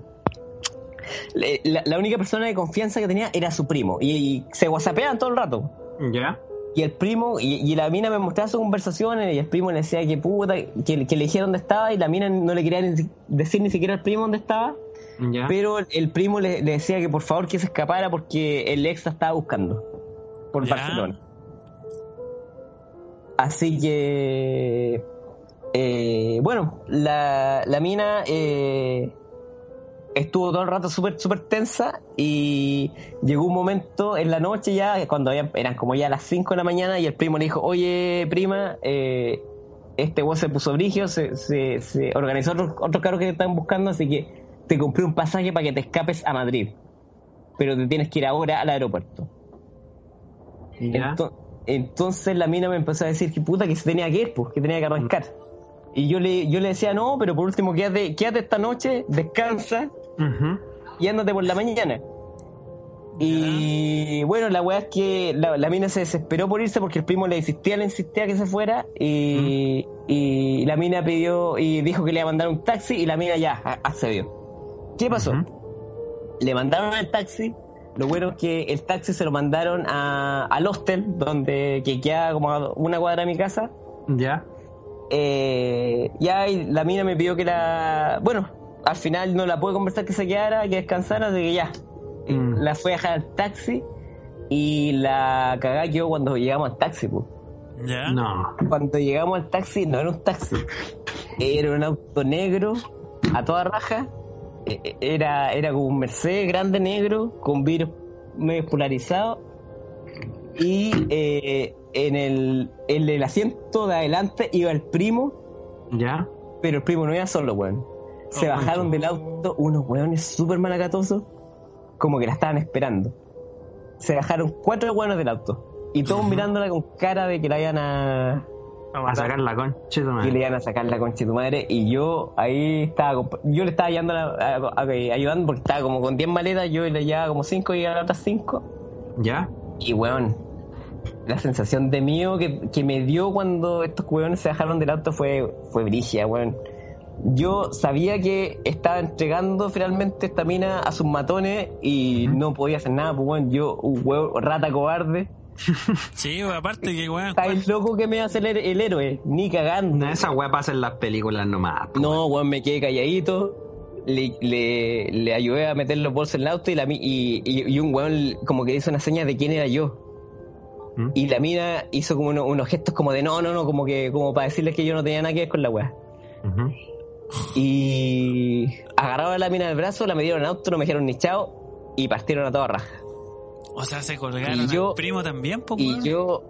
la, la única persona de confianza que tenía era su primo y, y se whatsappeaban todo el rato. ¿Ya? Y el primo, y, y la mina me mostraba sus conversaciones y el primo le decía que puta, que, que le dijera dónde estaba y la mina no le quería ni decir ni siquiera al primo dónde estaba. ¿Ya? Pero el, primo le, le decía que por favor que se escapara porque el ex la estaba buscando por Ya. Barcelona. Así que, eh, bueno, la, la mina eh, estuvo todo el rato súper, súper tensa y llegó un momento en la noche ya, cuando había- eran como ya las 5 de la mañana y el primo le dijo, oye prima, eh, este weón se puso brigio, se, se, se organizó otro, otro carro que están buscando, así que te compré un pasaje para que te escapes a Madrid. Pero te tienes que ir ahora al aeropuerto. Entonces la mina me empezó a decir que puta que se tenía que ir, pues, que tenía que arrancar. Y yo le, yo le decía, no, pero por último quédate, quédate esta noche, descansa Ujú. y ándate por la mañana. Y bueno, la weá es que la, la mina se desesperó por irse porque el primo le insistía, le insistía que se fuera y, y la mina pidió y dijo que le iba a mandar un taxi y la mina ya accedió. ¿Qué pasó? Le mandaron el taxi, lo bueno es que el taxi se lo mandaron a, al hostel, donde que queda como a una cuadra de mi casa. ¿Ya? Eh, ya y la mina me pidió que la... Bueno, al final no la pude conversar que se quedara, que descansara, así que ya. Mm. La fue a dejar al taxi y la cagá quedó cuando llegamos al taxi, pues. Ya. No. Cuando llegamos al taxi, no era un taxi, era un auto negro a toda raja. Eh, Era, era como un Mercedes grande negro con vidrios medio polarizados y eh, en, el, en el asiento de adelante iba el primo ¿Ya? pero el primo no iba solo, weón. Se Oh, bajaron del auto unos weones súper malacatosos, como que la estaban esperando. Se bajaron cuatro weones del auto. Y todos mirándola con cara de que la iban a. A sacar la concha de tu madre. le iban a sacar la concha de tu madre. Y yo ahí estaba. Yo le estaba ayudando, a la- a- a- ayudando porque estaba como con 10 maletas. Yo le llevaba como 5 y a las otras 5. ¿Ya? Y weón, la sensación de mío que, que me dio cuando estos weones se bajaron del auto fue, fue brigia, weón. Yo sabía que estaba entregando finalmente esta mina a sus matones y no podía hacer nada, pues weón, yo, un huevo, rata cobarde. Sí, pues, aparte que, weón. ¿Estáis loco que me va a hacer el, el héroe? Ni cagando. No, esa weá pasa en las películas nomás. po. No, weón, me quedé calladito. Le, le, le ayudé a meter los bolsos en el auto y, la, y, y, y un weón como que hizo una seña de quién era yo. ¿Mm? Y la mina hizo como uno- unos gestos como de no, no, no, como que como para decirles que yo no tenía nada que ver con la weá. Y agarraron a la mina del brazo, la metieron en auto, no me dijeron ni chao y partieron a toda raja. O sea, se colgaron Y yo- al primo también, pues, Y yo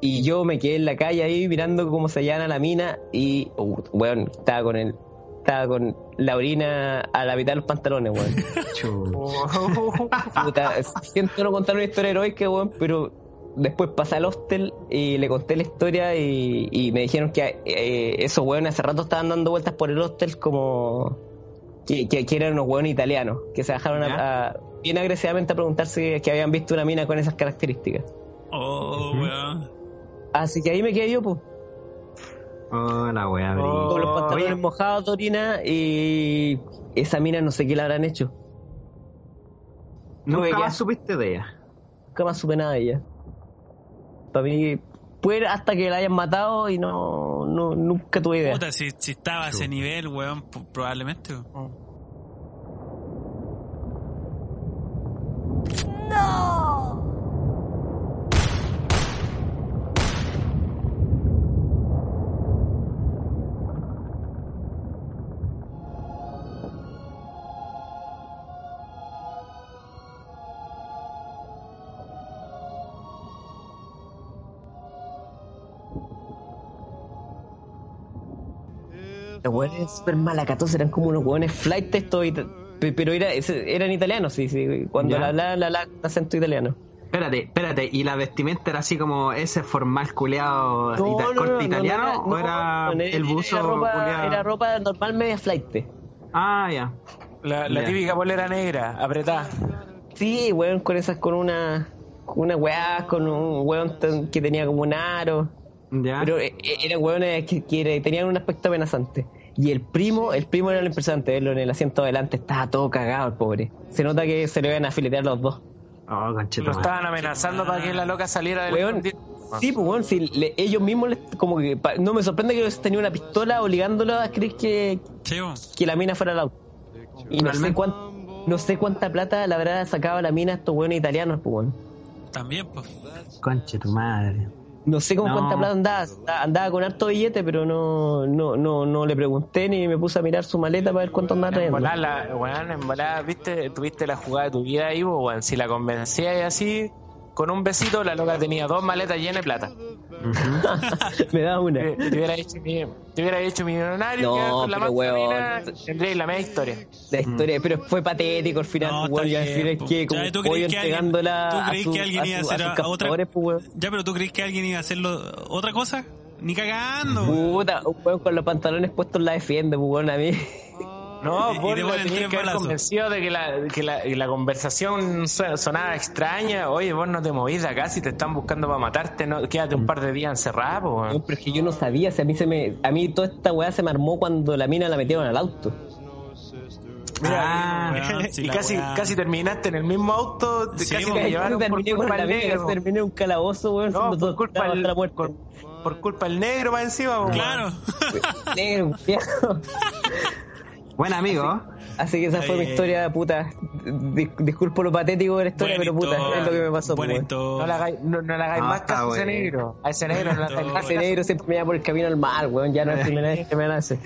y yo me quedé en la calle ahí mirando cómo se llana la mina y uh, weón, estaba con el estaba con la orina a la mitad de los pantalones, weón. Puta, siento no contar una historia heroica, weón, pero después pasé al hostel y le conté la historia y, y me dijeron que eh, esos weones hace rato estaban dando vueltas por el hostel como que, que- que eran unos weones italianos, que se bajaron a- a- bien agresivamente a preguntarse que habían visto una mina con esas características. Oh, weón. Así que ahí me quedé yo, pues, Oh, la weá, con los pantalones mojados de orina y esa mina no sé qué le habrán hecho. Nunca más supiste de ella. Nunca más supe nada de ella. Para mí, fue hasta que la hayan matado y no, no nunca tuve idea. Puta, si, si estaba a ese nivel, weón, probablemente. weón. ¡No! Los hueones super malagatos eran como unos hueones flight estos y pero era, ese- eran italianos, sí, sí. Cuando la la la la acento italiano. Espérate, espérate, ¿y la vestimenta era así como ese formal culeado No, ita- no, corte no, no, italiano no, o era no, el buzo era ropa, culeado? era ropa normal media flight. Ah, ya. La, la Ya. típica polera negra, apretada. Sí, weón, con esas, con una, con una weá, con un weón tan- que tenía como un aro. Ya. Pero eh, eh, eran weones que, que tenían un aspecto amenazante. Y el primo, el primo era lo impresionante, verlo en el asiento adelante, estaba todo cagado el pobre. Se nota que se le iban a filetear los dos. Oh, Lo estaban amenazando para que la loca saliera del Weón, sí, pues weón, si le- ellos mismos les- como que pa- no me sorprende que tenía una pistola obligándolo a creer que, que la mina fuera el auto. Y no sé, Realmente. cuán- no sé cuánta plata la habrá sacado la mina a estos weones italianos, pues weón. También, pues. Conche tu madre. No sé con No. cuánta plata andaba, andaba con harto billete, pero no, no, no, no le pregunté ni me puse a mirar su maleta para ver cuánto andaba En trayendo. volar, la, weón, en volar, viste, tuviste la jugada de tu vida ahí, pues, weón. Si la convencías y así, con un besito, la loca tenía dos maletas llenas de plata. me da una. Te, te hubiera hecho, mi- te hubiera hecho millonario, No, con la pero, weón. mina, tendríais la media historia. La historia, pero fue patético al final, No, pues, weón, y está al bien, final po. es que como ¿tú crees que alguien- entregándola tú a, crees su- que alguien a iba a su- hacer a a- a otra- pues. Ya, pero ¿tú crees que alguien iba a hacerlo otra cosa? Ni cagando. Puta, un weón con los pantalones puestos la defiende, pues, weón, a mí. No, vos lo tenías que haber convencido de que la, que la, que la conversación sonaba extraña. Oye, vos no te movís de acá si te están buscando para matarte. No, quédate un par de días encerrado. No, pero es que yo no sabía, si a mí se me, a mí toda esta weá se me armó cuando la mina la metieron al auto. Ah, weón, sí, y casi, weá. casi terminaste en el mismo auto, te- Sí, casi te llevaron por culpa del negro. terminé en un calabozo, weón, No, por culpa, del, la muerte. por, por culpa del negro más encima, weón. Claro. Negro, viejo. buen amigo. Así que esa fue mi Eh. historia, puta. Dis- disculpo lo patético de la historia, pero puta, es lo que me pasó. pues. No le hagáis, no, no le hagáis No, más caso a ese negro. A ese negro no hagáis más Ese negro siempre me da por el camino al mal, weón. Ya no es la primera vez que me nace.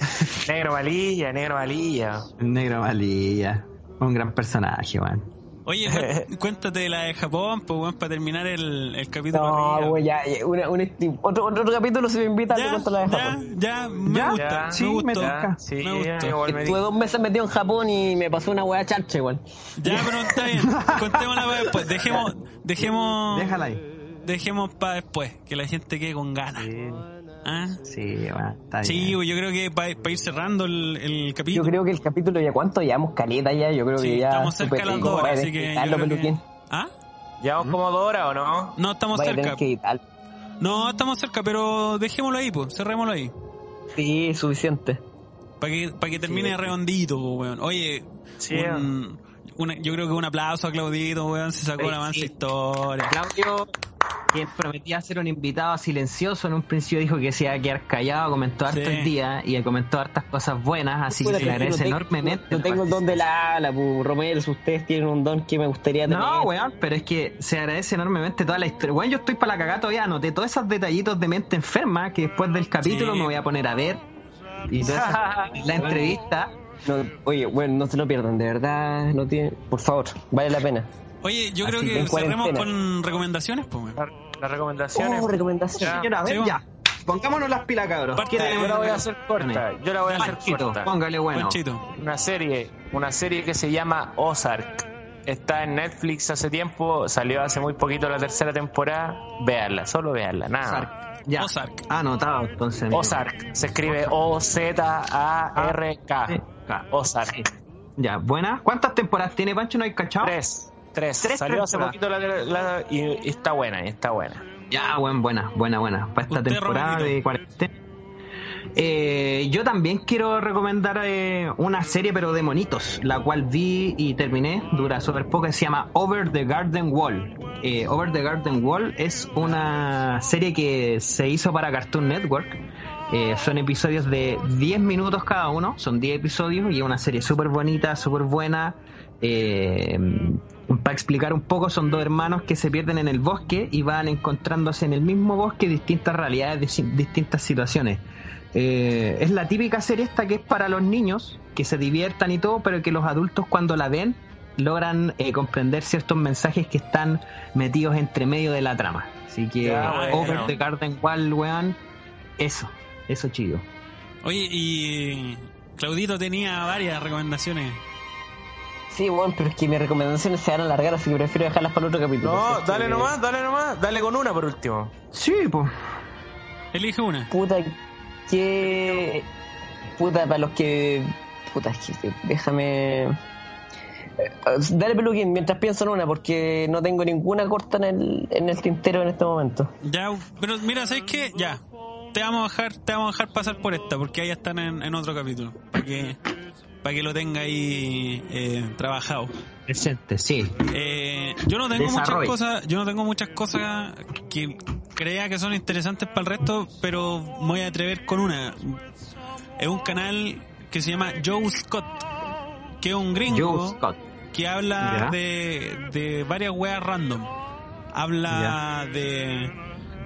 Negro valilla, negro valilla. Negro malilla. Un gran personaje, weón. Oye, cu- cuéntate de la de Japón, pues, para terminar el, el capítulo. No, weón, ya, ya, una, una- otro, otro, otro capítulo se me invita a ya, cuento la de ya, Japón. ya, me Ya, gusta, ya, sí, me toca. Sí, me gustó. me Estuve dos meses metido en Japón y me pasó una weá charcha igual. Ya, pero está bien. Contémosla para después. Dejemos, dejemos, Déjala ahí. dejemos para después, que la gente quede con ganas. ¿Ah? Sí, bueno, está Sí, bien. yo creo que para ir cerrando el, el Yo capítulo. creo que el capítulo ya cuánto llevamos caleta ya, yo creo Sí, que ya estamos cerca de las dos horas, así que. que-. ¿Ah? ¿Llevamos como dos horas o no? No, estamos cerca. que. No, estamos cerca, pero dejémoslo ahí, pues, cerrémoslo ahí. Sí, suficiente. Para que, para que termine redondito, po, weón. Oye, Sí. un- una- yo creo que un aplauso a Claudito, weón, se sacó Sí, la mansa sí. historia. Claudio, que prometía ser un invitado silencioso, en un principio dijo que se iba a quedar callado, comentó harto Sí. el día y comentó hartas cosas buenas, así que se le agradece tengo- enormemente. No, no tengo el don de la ala, pu, Romero, si ustedes tienen un don que me gustaría tener. No, weón, pero es que se agradece enormemente toda la historia. Weón, yo estoy para la cagada todavía, anoté todos esos detallitos de mente enferma que después del capítulo Sí. me voy a poner a ver. Y toda esa- la entrevista. No, oye, bueno, no se lo pierdan, de verdad, no tiene, por favor, vale la pena. Oye, yo Así creo que cerremos con recomendaciones, pues, weón. La- Las recomendaciones. Oh, recomendación. Ya. Señora, a ver, Sí, ya. Pongámonos las pilas, cabros. Parte. Yo la voy a hacer corta. Yo la voy a hacer Panchito, corta. póngale bueno. Panchito. Una serie, una serie que se llama Ozark. Está en Netflix hace tiempo, salió hace muy poquito la tercera temporada. Véanla, solo véanla, nada. Ozark. Ya. Ozark. Anotado, entonces. amigo. Ozark, se escribe O-Z-A-R-K. Sí. Ozark. Ya, buena. ¿Cuántas temporadas tiene Pancho? ¿No hay cachado? Tres. Tres. Tres Salió hace poquito la, la- y, y está buena, está buena. Ya, buen, buena, buena, buena. Para esta Usted, temporada Roberto. de cuarentena. Eh, yo también quiero recomendar eh, una serie, pero de monitos, la cual vi y terminé, dura súper poco, se llama Over the Garden Wall. Eh, Over the Garden Wall es una serie que se hizo para Cartoon Network. Eh, son episodios de 10 minutos cada uno, son 10 episodios y es una serie súper bonita, súper buena. Eh, para explicar un poco, son dos hermanos que se pierden en el bosque y van encontrándose en el mismo bosque distintas realidades, dis- distintas situaciones. Eh, es la típica serie esta que es para los niños, que se diviertan y todo, pero que los adultos cuando la ven logran eh, comprender ciertos mensajes que están metidos entre medio de la trama. Así que Ya, bueno. Over the Garden Wall, weón, eso, eso chido. Oye, y Claudito tenía varias recomendaciones. Sí, bueno, pero es que mis recomendaciones se van a alargar, así que prefiero dejarlas para otro capítulo. No, dale que- nomás, dale nomás, dale con una por último. Sí, pues. Elige una. Puta, que. Puta, para los que. Puta, es que. Déjame. Eh, Dale peluquín mientras pienso en una, porque no tengo ninguna corta en el, en el tintero en este momento. Ya, pero mira, ¿sabes qué? Ya. Te vamos a dejar, te vamos a dejar pasar por esta, porque ahí están en, en otro capítulo. Para que, para que lo tenga ahí eh, trabajado. Presente, sí. Eh, yo no tengo muchas cosas, yo no tengo muchas cosas que crea que son interesantes para el resto, pero me voy a atrever con una. Es un canal que se llama Joe Scott, que es un gringo Joe Scott. que habla de, de varias weas random. Habla de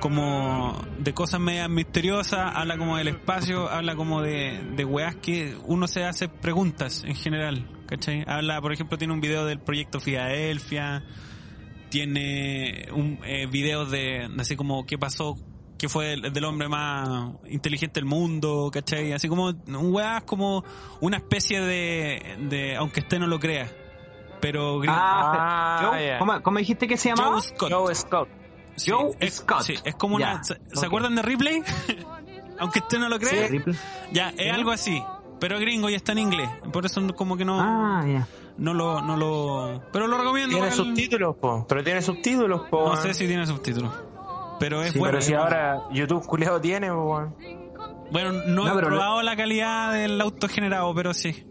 como de cosas medias misteriosas, habla como del espacio, habla como de, de weas que uno se hace preguntas en general, ¿cachai? Habla, por ejemplo, tiene un video del proyecto Filadelfia, tiene un eh, videos de así como qué pasó, qué fue el- del hombre más inteligente del mundo, ¿cachai? Así como un weas como una especie de, de aunque usted no lo crea, pero. Ah, Ah, ya. ¿cómo, cómo dijiste que se llamaba? Joe Scott. Joe Scott. Sí, Joe es, Scott. sí, es como Ya, una. ¿Se, se ok. acuerdan de Ripley? Aunque usted no lo cree. Triple. Ya, es algo así. Pero gringo y está en inglés. Por eso como que no, Ah, ya. no lo, no lo. Pero lo recomiendo. Tiene para el- subtítulos, po. Pero tiene subtítulos, po. No sé si tiene subtítulos. Pero es Sí, bueno. Pero si ahora YouTube culiado tiene, po. Bueno, no, No, he probado la calidad del autogenerado, pero sí.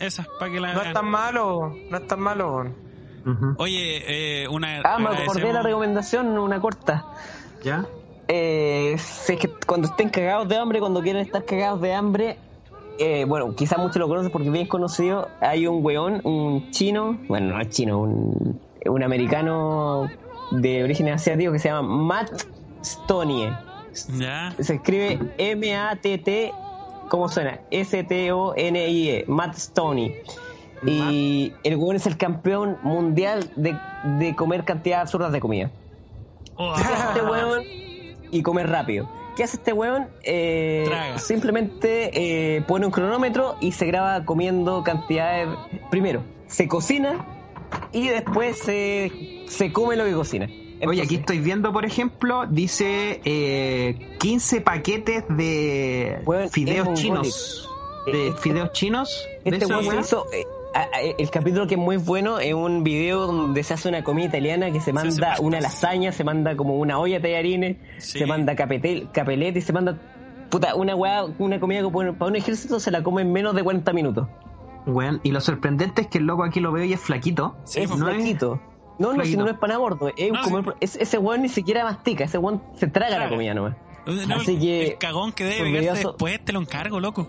Esa, para que la No es tan malo, no es tan malo, Ujú. Oye, eh, una. Ah, me acordé de la recomendación, una corta. ¿Ya? Eh, si es que cuando estén cagados de hambre, cuando quieren estar cagados de hambre, eh, bueno, quizás muchos lo conocen porque es bien conocido. Hay un weón, un chino, bueno, no es chino, un, un americano de origen asiático que se llama Matt Stonie. Ya. Se escribe M-A-T-T, ¿cómo suena? S-T-O-N-I-E, Matt Stoney. Y el weón es el campeón mundial de, de comer cantidades absurdas de comida. Oh, ¿Qué hace este weón? Y comer rápido. ¿Qué hace este weón? Eh, simplemente eh, pone un cronómetro y se graba comiendo cantidades. Primero, se cocina y después se, se come lo que cocina. Oye, aquí estoy viendo, por ejemplo, dice eh, 15 paquetes de Weón, fideos chinos. Eh, De este- fideos chinos. Este weón se hizo. A- a- el capítulo que es muy bueno es un video donde se hace una comida italiana que se manda una lasaña, se manda como una olla de tallarines, Sí. se manda capetel, capelete y se manda. Puta, una weá, una comida que para un ejército se la come en menos de 40 minutos. Weón, y lo sorprendente es que el loco aquí lo veo y es flaquito. Sí, es pues, no es- flaquito. No, no, si no es para gordo. Es un No, comer- sí. es- ese weón ni siquiera mastica, ese weón se traga, la comida nomás. No, Así el- que- el cagón que debe pegarse después te lo encargo, loco.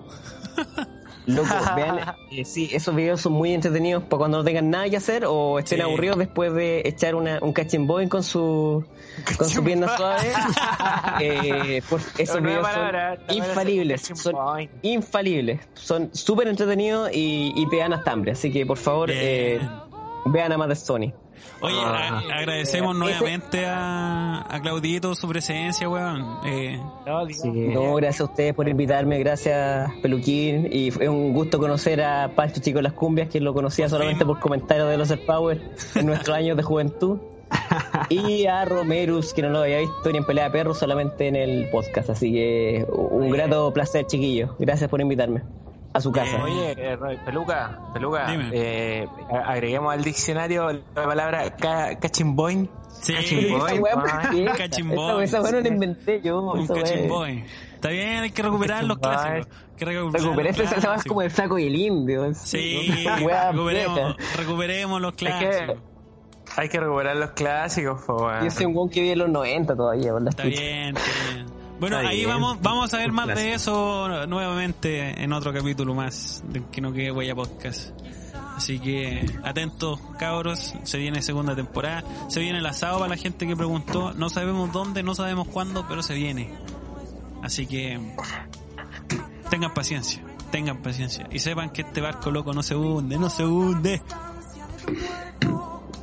Loco, vean, eh, sí, esos videos son muy entretenidos para cuando no tengan nada que hacer o estén Sí. aburridos después de echar una, un catching boy con su con su pierna suave. Eh, esos videos palabra, son infalibles, son infalibles, son súper entretenidos y, y te dan hasta hambre. Así que por favor, eh, vean a más de Sony. Oye, Ah. a- agradecemos nuevamente a, a Claudito su presencia, weón. Eh, No, Sí. No, gracias a ustedes por invitarme, gracias Peluquín. Y fue un gusto conocer a Pancho Chico Las Cumbias, que lo conocía solamente por comentarios de los Power en nuestros años de juventud. Y a Romerus, que no lo había visto ni en pelea de perros, solamente en el podcast. Así que un grato placer, chiquillo. Gracias por invitarme a su casa. Oye, eh, Peluca, Peluca, Dime. eh, agreguemos al diccionario la palabra ca cachimboin. sí, Pero esa weá, ¿por qué? Cachimboy. Esa- Esa weá no la inventé yo. un cachimboy. Está bien, hay que recuperar los Cachimboy. clásicos. Que recuperar Recuperé esa, como el flaco y el indio. Sí, recuperemos, recuperemos los Es que clásicos. hay que recuperar los clásicos, po, weón. Yo soy un weón que vive en los 90 todavía, Está bien, está bien. Bueno, Está ahí bien. vamos vamos a ver más de eso nuevamente en otro capítulo más de que no quede huella podcast. Así que atentos, cabros. Se viene segunda temporada. Se viene el asado para la gente que preguntó. No sabemos dónde, no sabemos cuándo, pero se viene. Así que tengan paciencia, tengan paciencia. Y sepan que este barco loco no se hunde, no se hunde.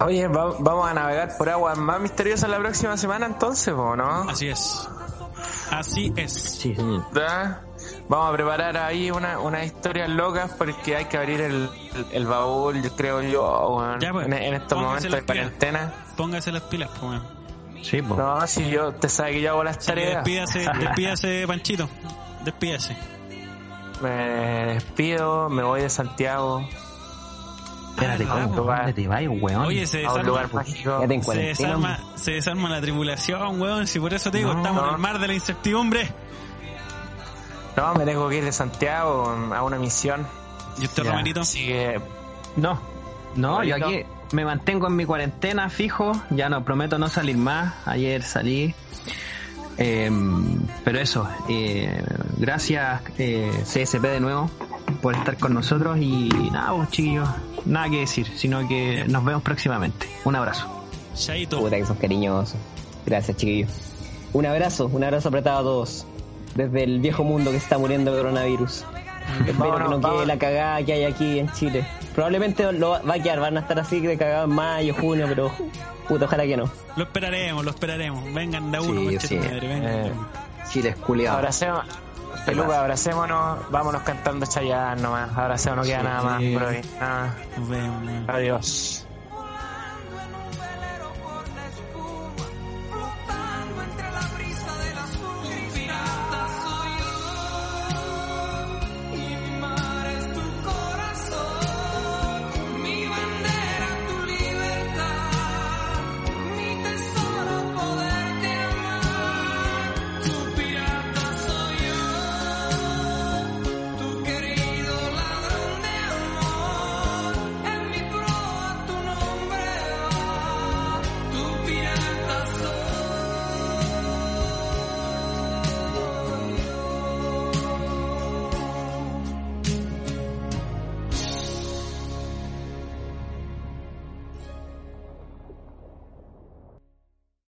Oye, va- vamos a navegar por aguas más misteriosas la próxima semana entonces, ¿no? Así es. Así es. Sí, señor. ¿Da? Vamos a preparar ahí una, unas historias locas porque hay que abrir el, el, el baúl, yo creo yo, weón. Ya, pues, en, en estos momentos de cuarentena. Póngase las pilas, pues, weón. Sí, po. No, si yo, te sabes que yo hago las que tareas. Despídase, despídase, Panchito. Despídase. Me despido, me voy de Santiago Espérate, Ah, ¿cómo? weón. ¿Dónde te vas, weón? Oye, se desarma, se desarma, se desarma la tripulación, weón. Si por eso te digo, No. estamos en el mar de la incertidumbre. No, me tengo que ir de Santiago a una misión. ¿Y usted. Romerito? Así que No, no, yo aquí me mantengo en mi cuarentena fijo, ya no prometo no salir más, ayer salí, Eh, pero eso, eh, gracias eh, CSP de nuevo por estar con nosotros y nada, pues, chiquillos, nada que decir, sino que nos vemos próximamente. Un abrazo. Chaito. Puta que sos. Gracias, chiquillos. Un abrazo, un abrazo apretado a todos. Desde el viejo mundo que está muriendo de coronavirus. Espero que no quede vámonos. la cagada que hay aquí en Chile. Probablemente lo va a quedar, van a estar así de cagado en mayo, junio, pero puta, ojalá que no. Lo esperaremos, lo esperaremos. Vengan de a uno, Sí, sí. madre, vengan. Eh, Chile es culiado. abracemos, Peluca, abracémonos, vámonos cantando Chayanne nomás. Abracémonos, no queda Sí, nada más hoy. Nada. Nos vemos. Adiós.